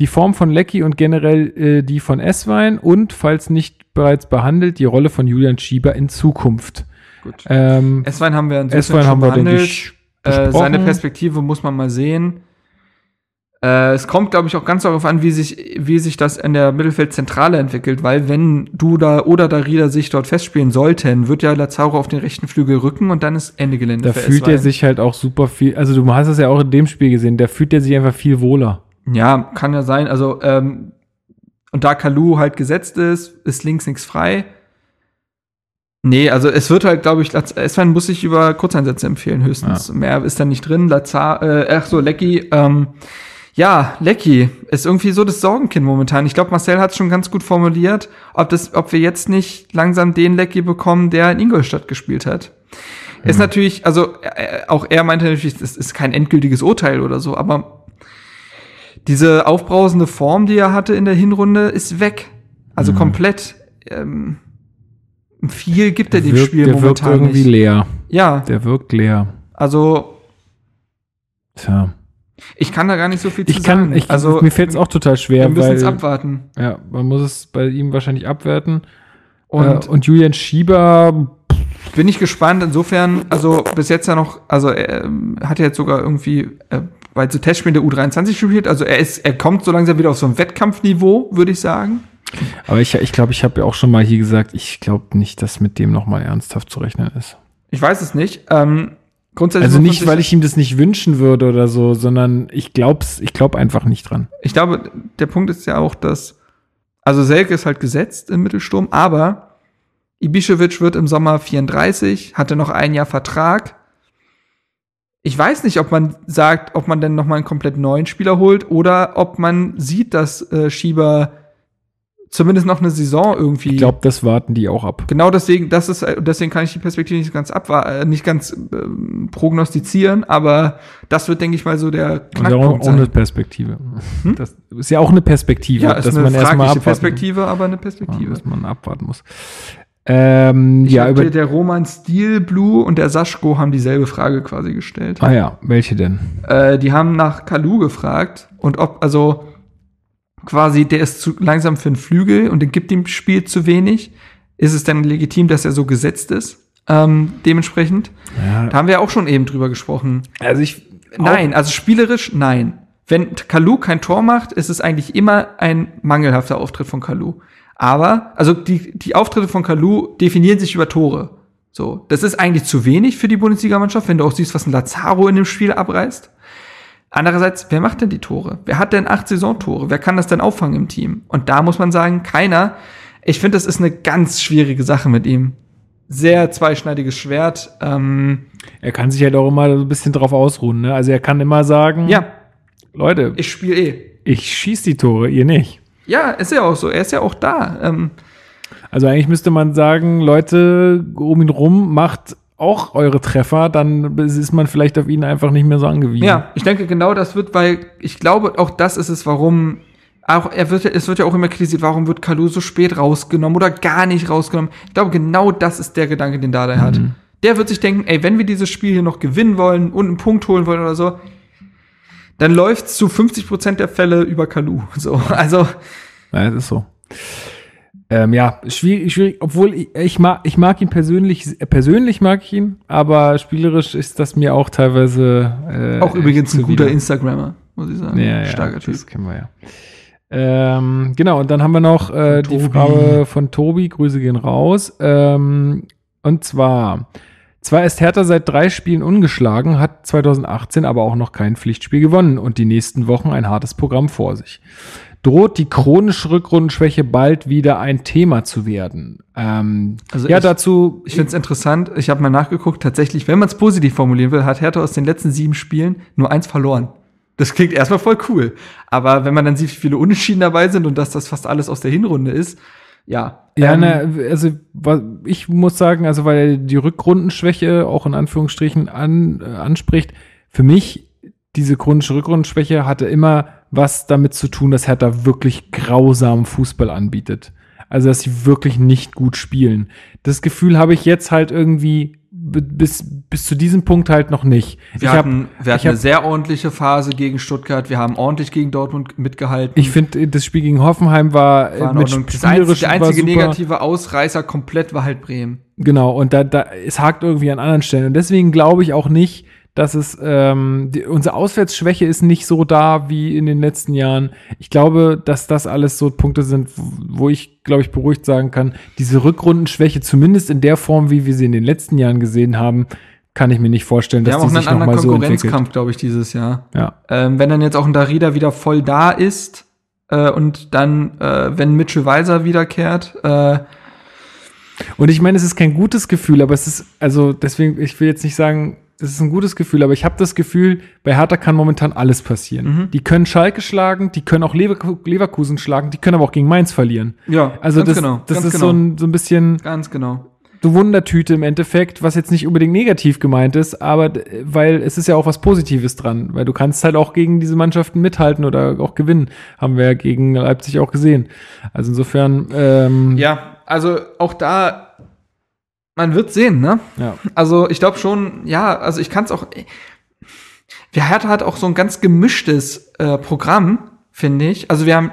Die Form von Lecky und generell äh, die von Esswein und, falls nicht bereits behandelt, die Rolle von Julian Schieber in Zukunft. gut. Ähm, S-Wein haben wir insofern Esswein schon haben wir, denke ich, Äh, seine. Perspektive muss man mal sehen. Äh, es kommt, glaube ich, auch ganz darauf an, wie sich, wie sich das in der Mittelfeldzentrale entwickelt, weil wenn Duda oder Darida sich dort festspielen sollten, wird ja Lazaro auf den rechten Flügel rücken und dann ist Ende Gelände. Da fühlt er sich halt auch super viel, also du hast es ja auch in dem Spiel gesehen, da fühlt er sich einfach viel wohler. Ja, kann ja sein. Also, ähm, und da Kalu halt gesetzt ist, ist links nichts frei. Nee, also es wird halt, glaube ich, S-Wein muss sich über Kurzeinsätze empfehlen, höchstens. Mehr ist da nicht drin. Lazar, äh, ach so, Lecky, ähm, Ja, Lecky ist irgendwie so das Sorgenkind momentan. Ich glaube, Marcel hat es schon ganz gut formuliert, ob, das, ob wir jetzt nicht langsam den Lecky bekommen, der in Ingolstadt gespielt hat. Mhm. Ist natürlich, also äh, auch er meinte natürlich, das ist kein endgültiges Urteil oder so, aber diese aufbrausende Form, die er hatte in der Hinrunde, ist weg. Also mhm. komplett. Ähm, viel gibt er dem wirkt, Spiel der momentan wirkt irgendwie nicht. leer. Ja. Der wirkt leer. Also. Tja. Ich kann da gar nicht so viel ich zu kann, sagen. Ich, also mir fällt es auch total schwer. Wir müssen es abwarten. Ja, man muss es bei ihm wahrscheinlich abwerten. Und, äh, und Julian Schieber bin ich gespannt. Insofern, also bis jetzt ja noch, also er ähm, hat ja jetzt sogar irgendwie äh, bei so Testspielen der U23 gespielt. Also er ist, er kommt so langsam wieder auf so ein Wettkampfniveau, würde ich sagen. Aber ich glaube, ich, glaub, ich habe ja auch schon mal hier gesagt, ich glaube nicht, dass mit dem noch mal ernsthaft zu rechnen ist. Ich weiß es nicht. Ähm, grundsätzlich also nicht, weil ich ihm das nicht wünschen würde oder so, sondern ich glaub's, ich glaube einfach nicht dran. Ich glaube, der Punkt ist ja auch, dass also Selke ist halt gesetzt im Mittelsturm, aber Ibišević wird im Sommer 34, hatte noch ein Jahr Vertrag. Ich weiß nicht, ob man sagt, ob man denn noch mal einen komplett neuen Spieler holt oder ob man sieht, dass äh, Schieber zumindest noch eine Saison irgendwie. Ich glaube, das warten die auch ab. Genau deswegen, das ist, deswegen kann ich die Perspektive nicht ganz abwarten, äh, nicht ganz äh, prognostizieren, aber das wird, denke ich mal, so der Knackpunkt auch, auch eine Perspektive. Hm? Das ist ja auch eine Perspektive, ja, ist dass eine man erstmal Perspektive, aber eine Perspektive, ja, dass man abwarten muss. Ähm, ja, über der Roman Steel Blue und der Saschko haben dieselbe Frage quasi gestellt. Ah ja, welche denn? Äh, die haben nach Kalu gefragt und ob, also quasi, der ist zu langsam für einen Flügel und den gibt dem Spiel zu wenig. Ist es denn legitim, dass er so gesetzt ist? Ähm, dementsprechend. Ja. Da haben wir auch schon eben drüber gesprochen. Also ich. Nein, also spielerisch nein. Wenn Kalu kein Tor macht, ist es eigentlich immer ein mangelhafter Auftritt von Kalu. Aber, also die, die Auftritte von Kalu definieren sich über Tore. So, das ist eigentlich zu wenig für die Bundesligamannschaft, wenn du auch siehst, was ein Lazaro in dem Spiel abreißt. Andererseits, wer macht denn die Tore? Wer hat denn acht Saisontore? Wer kann das denn auffangen im Team? Und da muss man sagen, keiner. Ich finde, das ist eine ganz schwierige Sache mit ihm. Sehr zweischneidiges Schwert. Ähm, er kann sich halt auch immer so ein bisschen drauf ausruhen. Ne? Also er kann immer sagen, ja, Leute, ich spiele eh. Ich schieß die Tore, ihr nicht. Ja, ist ja auch so. Er ist ja auch da. Ähm, also eigentlich müsste man sagen, Leute um ihn rum macht auch eure Treffer, dann ist man vielleicht auf ihn einfach nicht mehr so angewiesen. Ja, ich denke genau das wird, weil ich glaube, auch das ist es, warum auch er wird, es wird ja auch immer kritisiert, warum wird Kalu so spät rausgenommen oder gar nicht rausgenommen. Ich glaube, genau das ist der Gedanke, den Dada mhm. hat. Der wird sich denken, ey, wenn wir dieses Spiel hier noch gewinnen wollen und einen Punkt holen wollen oder so, dann läuft's zu 50 Prozent der Fälle über Kalu. *laughs* So, also. Ja, das ist so. Ähm, ja, schwierig, schwierig, obwohl ich, ich, mag, ich mag ihn persönlich, persönlich mag ich ihn, aber spielerisch ist das mir auch teilweise. Äh, auch übrigens ein guter Instagrammer, muss ich sagen. Ja, ja, Starker Typ. Das kennen wir ja. Ähm, genau, und dann haben wir noch äh, die Frage von Tobi, Grüße gehen raus. Ähm, und zwar, zwar ist Hertha seit drei Spielen ungeschlagen, hat 2018 aber auch noch kein Pflichtspiel gewonnen und die nächsten Wochen ein hartes Programm vor sich droht die chronische Rückrundenschwäche bald wieder ein Thema zu werden. Ähm, also ja, ich, dazu. Ich finde es interessant. Ich habe mal nachgeguckt. Tatsächlich, wenn man es positiv formulieren will, hat Hertha aus den letzten sieben Spielen nur eins verloren. Das klingt erstmal voll cool. Aber wenn man dann sieht, wie viele Unentschieden dabei sind und dass das fast alles aus der Hinrunde ist, ja. Ja, ähm, ne, also ich muss sagen, also weil die Rückrundenschwäche auch in Anführungsstrichen an, äh, anspricht, für mich diese chronische Rückrundenschwäche hatte immer was damit zu tun, dass Hertha wirklich grausamen Fußball anbietet. Also, dass sie wirklich nicht gut spielen. Das Gefühl habe ich jetzt halt irgendwie bis, bis zu diesem Punkt halt noch nicht. Wir ich hatten, hab, wir hatten hab, eine sehr ordentliche Phase gegen Stuttgart. Wir haben ordentlich gegen Dortmund mitgehalten. Ich finde, das Spiel gegen Hoffenheim war, war mit das einzige, der einzige negative Ausreißer komplett war halt Bremen. Genau, und da, da, es hakt irgendwie an anderen Stellen. Und deswegen glaube ich auch nicht, dass es ähm, die, unsere Auswärtsschwäche ist nicht so da wie in den letzten Jahren. Ich glaube, dass das alles so Punkte sind, wo ich, glaube ich, beruhigt sagen kann, diese Rückrundenschwäche, zumindest in der Form, wie wir sie in den letzten Jahren gesehen haben, kann ich mir nicht vorstellen, dass wir die sich noch mal so Konkurrenzkampf, glaube ich, dieses Jahr. Ja. Ähm, wenn dann jetzt auch ein Darida wieder voll da ist äh, und dann, äh, wenn Mitchell Weiser wiederkehrt, äh, und ich meine, es ist kein gutes Gefühl, aber es ist, also deswegen, ich will jetzt nicht sagen, das ist ein gutes Gefühl, aber ich habe das Gefühl, bei Hertha kann momentan alles passieren. Mhm. Die können Schalke schlagen, die können auch Lever Leverkusen schlagen, die können aber auch gegen Mainz verlieren. Ja, Also ganz das, genau, das ist genau. so, ein, so ein bisschen Ganz genau. eine Wundertüte im Endeffekt, was jetzt nicht unbedingt negativ gemeint ist, aber weil es ist ja auch was Positives dran, weil du kannst halt auch gegen diese Mannschaften mithalten oder auch gewinnen, haben wir ja gegen Leipzig auch gesehen. Also insofern, ähm, Ja, also auch da, man wird sehen, ne? ja. Also ich glaube schon, ja, also ich kann es auch. Wir Hertha hat auch so ein ganz gemischtes äh, Programm, finde ich. Also wir haben.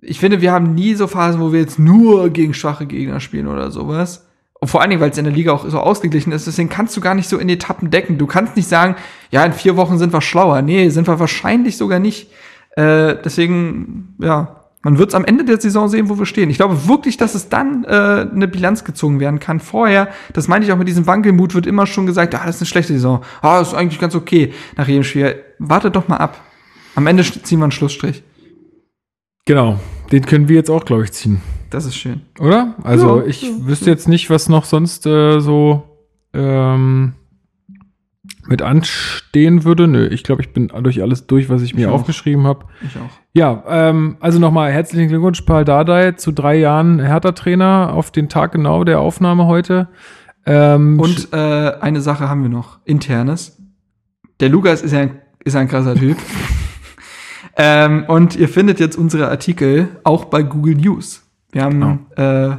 Ich finde, wir haben nie so Phasen, wo wir jetzt nur gegen schwache Gegner spielen oder sowas. Und vor allen Dingen, weil es in der Liga auch so ausgeglichen ist, deswegen kannst du gar nicht so in Etappen decken. Du kannst nicht sagen, ja, in vier Wochen sind wir schlauer. Nee, sind wir wahrscheinlich sogar nicht. Äh, deswegen, ja, man wird es am Ende der Saison sehen, wo wir stehen. Ich glaube wirklich, dass es dann äh, eine Bilanz gezogen werden kann. Vorher, das meinte ich auch mit diesem Wankelmut, wird immer schon gesagt, ah, das ist eine schlechte Saison. Ah, das ist eigentlich ganz okay nach jedem Spiel. Wartet doch mal ab. Am Ende ziehen wir einen Schlussstrich. Genau, den können wir jetzt auch, glaube ich, ziehen. Das ist schön. Oder? Also Ja, ich ja, wüsste jetzt nicht, was noch sonst äh, so ähm, mit anstehen würde. Nö, ich glaube, ich bin durch alles durch, was ich mir Ich aufgeschrieben habe. Ich auch. Ja, ähm, also nochmal herzlichen Glückwunsch, Paul Dardai, zu drei Jahren Hertha-Trainer auf den Tag genau der Aufnahme heute. Ähm, Und äh, eine Sache haben wir noch, internes. Der Lukas ist ja ein, ist ein krasser Typ. *laughs* ähm, und ihr findet jetzt unsere Artikel auch bei Google News. Wir haben äh,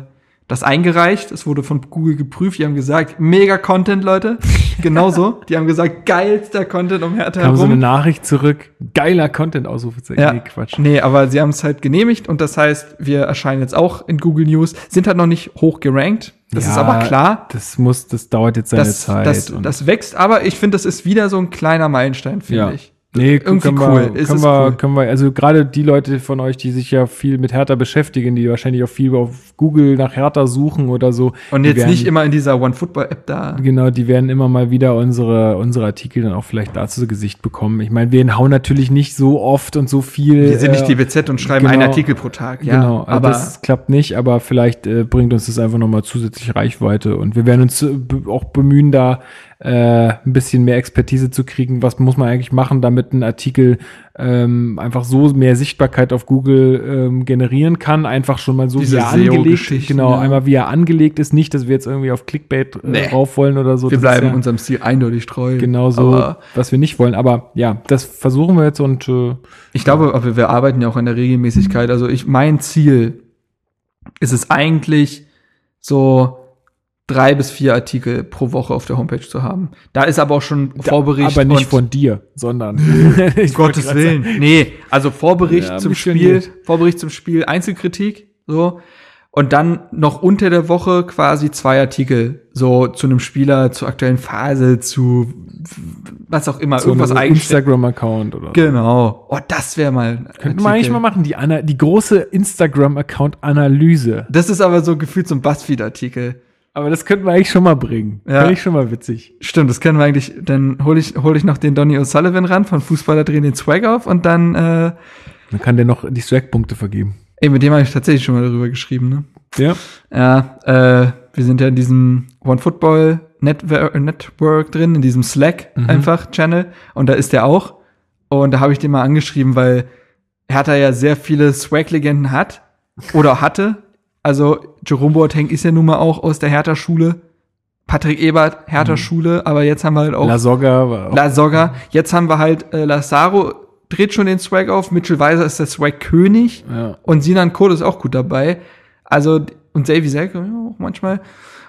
das eingereicht, es wurde von Google geprüft, die haben gesagt, mega Content, Leute. *laughs* Genauso. Die haben gesagt, geilster Content um Hertha kam so eine. Nachricht zurück. Geiler Content, Ausrufezeichen. Ja. Nee, Quatsch. Nee, aber sie haben es halt genehmigt und das heißt, wir erscheinen jetzt auch in Google News, sind halt noch nicht hoch gerankt. Das ist Ja, aber klar. Das muss, das dauert jetzt seine Das, Zeit. das, das wächst, aber ich finde, das ist wieder so ein kleiner Meilenstein, finde Ja. ich. Nee, Irgendwie können cool. Wir, können, wir, cool. können wir, also gerade die Leute von euch, die sich ja viel mit Hertha beschäftigen, die wahrscheinlich auch viel auf Google nach Hertha suchen oder so. Und jetzt werden, nicht immer in dieser One-Football-App da. Genau, die werden immer mal wieder unsere, unsere Artikel dann auch vielleicht dazu zu Gesicht bekommen. Ich meine, wir hauen natürlich nicht so oft und so viel. Wir sind nicht die äh, BZ und schreiben genau. einen Artikel pro Tag. Ja, genau, aber aber das klappt nicht, aber vielleicht äh, bringt uns das einfach nochmal zusätzlich Reichweite und wir werden uns äh, auch bemühen, da äh, ein bisschen mehr Expertise zu kriegen. Was muss man eigentlich machen, damit ein Artikel ähm, einfach so mehr Sichtbarkeit auf Google ähm, generieren kann? Einfach schon mal so Diese wie er angelegt, SEO-Geschichten, genau, ja. einmal wie er angelegt ist. Nicht, dass wir jetzt irgendwie auf Clickbait äh, Nee. rauf wollen oder so. wir ist bleiben ja unserem Stil eindeutig treu. genau so, was wir nicht wollen. Aber ja, das versuchen wir jetzt und äh, ich glaube, aber wir arbeiten ja auch an der Regelmäßigkeit. Also ich, mein Ziel ist es eigentlich so drei bis vier Artikel pro Woche auf der Homepage zu haben. Da ist aber auch schon Vorbericht. aber nicht von dir, sondern *laughs* *laughs* Um Gottes Willen. Nee, also Vorbericht Ja, zum Spiel. Vorbericht zum Spiel, Einzelkritik, so. Und dann noch unter der Woche quasi zwei Artikel, so zu einem Spieler, zur aktuellen Phase, zu was auch immer, so irgendwas ein eigenständig. Instagram-Account oder. Genau. Oh, das wäre mal. ein Könnten wir eigentlich mal machen, die, Ana die große Instagram-Account-Analyse. Das ist aber so gefühlt so ein Buzzfeed-Artikel. Aber das könnten wir eigentlich schon mal bringen. Ja. Finde ich schon mal witzig. Stimmt, das kennen wir eigentlich. Dann hole ich, hol ich noch den Donny O'Sullivan ran von Fußballer drehen den Swag auf und dann, äh, Dann kann der noch die Swag-Punkte vergeben. ey, mit dem habe ich tatsächlich schon mal darüber geschrieben, ne? Ja. Ja, äh, wir sind ja in diesem One Football Network, Network drin, in diesem Slack einfach Channel. Und da ist der auch. Und da habe ich den mal angeschrieben, weil Hertha ja sehr viele Swag-Legenden hat oder hatte. Also Jerome Boateng ist ja nun mal auch aus der Hertha-Schule. Patrick Ebert, Hertha-Schule. Aber jetzt haben wir halt auch La Soga war auch. La Soga. Jetzt haben wir halt äh, Lazaro dreht schon den Swag auf. Mitchell Weiser ist der Swag-König. ja. Und Sinan Code ist auch gut dabei. Also, und Davy Selke ja, auch manchmal.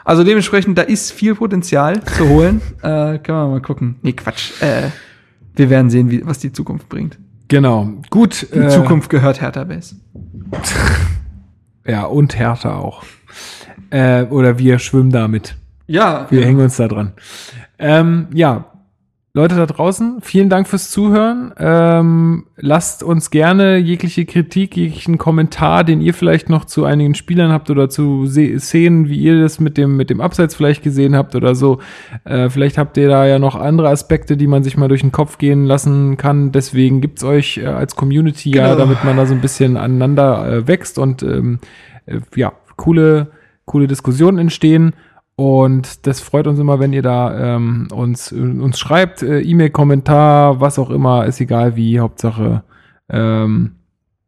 Also dementsprechend, da ist viel Potenzial zu *laughs* holen. äh, können wir mal gucken. Nee, Quatsch. Äh, wir werden sehen, wie, was die Zukunft bringt. Genau. Gut. Die Zukunft gehört Hertha Base. *laughs* Ja, und Hertha auch. Äh, oder wir schwimmen damit. Ja, Wir hängen uns da dran. Ähm, ja, Leute da draußen, vielen Dank fürs Zuhören. Ähm, lasst uns gerne jegliche Kritik, jeglichen Kommentar, den ihr vielleicht noch zu einigen Spielern habt oder zu Szenen, wie ihr das mit dem, mit dem Abseits vielleicht gesehen habt oder so. Äh, vielleicht habt ihr da ja noch andere Aspekte, die man sich mal durch den Kopf gehen lassen kann. Deswegen gibt's euch äh, als Community ja, Genau. damit man da so ein bisschen aneinander äh, wächst und ähm, äh, ja, coole, coole Diskussionen entstehen. Und das freut uns immer, wenn ihr da ähm, uns, uns schreibt, äh, E-Mail, Kommentar, was auch immer, ist egal wie, Hauptsache ähm,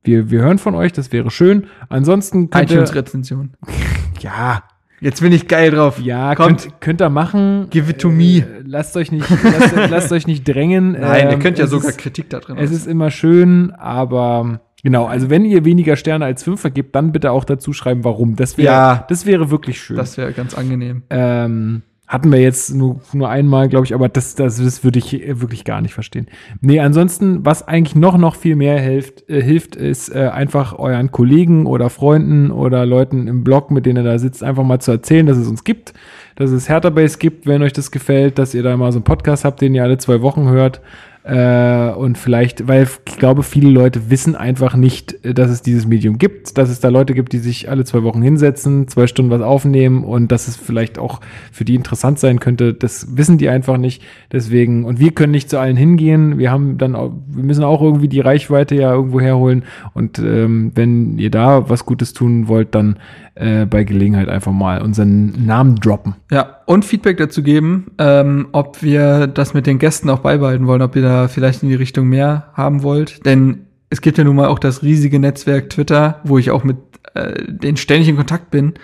wir, wir hören von euch, das wäre schön. Ansonsten könnt ihr, Rezension. *laughs* ja, Jetzt bin ich geil drauf. Ja, könnt, könnt ihr machen. Give it to me. Äh, lasst euch nicht, lasst, *laughs* lasst, euch nicht drängen. Nein, ähm, ihr könnt ja sogar ist, Kritik da drin. Es ist immer schön, aber genau, also wenn ihr weniger Sterne als fünf vergebt, dann bitte auch dazu schreiben, warum. Das wäre, ja, das wäre wirklich schön. Das wäre ganz angenehm. Ähm, hatten wir jetzt nur, nur einmal, glaube ich, aber das, das, das würde ich wirklich gar nicht verstehen. Nee, ansonsten, was eigentlich noch, noch viel mehr hilft, äh, hilft ist äh, einfach euren Kollegen oder Freunden oder Leuten im Blog, mit denen ihr da sitzt, einfach mal zu erzählen, dass es uns gibt, dass es Hertha Base gibt, wenn euch das gefällt, dass ihr da mal so einen Podcast habt, den ihr alle zwei Wochen hört. Äh, und vielleicht, weil ich glaube, viele Leute wissen einfach nicht, äh, dass es dieses Medium gibt, dass es da Leute gibt, die sich alle zwei Wochen hinsetzen, zwei Stunden was aufnehmen und dass es vielleicht auch für die interessant sein könnte. Das wissen die einfach nicht. Deswegen, und wir können nicht zu allen hingehen. Wir haben dann auch, wir müssen auch irgendwie die Reichweite ja irgendwo herholen. Und ähm, wenn ihr da was Gutes tun wollt, dann äh, bei Gelegenheit einfach mal unseren Namen droppen. Ja, und Feedback dazu geben, ähm, ob wir das mit den Gästen auch beibehalten wollen, ob ihr da vielleicht in die Richtung mehr haben wollt. Denn es gibt ja nun mal auch das riesige Netzwerk Twitter, wo ich auch mit äh, den ständig in Kontakt bin,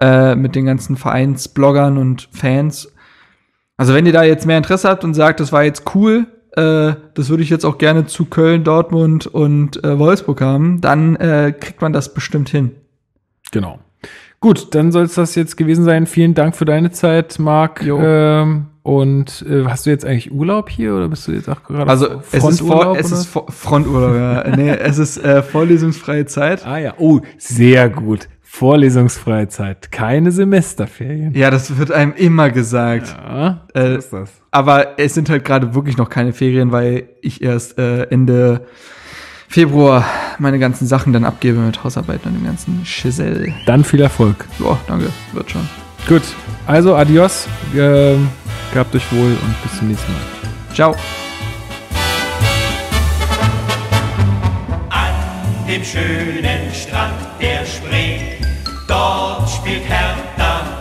äh, mit den ganzen Vereinsbloggern und Fans. Also wenn ihr da jetzt mehr Interesse habt und sagt, das war jetzt cool, äh, das würde ich jetzt auch gerne zu Köln, Dortmund und äh, Wolfsburg haben, dann äh, kriegt man das bestimmt hin. Genau. Gut, dann soll es das jetzt gewesen sein. Vielen Dank für deine Zeit, Marc. Ähm, und äh, hast du jetzt eigentlich Urlaub hier oder bist du jetzt auch gerade Also es ist, vor, es ist Fronturlaub, ja. *laughs* nee, es ist äh, vorlesungsfreie Zeit. Ah ja, oh, sehr gut. Vorlesungsfreie Zeit, keine Semesterferien. Ja, das wird einem immer gesagt. Ja, äh, ist das. Aber es sind halt gerade wirklich noch keine Ferien, weil ich erst äh, Ende Februar meine ganzen Sachen dann abgebe mit Hausarbeiten und dem ganzen Schissel. Dann viel Erfolg. Ja, danke. Wird schon. Gut. Also, adios. Äh, gehabt euch wohl und bis zum nächsten Mal. Ciao. An dem schönen Strand der Spree, dort spielt Hertha